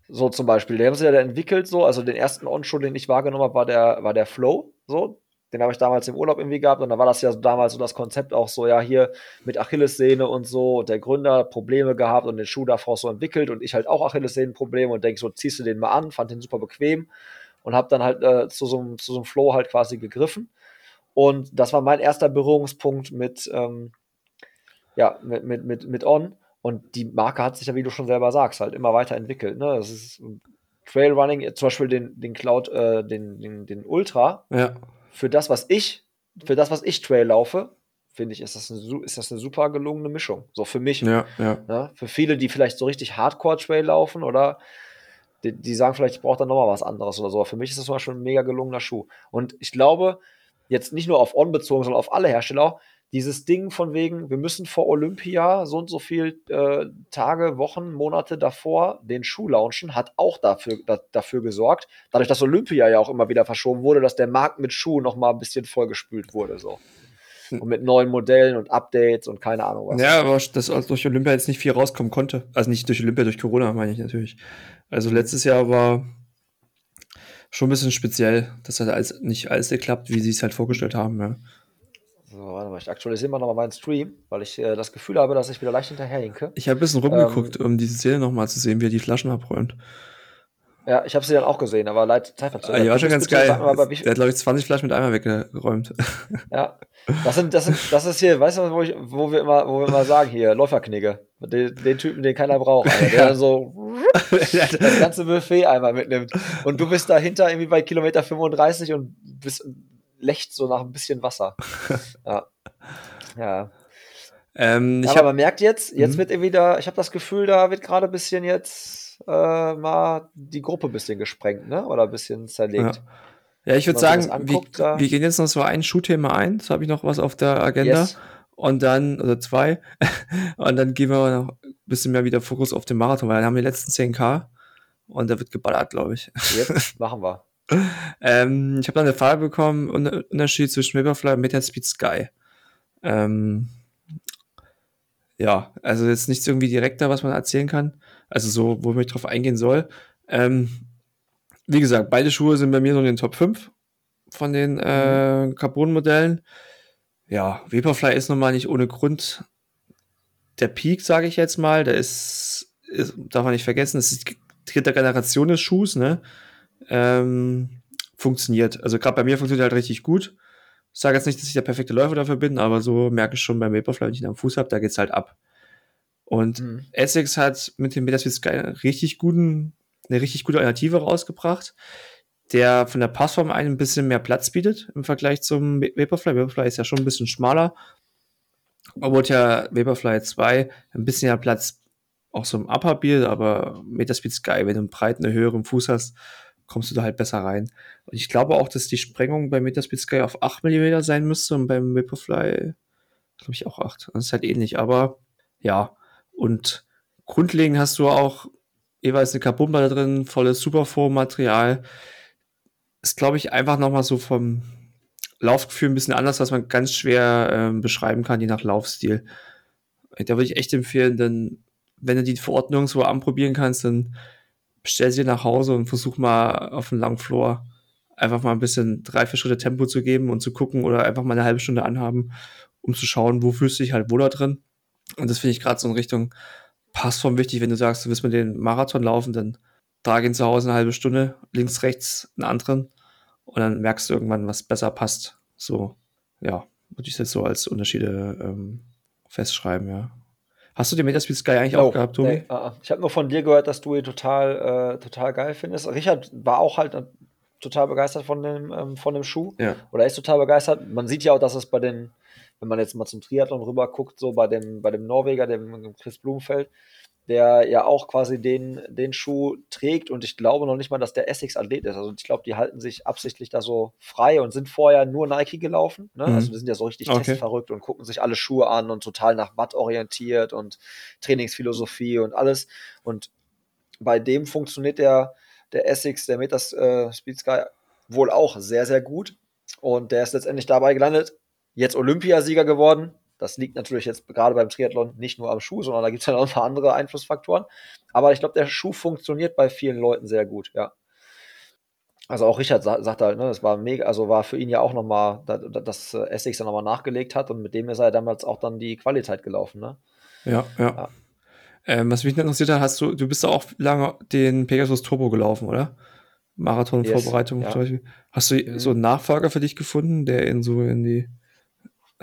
So zum Beispiel. Die haben sie ja dann entwickelt, so. Also den ersten On-Schuh, den ich wahrgenommen habe, war der, war der Flow, so. Den habe ich damals im Urlaub irgendwie gehabt und da war das ja so damals so das Konzept auch so, ja, hier mit Achillessehne und so. Und der Gründer hat Probleme gehabt und den Schuh davor so entwickelt und ich halt auch Achillessehnenprobleme und denke so, ziehst du den mal an, fand den super bequem und habe dann halt äh, zu so einem Flow halt quasi gegriffen. Und das war mein erster Berührungspunkt mit, ähm, ja, mit, mit, mit, mit On. Und die Marke hat sich ja, wie du schon selber sagst, halt immer weiterentwickelt. Ne? Das ist Trailrunning, zum Beispiel den, den Cloud, äh, den, den, den Ultra, ja, für das, was ich, für das, was ich Trail laufe, finde ich, ist das, eine, ist das eine super gelungene Mischung. So für mich. ja, ja. Ne? Für viele, die vielleicht so richtig Hardcore-Trail laufen oder die, die sagen vielleicht, ich brauche dann nochmal was anderes oder so. Aber für mich ist das zum Beispiel ein mega gelungener Schuh. Und ich glaube, jetzt nicht nur auf On bezogen, sondern auf alle Hersteller auch, dieses Ding von wegen, wir müssen vor Olympia so und so viel äh, Tage, Wochen, Monate davor den Schuh launchen, hat auch dafür, da, dafür gesorgt, dadurch, dass Olympia ja auch immer wieder verschoben wurde, dass der Markt mit Schuhen noch mal ein bisschen vollgespült wurde. So. Und mit neuen Modellen und Updates und keine Ahnung was. Ja, aber dass durch Olympia jetzt nicht viel rauskommen konnte. Also nicht durch Olympia, durch Corona meine ich natürlich. Also letztes Jahr war schon ein bisschen speziell, dass halt alles, nicht alles geklappt, wie sie es halt vorgestellt haben. Ja. So, warte mal, ich aktualisiere mal nochmal meinen Stream, weil ich äh, das Gefühl habe, dass ich wieder leicht hinterherhinke. Ich habe ein bisschen rumgeguckt, um diese Szene nochmal zu sehen, wie er die Flaschen abräumt. Ja, ich habe sie dann auch gesehen, aber leid, Zeitverzögerung. Ah, die war schon ganz geil. Der hat, glaube ich, 20 Flaschen mit einmal weggeräumt. ja, das sind, das sind, das ist hier, weißt du, wo, ich, wo wir immer, wo wir immer sagen hier, Läuferknigge, den, den Typen, den keiner braucht, Alter, der Ja. dann so das ganze Buffet einmal mitnimmt. Und du bist dahinter irgendwie bei Kilometer 35 und bist lächst so nach ein bisschen Wasser. Ja. Ja. ähm, aber habe man merkt jetzt, jetzt Mhm. wird irgendwie da, ich habe das Gefühl, da wird gerade ein bisschen jetzt äh, mal die Gruppe ein bisschen gesprengt, ne? Oder ein bisschen zerlegt. ja, ich würde sagen, anguckt, wir, wir gehen jetzt noch so ein Schuhthema ein. Das habe ich noch was auf der Agenda. Yes. Und dann, oder zwei. Und dann gehen wir noch ein bisschen mehr wieder Fokus auf den Marathon, weil dann haben wir die letzten 10k. Und da wird geballert, glaube ich. Jetzt machen wir. Ähm, ich habe dann eine Frage bekommen, Un- Unterschied zwischen Vaporfly und Metaspeed Sky. Ähm, ja, also jetzt nichts irgendwie direkter, was man erzählen kann. Also so, wo ich drauf eingehen soll. Ähm, wie gesagt, beide Schuhe sind bei mir so in den Top 5 von den äh, Carbon-Modellen. Ja, Vaporfly ist nun mal nicht ohne Grund der Peak, sage ich jetzt mal. Der ist, ist, darf man nicht vergessen, das ist die dritte Generation des Schuhs, ne? ähm, funktioniert. Also gerade bei mir funktioniert halt richtig gut. Ich sage jetzt nicht, dass ich der perfekte Läufer dafür bin, aber so merke ich schon beim Vaporfly, wenn ich ihn am Fuß habe, da geht's halt ab. Und Mhm. Essex hat mit dem Metaspeed Sky einen richtig guten, eine richtig gute Alternative rausgebracht, der von der Passform ein bisschen mehr Platz bietet im Vergleich zum Va- Vaporfly. Vaporfly ist ja schon ein bisschen schmaler Obwohl ja Vaporfly 2 ein bisschen ja Platz auch so im Upper Biel, aber Metaspeed geil. Wenn du einen breiten, höheren Fuß hast, kommst du da halt besser rein. Und ich glaube auch, dass die Sprengung bei Metaspeed Sky auf 8 mm sein müsste und beim Vaporfly, glaube ich, auch 8. Das ist halt ähnlich, aber ja. Und grundlegend hast du auch jeweils eine Carbonba da drin, volles Superform-Material. Ist, glaube ich, einfach nochmal so vom Laufgefühl ein bisschen anders, was man ganz schwer äh, beschreiben kann, je nach Laufstil. Da würde ich echt empfehlen, denn wenn du die Verordnung so anprobieren kannst, dann bestell sie nach Hause und versuch mal auf dem langen Floor einfach mal ein bisschen drei, vier Schritte Tempo zu geben und zu gucken oder einfach mal eine halbe Stunde anhaben, um zu schauen, wo fühlst du dich halt wohler drin. Und das finde ich gerade so in Richtung Passform wichtig, wenn du sagst, du willst mit den Marathon laufen, dann trage ihn zu Hause eine halbe Stunde, links, rechts einen anderen und dann merkst du irgendwann, was besser passt. So, ja, würde ich jetzt so als Unterschiede ähm, festschreiben, ja. Hast du den Metaspeed Sky eigentlich no, auch gehabt, Tobi? Nee, uh, ich habe nur von dir gehört, dass du ihn total, äh, total geil findest. Richard war auch halt äh, total begeistert von dem, ähm, von dem Schuh. Ja. Oder ist total begeistert. Man sieht ja auch, dass es bei den, wenn man jetzt mal zum Triathlon rüber guckt, so bei dem, bei dem Norweger, dem Chris Blumenfeld, der ja auch quasi den, den Schuh trägt und ich glaube noch nicht mal, dass der Essex-Athlet ist. Also ich glaube, die halten sich absichtlich da so frei und sind vorher nur Nike gelaufen. Ne? Mhm. Also die sind ja so richtig okay. testverrückt und gucken sich alle Schuhe an und total nach Watt orientiert und Trainingsphilosophie und alles. Und bei dem funktioniert der, der Essex, der Metas äh, Speed Sky wohl auch sehr, sehr gut. Und der ist letztendlich dabei gelandet, jetzt Olympiasieger geworden, das liegt natürlich jetzt gerade beim Triathlon nicht nur am Schuh, sondern da gibt es ja noch ein paar andere Einflussfaktoren. Aber ich glaube, der Schuh funktioniert bei vielen Leuten sehr gut, ja. Also auch Richard sa sagt halt, ne, das war mega, also war für ihn ja auch nochmal, dass Essex dann nochmal nachgelegt hat und mit dem ist er damals auch dann die Qualität gelaufen, ne? Ja, ja. ja. Ähm, was mich interessiert hat, hast du, du bist auch lange den Pegasus Turbo gelaufen, oder? Marathon-Vorbereitung yes, ja. zum Beispiel. Hast du mhm. so einen Nachfolger für dich gefunden, der in so in die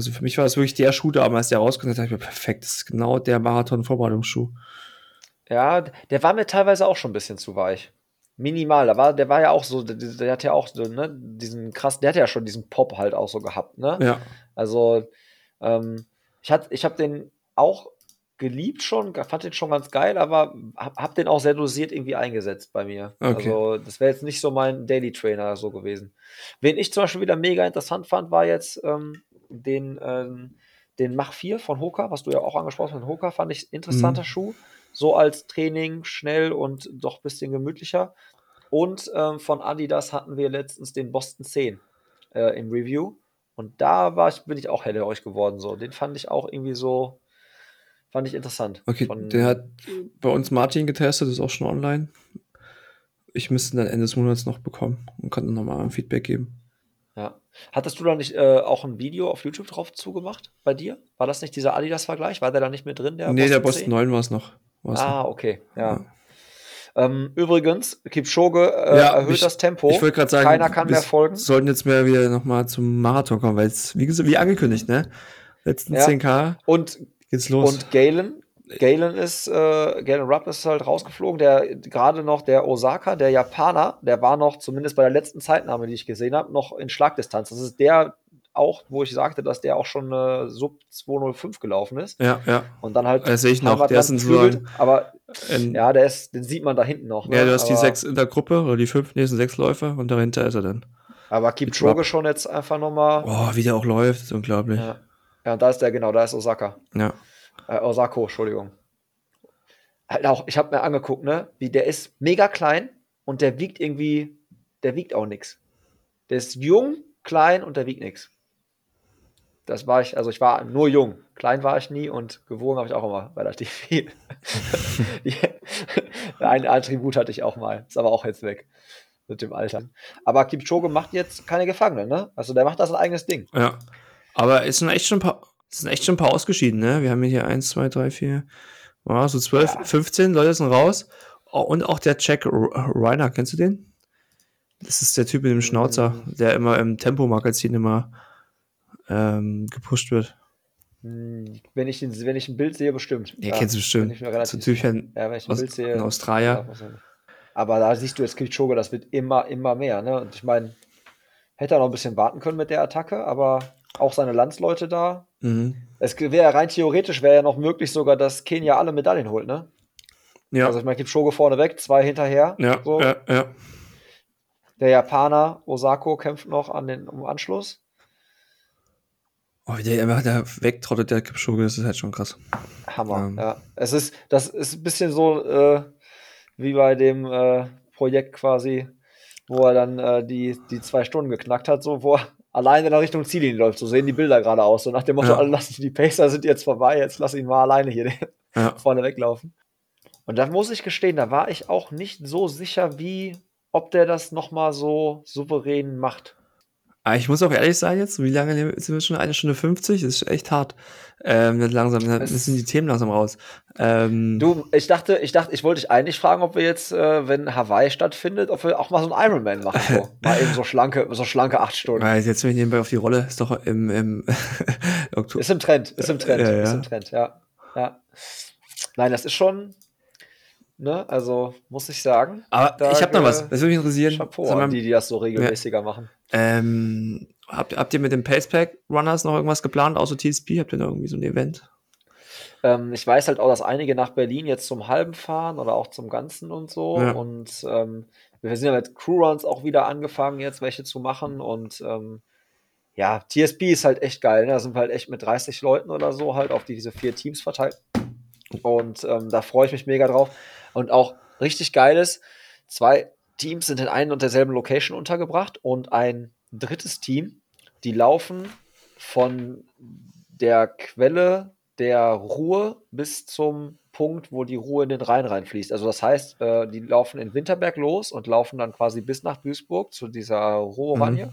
also für mich war das wirklich der Schuh damals, der rauskommt. Da dachte ich mir, perfekt, das ist genau der Marathon-Vorbereitungsschuh. Ja, der war mir teilweise auch schon ein bisschen zu weich. Minimal, der war, der war ja auch so, der, der hat ja auch so, ne, diesen krass, der hat ja schon diesen Pop halt auch so gehabt, ne? Ja. Also, ähm, ich, hat, ich habe den auch geliebt schon, fand den schon ganz geil, aber hab, hab den auch sehr dosiert irgendwie eingesetzt bei mir. Okay. Also, das wäre jetzt nicht so mein Daily Trainer so gewesen. Wen ich zum Beispiel wieder mega interessant fand, war jetzt ähm, den, ähm, den Mach 4 von Hoka, was du ja auch angesprochen hast, von Hoka fand ich interessanter mhm. Schuh. So als Training schnell und doch ein bisschen gemütlicher. Und ähm, von Adidas hatten wir letztens den Boston 10 äh, im Review. Und da war ich, bin ich auch hellhörig geworden. So. Den fand ich auch irgendwie so, fand ich interessant. Okay, von, der hat bei uns Martin getestet, ist auch schon online. Ich müsste dann Ende des Monats noch bekommen und kann dann nochmal ein Feedback geben. Hattest du da nicht äh, auch ein Video auf YouTube drauf zugemacht bei dir? War das nicht dieser Adidas-Vergleich? War der da nicht mit drin? Der nee, Boston der Boston 9 war es noch. War's ah, okay, ja. ja. Ähm, übrigens, Kipchoge äh, ja, erhöht ich, das Tempo. Ich wollte gerade sagen, keiner kann mehr folgen. sollten jetzt mehr wieder nochmal zum Marathon kommen, weil es, wie, wie angekündigt, ne? Letzten ja. 10K und, geht's los. Und Galen, Galen ist, äh, Galen Rupp ist halt rausgeflogen. Der gerade noch der Osaka, der Japaner, der war noch, zumindest bei der letzten Zeitnahme, die ich gesehen habe, noch in Schlagdistanz. Das ist der auch, wo ich sagte, dass der auch schon äh, sub 205 gelaufen ist. Ja, ja. Und dann halt. Das sehe ich noch. Der ist in so aber ja, der ist, den sieht man da hinten noch. Ne? Ja, du hast aber, die sechs in der Gruppe oder die fünf nächsten sechs Läufer und dahinter ist er dann. Aber Kipchoge schon jetzt einfach nochmal. Oh, wie der auch läuft, ist unglaublich. Ja. ja, und da ist der, genau, da ist Osaka. Ja. Äh, Osako, Entschuldigung. Halt auch, ich habe mir angeguckt, ne, wie der ist mega klein und der wiegt irgendwie, der wiegt auch nichts. Der ist jung, klein und der wiegt nichts. Das war ich, also ich war nur jung. Klein war ich nie und gewogen habe ich auch immer relativ viel. ein Attribut hatte ich auch mal, ist aber auch jetzt weg mit dem Alter. Aber Kipchoge macht jetzt keine Gefangenen, ne? Also der macht das ein eigenes Ding. Ja. Aber es sind echt schon ein paar, es sind echt schon ein paar ausgeschieden, ne? Wir haben hier 1, 2, 3, 4, ja, so 12, ja. 15 Leute sind raus. Oh, und auch der Jack Reiner, kennst du den? Das ist der Typ mit dem Schnauzer, mhm. der immer im Tempo-Magazin immer ähm, gepusht wird. Hm, wenn ich, den, wenn ich ein Bild sehe, bestimmt. Ja, ja kennst du bestimmt. So Typchen ja, wenn ich ein aus, Bild sehe. In Australien. Aber da siehst du jetzt Kipchoge, das wird immer, immer mehr. Ne? Und ich meine, hätte er noch ein bisschen warten können mit der Attacke, aber auch seine Landsleute da, Mhm. Es wäre rein theoretisch wäre ja noch möglich sogar, dass Kenia alle Medaillen holt, ne? Ja. Also ich meine, Kipchoge vorne weg, zwei hinterher. Ja, so. ja, ja. Der Japaner Osako kämpft noch an den, um Anschluss. Oh, der da wegtrottet, der Kipchoge, das ist halt schon krass. Hammer, ähm. ja. Es ist, das ist ein bisschen so äh, wie bei dem äh, Projekt quasi, wo er dann äh, die, die zwei Stunden geknackt hat, so wo er alleine in Richtung Ziellinie läuft. So sehen die Bilder gerade aus. So nach dem Motto, ja. alle lassen die Pacer sind jetzt vorbei, jetzt lass ihn mal alleine hier ja. vorne weglaufen. Und da muss ich gestehen, da war ich auch nicht so sicher, wie, ob der das nochmal so souverän macht. Aber ich muss auch ehrlich sein jetzt, wie lange sind wir schon? Eine Stunde 50? Das ist echt hart. Ähm, langsam, dann sind die Themen langsam raus. Ähm, du, ich dachte, ich dachte, ich wollte dich eigentlich fragen, ob wir jetzt, äh, wenn Hawaii stattfindet, ob wir auch mal so einen Ironman machen. So. mal eben so schlanke, so schlanke acht Stunden. Weil jetzt bin ich nebenbei auf die Rolle, ist doch im, im Oktober. Ist im Trend, ist im Trend, ja, ja. ist im Trend, ja. ja. Nein, das ist schon, Ne? Also muss ich sagen. Aber ich habe noch was. Das würde mich interessieren. Chapeau an die, die das so regelmäßiger ja. machen. Ähm, habt, habt ihr mit den Pacepack Runners noch irgendwas geplant, außer TSP? Habt ihr noch irgendwie so ein Event? Ähm, ich weiß halt auch, dass einige nach Berlin jetzt zum halben fahren oder auch zum Ganzen und so. Ja. Und ähm, wir sind ja mit Crewruns auch wieder angefangen, jetzt welche zu machen. Und ähm, ja, TSP ist halt echt geil. Ne? Da sind wir halt echt mit 30 Leuten oder so halt auf diese vier Teams verteilt. Und ähm, da freue ich mich mega drauf. Und auch richtig geil ist, zwei Teams sind in einer und derselben Location untergebracht und ein drittes Team, die laufen von der Quelle der Ruhe bis zum Punkt, wo die Ruhe in den Rhein reinfließt. Also das heißt, äh, die laufen in Winterberg los und laufen dann quasi bis nach Duisburg zu dieser Ruhe-Oranje. Mhm.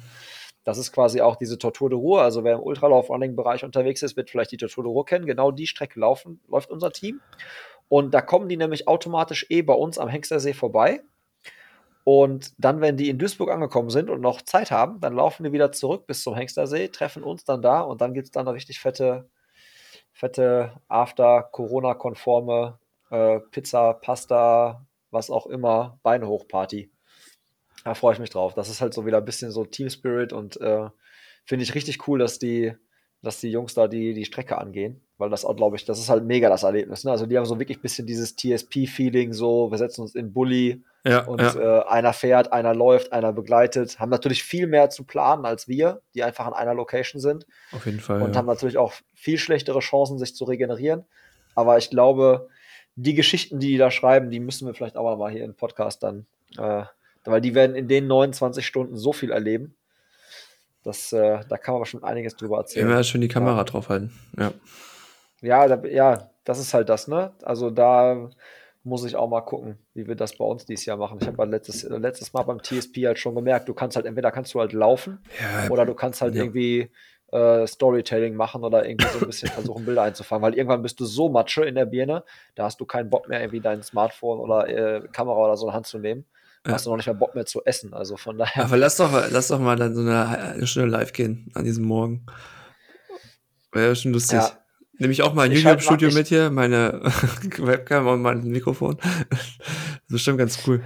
Das ist quasi auch diese Tortur de Ruhe. Also wer im Ultralauf-Running-Bereich unterwegs ist, wird vielleicht die Tortur de Ruhe kennen. Genau die Strecke laufen, läuft unser Team. Und da kommen die nämlich automatisch eh bei uns am Hengstersee vorbei. Und dann, wenn die in Duisburg angekommen sind und noch Zeit haben, dann laufen die wieder zurück bis zum Hengstersee, treffen uns dann da und dann gibt es dann eine richtig fette, fette After-Corona-konforme äh, Pizza, Pasta, was auch immer, Beine hoch Party. Da freue ich mich drauf. Das ist halt so wieder ein bisschen so Team Spirit und äh, finde ich richtig cool, dass die, dass die Jungs da die, die Strecke angehen weil das auch, glaube ich, das ist halt mega das Erlebnis. Ne? Also die haben so wirklich ein bisschen dieses TSP-Feeling, so wir setzen uns in Bulli ja, und ja. Äh, einer fährt, einer läuft, einer begleitet, haben natürlich viel mehr zu planen als wir, die einfach an einer Location sind. Auf jeden Fall. Und ja. haben natürlich auch viel schlechtere Chancen, sich zu regenerieren. Aber ich glaube, die Geschichten, die die da schreiben, die müssen wir vielleicht auch mal hier im Podcast dann, äh, weil die werden in den 29 Stunden so viel erleben. Das, äh, da kann man schon einiges drüber erzählen. Immer schön die Kamera draufhalten. Ja. Ja, da, ja, das ist halt das, ne? Also da muss ich auch mal gucken, wie wir das bei uns dieses Jahr machen. Ich habe halt letztes, letztes Mal beim TSP halt schon gemerkt, du kannst halt entweder kannst du halt laufen ja, oder du kannst halt ja. irgendwie äh, Storytelling machen oder irgendwie so ein bisschen versuchen, Bilder einzufangen, weil irgendwann bist du so Matsche in der Birne, da hast du keinen Bock mehr, irgendwie dein Smartphone oder äh, Kamera oder so in die Hand zu nehmen. Ja. Hast du noch nicht mehr Bock mehr zu essen. Also von daher. Aber lass doch, lass doch mal dann so eine, eine Stunde live gehen an diesem Morgen. Wäre schon lustig. Ja. Nehme ich auch mal ein YouTube-Studio mit hier, meine Webcam und mein Mikrofon. das ist bestimmt ganz cool.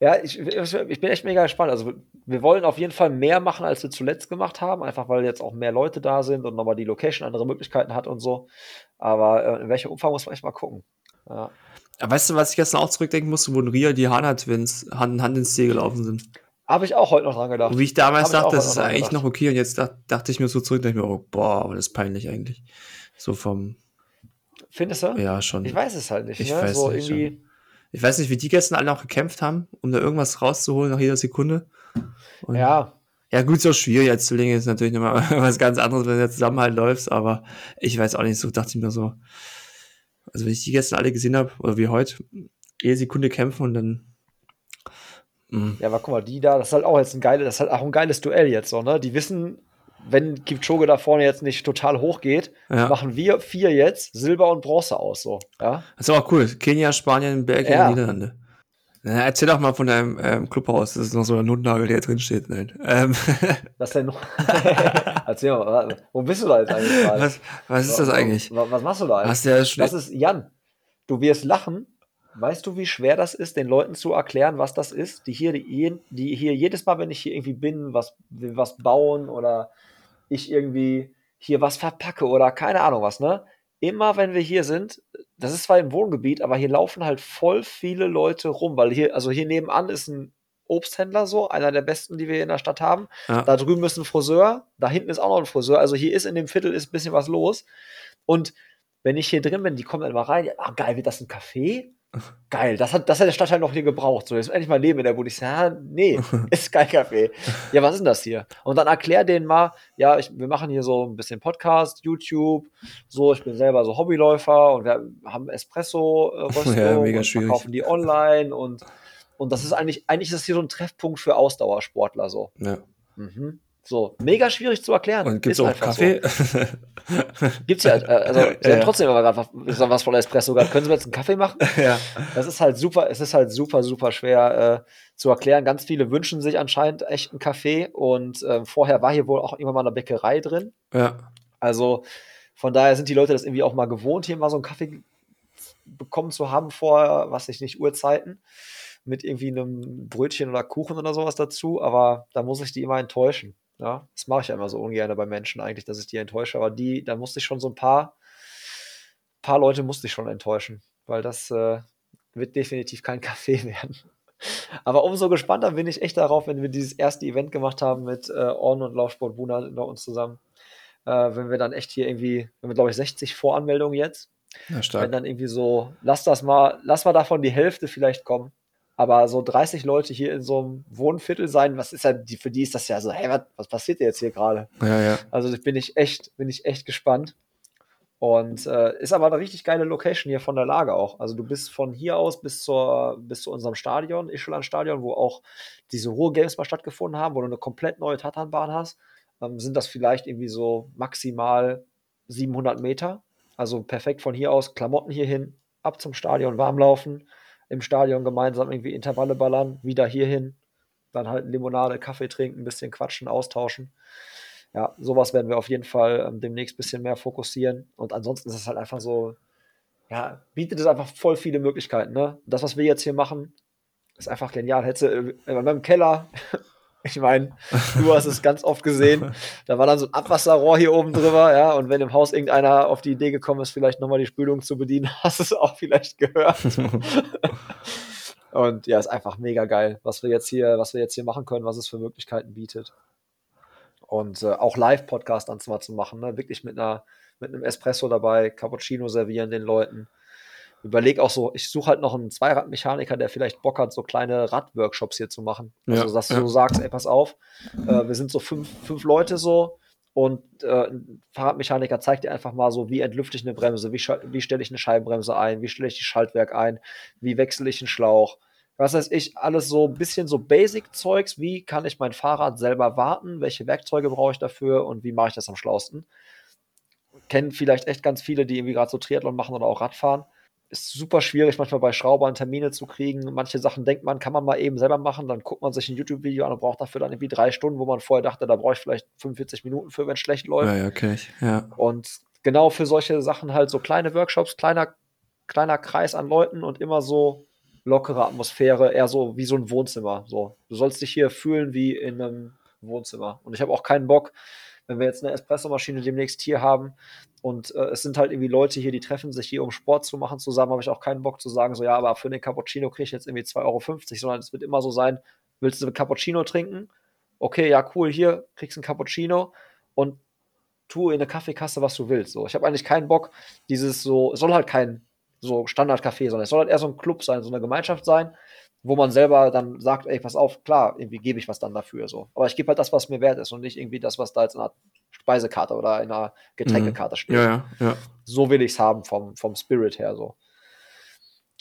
Ja, ich, ich, bin echt mega gespannt. Also, wir wollen auf jeden Fall mehr machen, als wir zuletzt gemacht haben, einfach weil jetzt auch mehr Leute da sind und nochmal die Location andere Möglichkeiten hat und so. Aber äh, in welchem Umfang muss man echt mal gucken. Ja. Weißt du, was ich gestern auch zurückdenken musste, wo in Rio die Hana-Twins Hand in Hand ins Ziel gelaufen sind? Habe ich auch heute noch dran gedacht. Und wie ich damals Hab dachte, das ist eigentlich gedacht. noch okay. Und jetzt dachte, dachte ich mir so zurück, dachte ich mir, oh, boah, das ist peinlich eigentlich. So vom. Findest du? Ja, schon. Ich weiß es halt nicht. Ich ne? weiß so nicht. Irgendwie... Ich weiß nicht, wie die gestern alle noch gekämpft haben, um da irgendwas rauszuholen nach jeder Sekunde. Und ja. Ja, gut, so schwierig als Zwillinge ist natürlich nochmal was ganz anderes, wenn du zusammen halt läufst, aber ich weiß auch nicht, so dachte ich mir so. Also, wenn ich die gestern alle gesehen habe, oder wie heute, jede Sekunde kämpfen und dann Mhm. Ja, aber guck mal, die da, das ist halt auch jetzt ein geiles, das ist halt auch ein geiles Duell jetzt so, ne? Die wissen, wenn Kipchoge da vorne jetzt nicht total hoch geht, ja. machen wir vier jetzt Silber und Bronze aus, so, ja? Das ist auch cool. Kenia, Spanien, Belgien, ja. Niederlande. Na, erzähl doch mal von deinem ähm, Clubhaus. Das ist noch so ein Notnagel, der drin steht. Nein. Ähm. Was denn noch? Erzähl mal, wo bist du da jetzt eigentlich? Was, was ist das eigentlich? Was, was machst du da eigentlich? das ist Jan. Du wirst lachen, Weißt du, wie schwer das ist, den Leuten zu erklären, was das ist? Die hier, die, die hier jedes Mal, wenn ich hier irgendwie bin, was, was bauen oder ich irgendwie hier was verpacke oder keine Ahnung was, ne? Immer wenn wir hier sind, das ist zwar im Wohngebiet, aber hier laufen halt voll viele Leute rum, weil hier, also hier nebenan ist ein Obsthändler so, einer der besten, die wir in der Stadt haben. Ja. Da drüben ist ein Friseur, da hinten ist auch noch ein Friseur. Also hier ist in dem Viertel ist ein bisschen was los. Und wenn ich hier drin bin, die kommen dann immer rein, ah, geil, wird das ein Café? Geil, das hat, das hat der Stadtteil noch hier gebraucht. So, jetzt endlich mal Leben in der Bude. Ich sage, ja, nee, ist kein Café. Ja, was ist denn das hier? Und dann erklär denen mal, ja, ich, wir machen hier so ein bisschen Podcast, YouTube, so, ich bin selber so Hobbyläufer und wir haben Espresso-Röstung Ja, mega und schwierig. verkaufen die online und, und das ist eigentlich, eigentlich ist das hier so ein Treffpunkt für Ausdauersportler so. Ja. Mhm. So, mega schwierig zu erklären. Und gibt es Ist auch einfach so. Kaffee? Gibt's ja, äh, also sie Ja. haben trotzdem aber gerade was, was von Espresso gehabt. Können Sie mir jetzt einen Kaffee machen? ja. Das ist halt super, es ist halt super, super schwer äh, zu erklären. Ganz viele wünschen sich anscheinend echt einen Kaffee und äh, vorher war hier wohl auch immer mal eine Bäckerei drin. Ja. Also von daher sind die Leute das irgendwie auch mal gewohnt, hier mal so einen Kaffee bekommen zu haben vor, was ich nicht, Uhrzeiten. Mit irgendwie einem Brötchen oder Kuchen oder sowas dazu, aber da muss ich die immer enttäuschen. Ja, das mache ich ja immer so ungern bei Menschen eigentlich, dass ich die enttäusche, aber die, da musste ich schon so ein paar, paar Leute musste ich schon enttäuschen, weil das äh, wird definitiv kein Kaffee werden. Aber umso gespannter bin ich echt darauf, wenn wir dieses erste Event gemacht haben mit äh, On und Laufsport Buna hinter uns zusammen. Äh, wenn wir dann echt hier irgendwie, wir haben glaube ich 60 Voranmeldungen jetzt, Ja, wenn stark. dann irgendwie so, lass das mal, lass mal davon die Hälfte vielleicht kommen. Aber so 30 Leute hier in so einem Wohnviertel sein, was ist ja, die, für die ist das ja so, hey, was, was passiert jetzt hier gerade? Ja, ja. Also bin ich echt, bin ich echt gespannt. Und äh, ist aber eine richtig geile Location hier von der Lage auch. Also du bist von hier aus bis zur bis zu unserem Stadion, Ischeland-Stadion, wo auch diese Ruhr Games mal stattgefunden haben, wo du eine komplett neue Tatanbahn hast, ähm, sind das vielleicht irgendwie so maximal 700 Meter. Also perfekt von hier aus, Klamotten hier hin, ab zum Stadion, warm laufen, im Stadion gemeinsam irgendwie Intervalle ballern, wieder hierhin, dann halt Limonade, Kaffee trinken, ein bisschen quatschen, austauschen ja, sowas werden wir auf jeden Fall ähm, demnächst ein bisschen mehr fokussieren. Und ansonsten ist es halt einfach so, ja, bietet es einfach voll viele Möglichkeiten. Ne? Das, was wir jetzt hier machen, ist einfach genial. Hätte äh, in meinem Keller, ich meine, du hast es ganz oft gesehen, da war dann so ein Abwasserrohr hier oben drüber, ja, und wenn im Haus irgendeiner auf die Idee gekommen ist, vielleicht nochmal die Spülung zu bedienen, hast du es auch vielleicht gehört. Und ja, ist einfach mega geil, was wir jetzt hier, was wir jetzt hier machen können, was es für Möglichkeiten bietet. Und äh, auch Live-Podcast dann mal zu machen, ne? wirklich mit einer, mit einem Espresso dabei, Cappuccino servieren den Leuten. Überleg auch so, ich suche halt noch einen Zweiradmechaniker, der vielleicht Bock hat, so kleine Radworkshops hier zu machen. Ja, also, dass ja. du sagst, ey, pass auf, äh, wir sind so fünf, fünf Leute so und äh, ein Fahrradmechaniker zeigt dir einfach mal so, wie entlüfte ich eine Bremse, wie, wie stelle ich eine Scheibenbremse ein, wie stelle ich die Schaltwerk ein, wie wechsle ich einen Schlauch. Was weiß ich, alles so ein bisschen so Basic-Zeugs, wie kann ich mein Fahrrad selber warten, welche Werkzeuge brauche ich dafür und wie mache ich das am schlausten. Kennen vielleicht echt ganz viele, die irgendwie gerade so Triathlon machen oder auch Radfahren. Ist super schwierig, manchmal bei Schraubern Termine zu kriegen. Manche Sachen denkt man, kann man mal eben selber machen. Dann guckt man sich ein YouTube-Video an und braucht dafür dann irgendwie drei Stunden, wo man vorher dachte, da brauche ich vielleicht 45 Minuten für, wenn es schlecht läuft. Ja, ich. Ja. Und genau für solche Sachen halt so kleine Workshops, kleiner, kleiner Kreis an Leuten und immer so lockere Atmosphäre, eher so wie so ein Wohnzimmer. So, du sollst dich hier fühlen wie in einem Wohnzimmer. Und ich habe auch keinen Bock, wenn wir jetzt eine Espressomaschine demnächst hier haben und äh, es sind halt irgendwie Leute hier, die treffen sich hier, um Sport zu machen zusammen, habe ich auch keinen Bock zu sagen, so ja, aber für den Cappuccino kriege ich jetzt irgendwie 2,50 Euro, sondern es wird immer so sein, willst du einen Cappuccino trinken? Okay, ja, cool, hier kriegst du einen Cappuccino und tu in der Kaffeekasse, was du willst. So, ich habe eigentlich keinen Bock, dieses so, es soll halt kein so Standardcafé, sondern es soll halt eher so ein Club sein, so eine Gemeinschaft sein, wo man selber dann sagt, ey, pass auf, klar, irgendwie gebe ich was dann dafür. So. Aber ich gebe halt das, was mir wert ist und nicht irgendwie das, was da jetzt in einer Speisekarte oder in einer Getränkekarte steht. Ja, ja, ja. So will ich es haben vom, vom Spirit her. So.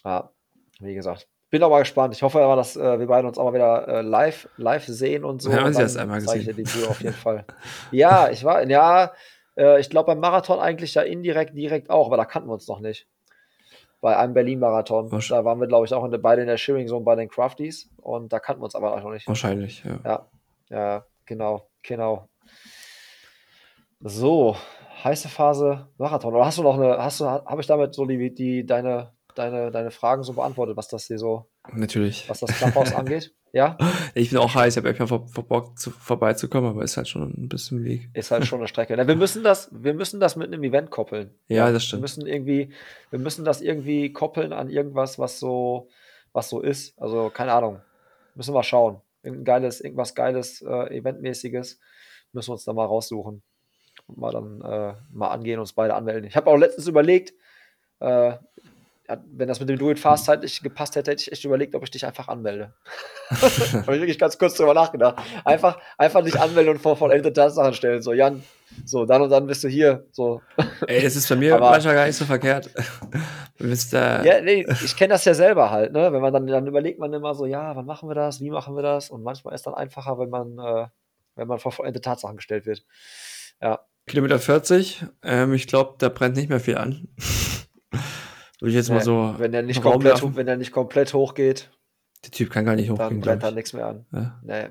Ja, wie gesagt. Bin auch mal gespannt. Ich hoffe aber, dass äh, wir beide uns auch mal wieder äh, live, live sehen und so. Wir haben sie dann einmal zeige ich dir gesehen. die Video auf jeden Fall. Ja, ich war, ja, äh, ich glaube beim Marathon eigentlich ja indirekt, direkt auch, aber da kannten wir uns noch nicht. Bei einem Berlin-Marathon. Da waren wir, glaube ich, auch in der, beide in der Sharing Zone bei den Crafties und da kannten wir uns aber auch noch nicht. Wahrscheinlich, ja. Ja, ja, genau, genau. So, heiße Phase Marathon. Oder hast du noch eine, hast du, habe ich damit so die, die deine deine, deine Fragen so beantwortet, was das hier so, Natürlich. was das Clubhouse angeht. Ja, Ich bin auch heiß, ich habe echt mal vor Bock zu, vorbeizukommen, aber ist halt schon ein bisschen Weg. ist halt schon eine Strecke. Na, wir müssen das, wir müssen das mit einem Event koppeln. Ja, das Wir stimmt. müssen irgendwie, wir müssen das irgendwie koppeln an irgendwas, was so, was so ist. Also, keine Ahnung. Müssen wir schauen. Irgendein geiles, irgendwas geiles, äh, Eventmäßiges müssen wir uns da mal raussuchen. Mal dann äh, mal angehen und uns beide anmelden. Ich habe auch letztens überlegt, äh, wenn das mit dem Do-It-Fast zeitlich gepasst hätte, hätte ich echt überlegt, ob ich dich einfach anmelde. habe ich wirklich ganz kurz drüber nachgedacht. Einfach, einfach dich anmelden und vor vollendete Tatsachen stellen. So, Jan, so, dann und dann bist du hier. So, Ey, es ist bei mir Aber- manchmal gar nicht so verkehrt. Da. Ja, nee, ich kenne das ja selber halt, ne? Wenn man dann, dann überlegt man immer so, ja, wann machen wir das, wie machen wir das? Und manchmal ist dann einfacher, wenn man, äh, wenn man vor vollendete Tatsachen gestellt wird. Ja. Kilometer 40. Ähm, ich glaube, da brennt nicht mehr viel an. Würde ich jetzt mal Nee, so. wenn der nicht komplett, wenn der nicht komplett hochgeht, Der Typ kann gar nicht dann hochgehen, brennt da glaube ich. nichts mehr an. Ja, Nee.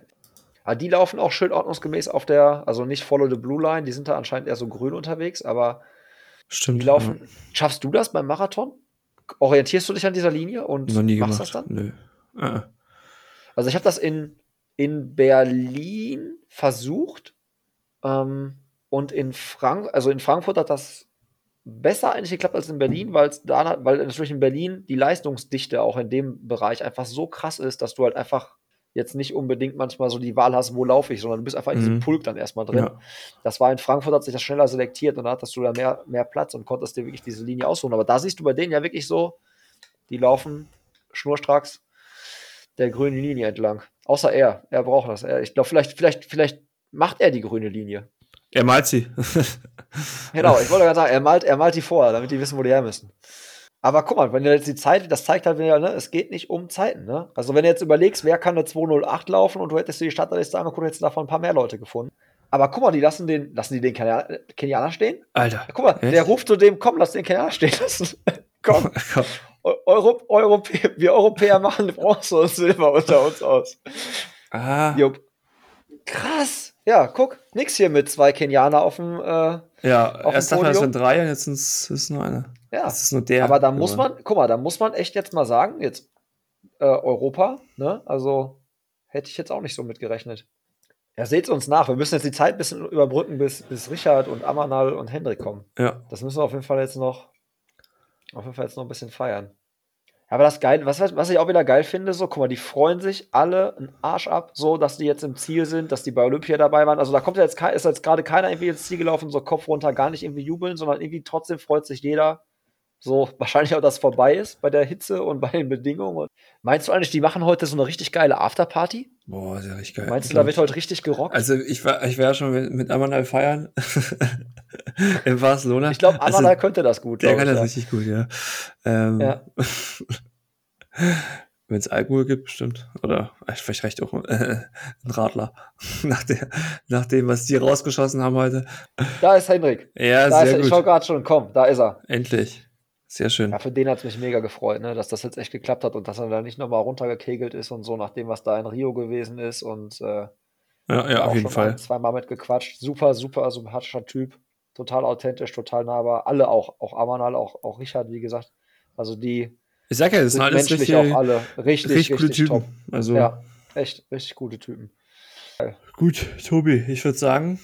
Aber die laufen auch schön ordnungsgemäß auf der, also nicht Follow the Blue Line, die sind da anscheinend eher so grün unterwegs, aber stimmt. die laufen. Schaffst du das beim Marathon? Orientierst du dich an dieser Linie und Ja. Machst gemacht. das dann? Nö. Ah. Also ich habe das in, in Berlin versucht ähm, und in Frank also in Frankfurt hat das besser eigentlich geklappt als in Berlin, weil es da weil natürlich in Berlin die Leistungsdichte auch in dem Bereich einfach so krass ist, dass du halt einfach jetzt nicht unbedingt manchmal so die Wahl hast, wo laufe ich, sondern du bist einfach in diesem Mhm. Pulk dann erstmal drin. Ja. Das war in Frankfurt, hat sich das schneller selektiert und da hattest du da mehr, mehr Platz und konntest dir wirklich diese Linie aussuchen. Aber da siehst du bei denen ja wirklich so, die laufen schnurstracks der grünen Linie entlang. Außer er. Er braucht das. Er, ich glaube, vielleicht, vielleicht, vielleicht macht er die grüne Linie. Er malt sie. Genau, ich wollte gerade sagen, er malt, er malt die vor, damit die wissen, wo die her müssen. Aber guck mal, wenn du jetzt die Zeit, das zeigt halt wieder, ne, es geht nicht um Zeiten, ne? Also wenn du jetzt überlegst, wer kann eine 208 laufen und du hättest dir die Startliste angeguckt, hättest du davon ein paar mehr Leute gefunden. Aber guck mal, die lassen den, lassen die den Kenia- Kenianer stehen? Alter. Guck mal, Echt? der ruft zu dem, komm, lass den Kenianer stehen lassen. komm, Komm. Eu- Euro, Europä wir Europäer machen Bronze und Silber unter uns aus. Ah. Jupp. Krass. Ja, guck, nix hier mit zwei Kenianer auf dem, äh, Ja, Auf erst dachte man, es sind drei und jetzt ist es nur einer. ja. Das ist nur der. Aber da muss man, guck mal, da muss man echt jetzt mal sagen, jetzt äh, Europa, ne? Also hätte ich jetzt auch nicht so mitgerechnet. Ja, seht uns nach. Wir müssen jetzt die Zeit ein bisschen überbrücken, bis, bis Richard und Amanal und Hendrik kommen. Ja. Das müssen wir auf jeden Fall jetzt noch, auf jeden Fall jetzt noch ein bisschen feiern. Aber das geil, was, was ich auch wieder geil finde, so, guck mal, die freuen sich alle einen Arsch ab, so, dass die jetzt im Ziel sind, dass die bei Olympia dabei waren. Also da kommt ja jetzt, ist jetzt gerade keiner irgendwie ins Ziel gelaufen, so Kopf runter, gar nicht irgendwie jubeln, sondern irgendwie trotzdem freut sich jeder, so wahrscheinlich auch, dass vorbei ist bei der Hitze und bei den Bedingungen. Meinst du eigentlich, die machen heute so eine richtig geile Afterparty? Boah, ist ja richtig geil. Meinst du, da wird heute richtig gerockt? Also ich war, ich war ja schon mit, mit Amanal feiern in Barcelona. ich glaube, Also, Amanal könnte das gut. Der kann ich, das richtig gut, ja. Ähm, Ja. Wenn es Alkohol gibt, bestimmt. Oder äh, vielleicht reicht auch äh, ein Radler. nach, der, nach dem, was die rausgeschossen haben heute. ja. Da ist Hendrik. Ja, Da ist sehr er. Ich schau gut. gerade schon, komm, da ist er. Endlich. Sehr schön. Ja, für den hat es mich mega gefreut, ne, dass das jetzt echt geklappt hat und dass er da nicht nochmal runtergekegelt ist und so, nach dem, was da in Rio gewesen ist und äh, Ja, ja, auch auf jeden schon Fall. ein, zweimal mitgequatscht. Super, super sympathischer Typ. Total authentisch, total nahbar. Alle auch, auch Amanal, auch, auch Richard, wie gesagt. Also die Ich sag ja, das sind alles menschlich richtig, auch alle richtig, richtig richtig, coole top. Typen. Also Ja, echt, richtig gute Typen. gut, Tobi, ich würde sagen,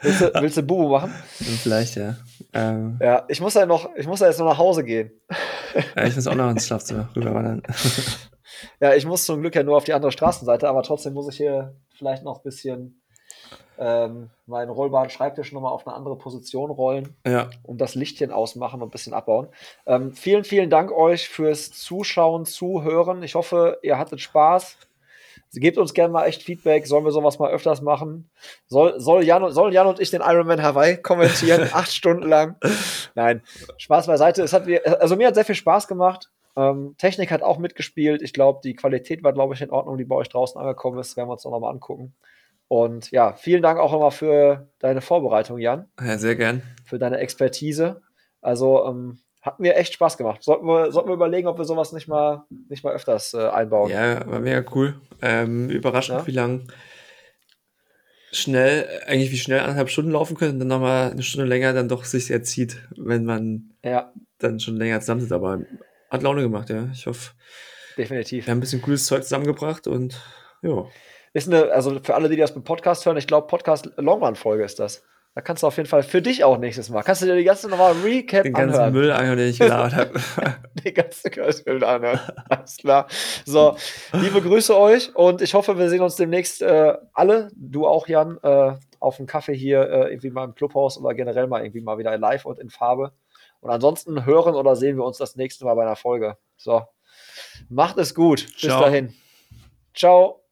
Willst du, willst du Bubu machen? vielleicht ja. Ähm, Ja, ich muss ja noch, ich muss ja jetzt noch nach Hause gehen. ja. Ich muss auch noch ins Schlafzimmer rüberwandern. Ja, ich muss zum Glück ja nur auf die andere Straßenseite, aber trotzdem muss ich hier vielleicht noch ein bisschen ähm, meinen rollbaren Schreibtisch nochmal auf eine andere Position rollen ja, und das Lichtchen ausmachen und ein bisschen abbauen. Ähm, vielen, vielen Dank euch fürs Zuschauen, Zuhören. Ich hoffe, ihr hattet Spaß. Gebt uns gerne mal echt Feedback. Sollen wir sowas mal öfters machen? Soll, soll, Jan, und- sollen Jan und ich den Ironman Hawaii kommentieren? acht Stunden lang? Nein, Spaß beiseite. Es hat mir, also mir hat sehr viel Spaß gemacht. Ähm, Technik hat auch mitgespielt. Ich glaube, die Qualität war, glaube ich, in Ordnung, die bei euch draußen angekommen ist. Werden wir uns noch mal angucken. Und ja, vielen Dank auch nochmal für deine Vorbereitung, Jan ja, sehr gern. für deine Expertise. Also ähm, hat mir echt Spaß gemacht. Sollten wir, sollten wir überlegen, ob wir sowas nicht mal, nicht mal öfters äh, einbauen. Ja, war mega cool. Ähm, überraschend, Ja. wie lang schnell, eigentlich wie schnell anderthalb Stunden laufen können und dann nochmal eine Stunde länger dann doch sich erzieht, wenn man Ja, dann schon länger zusammen sind, aber hat Laune gemacht, ja. Ich hoffe, Definitiv. wir haben ein bisschen cooles Zeug zusammengebracht und ja. Ist eine, also für alle, die das mit Podcast hören, ich glaube, Podcast Longrun-Folge ist das. Da kannst du auf jeden Fall für dich auch nächstes Mal. Kannst du dir die ganze nochmal Recap Den ganzen anhören. Müll anhören, den ich gelabert habe. Die ganze Cursebild anhören. Alles klar. So, liebe Grüße euch und ich hoffe, wir sehen uns demnächst äh, alle, du auch, Jan, äh, auf dem Kaffee hier äh, irgendwie mal im Clubhaus oder generell mal irgendwie mal wieder live und in Farbe. Und ansonsten hören oder sehen wir uns das nächste Mal bei einer Folge. So, macht es gut. Bis Ciao. dahin. Ciao.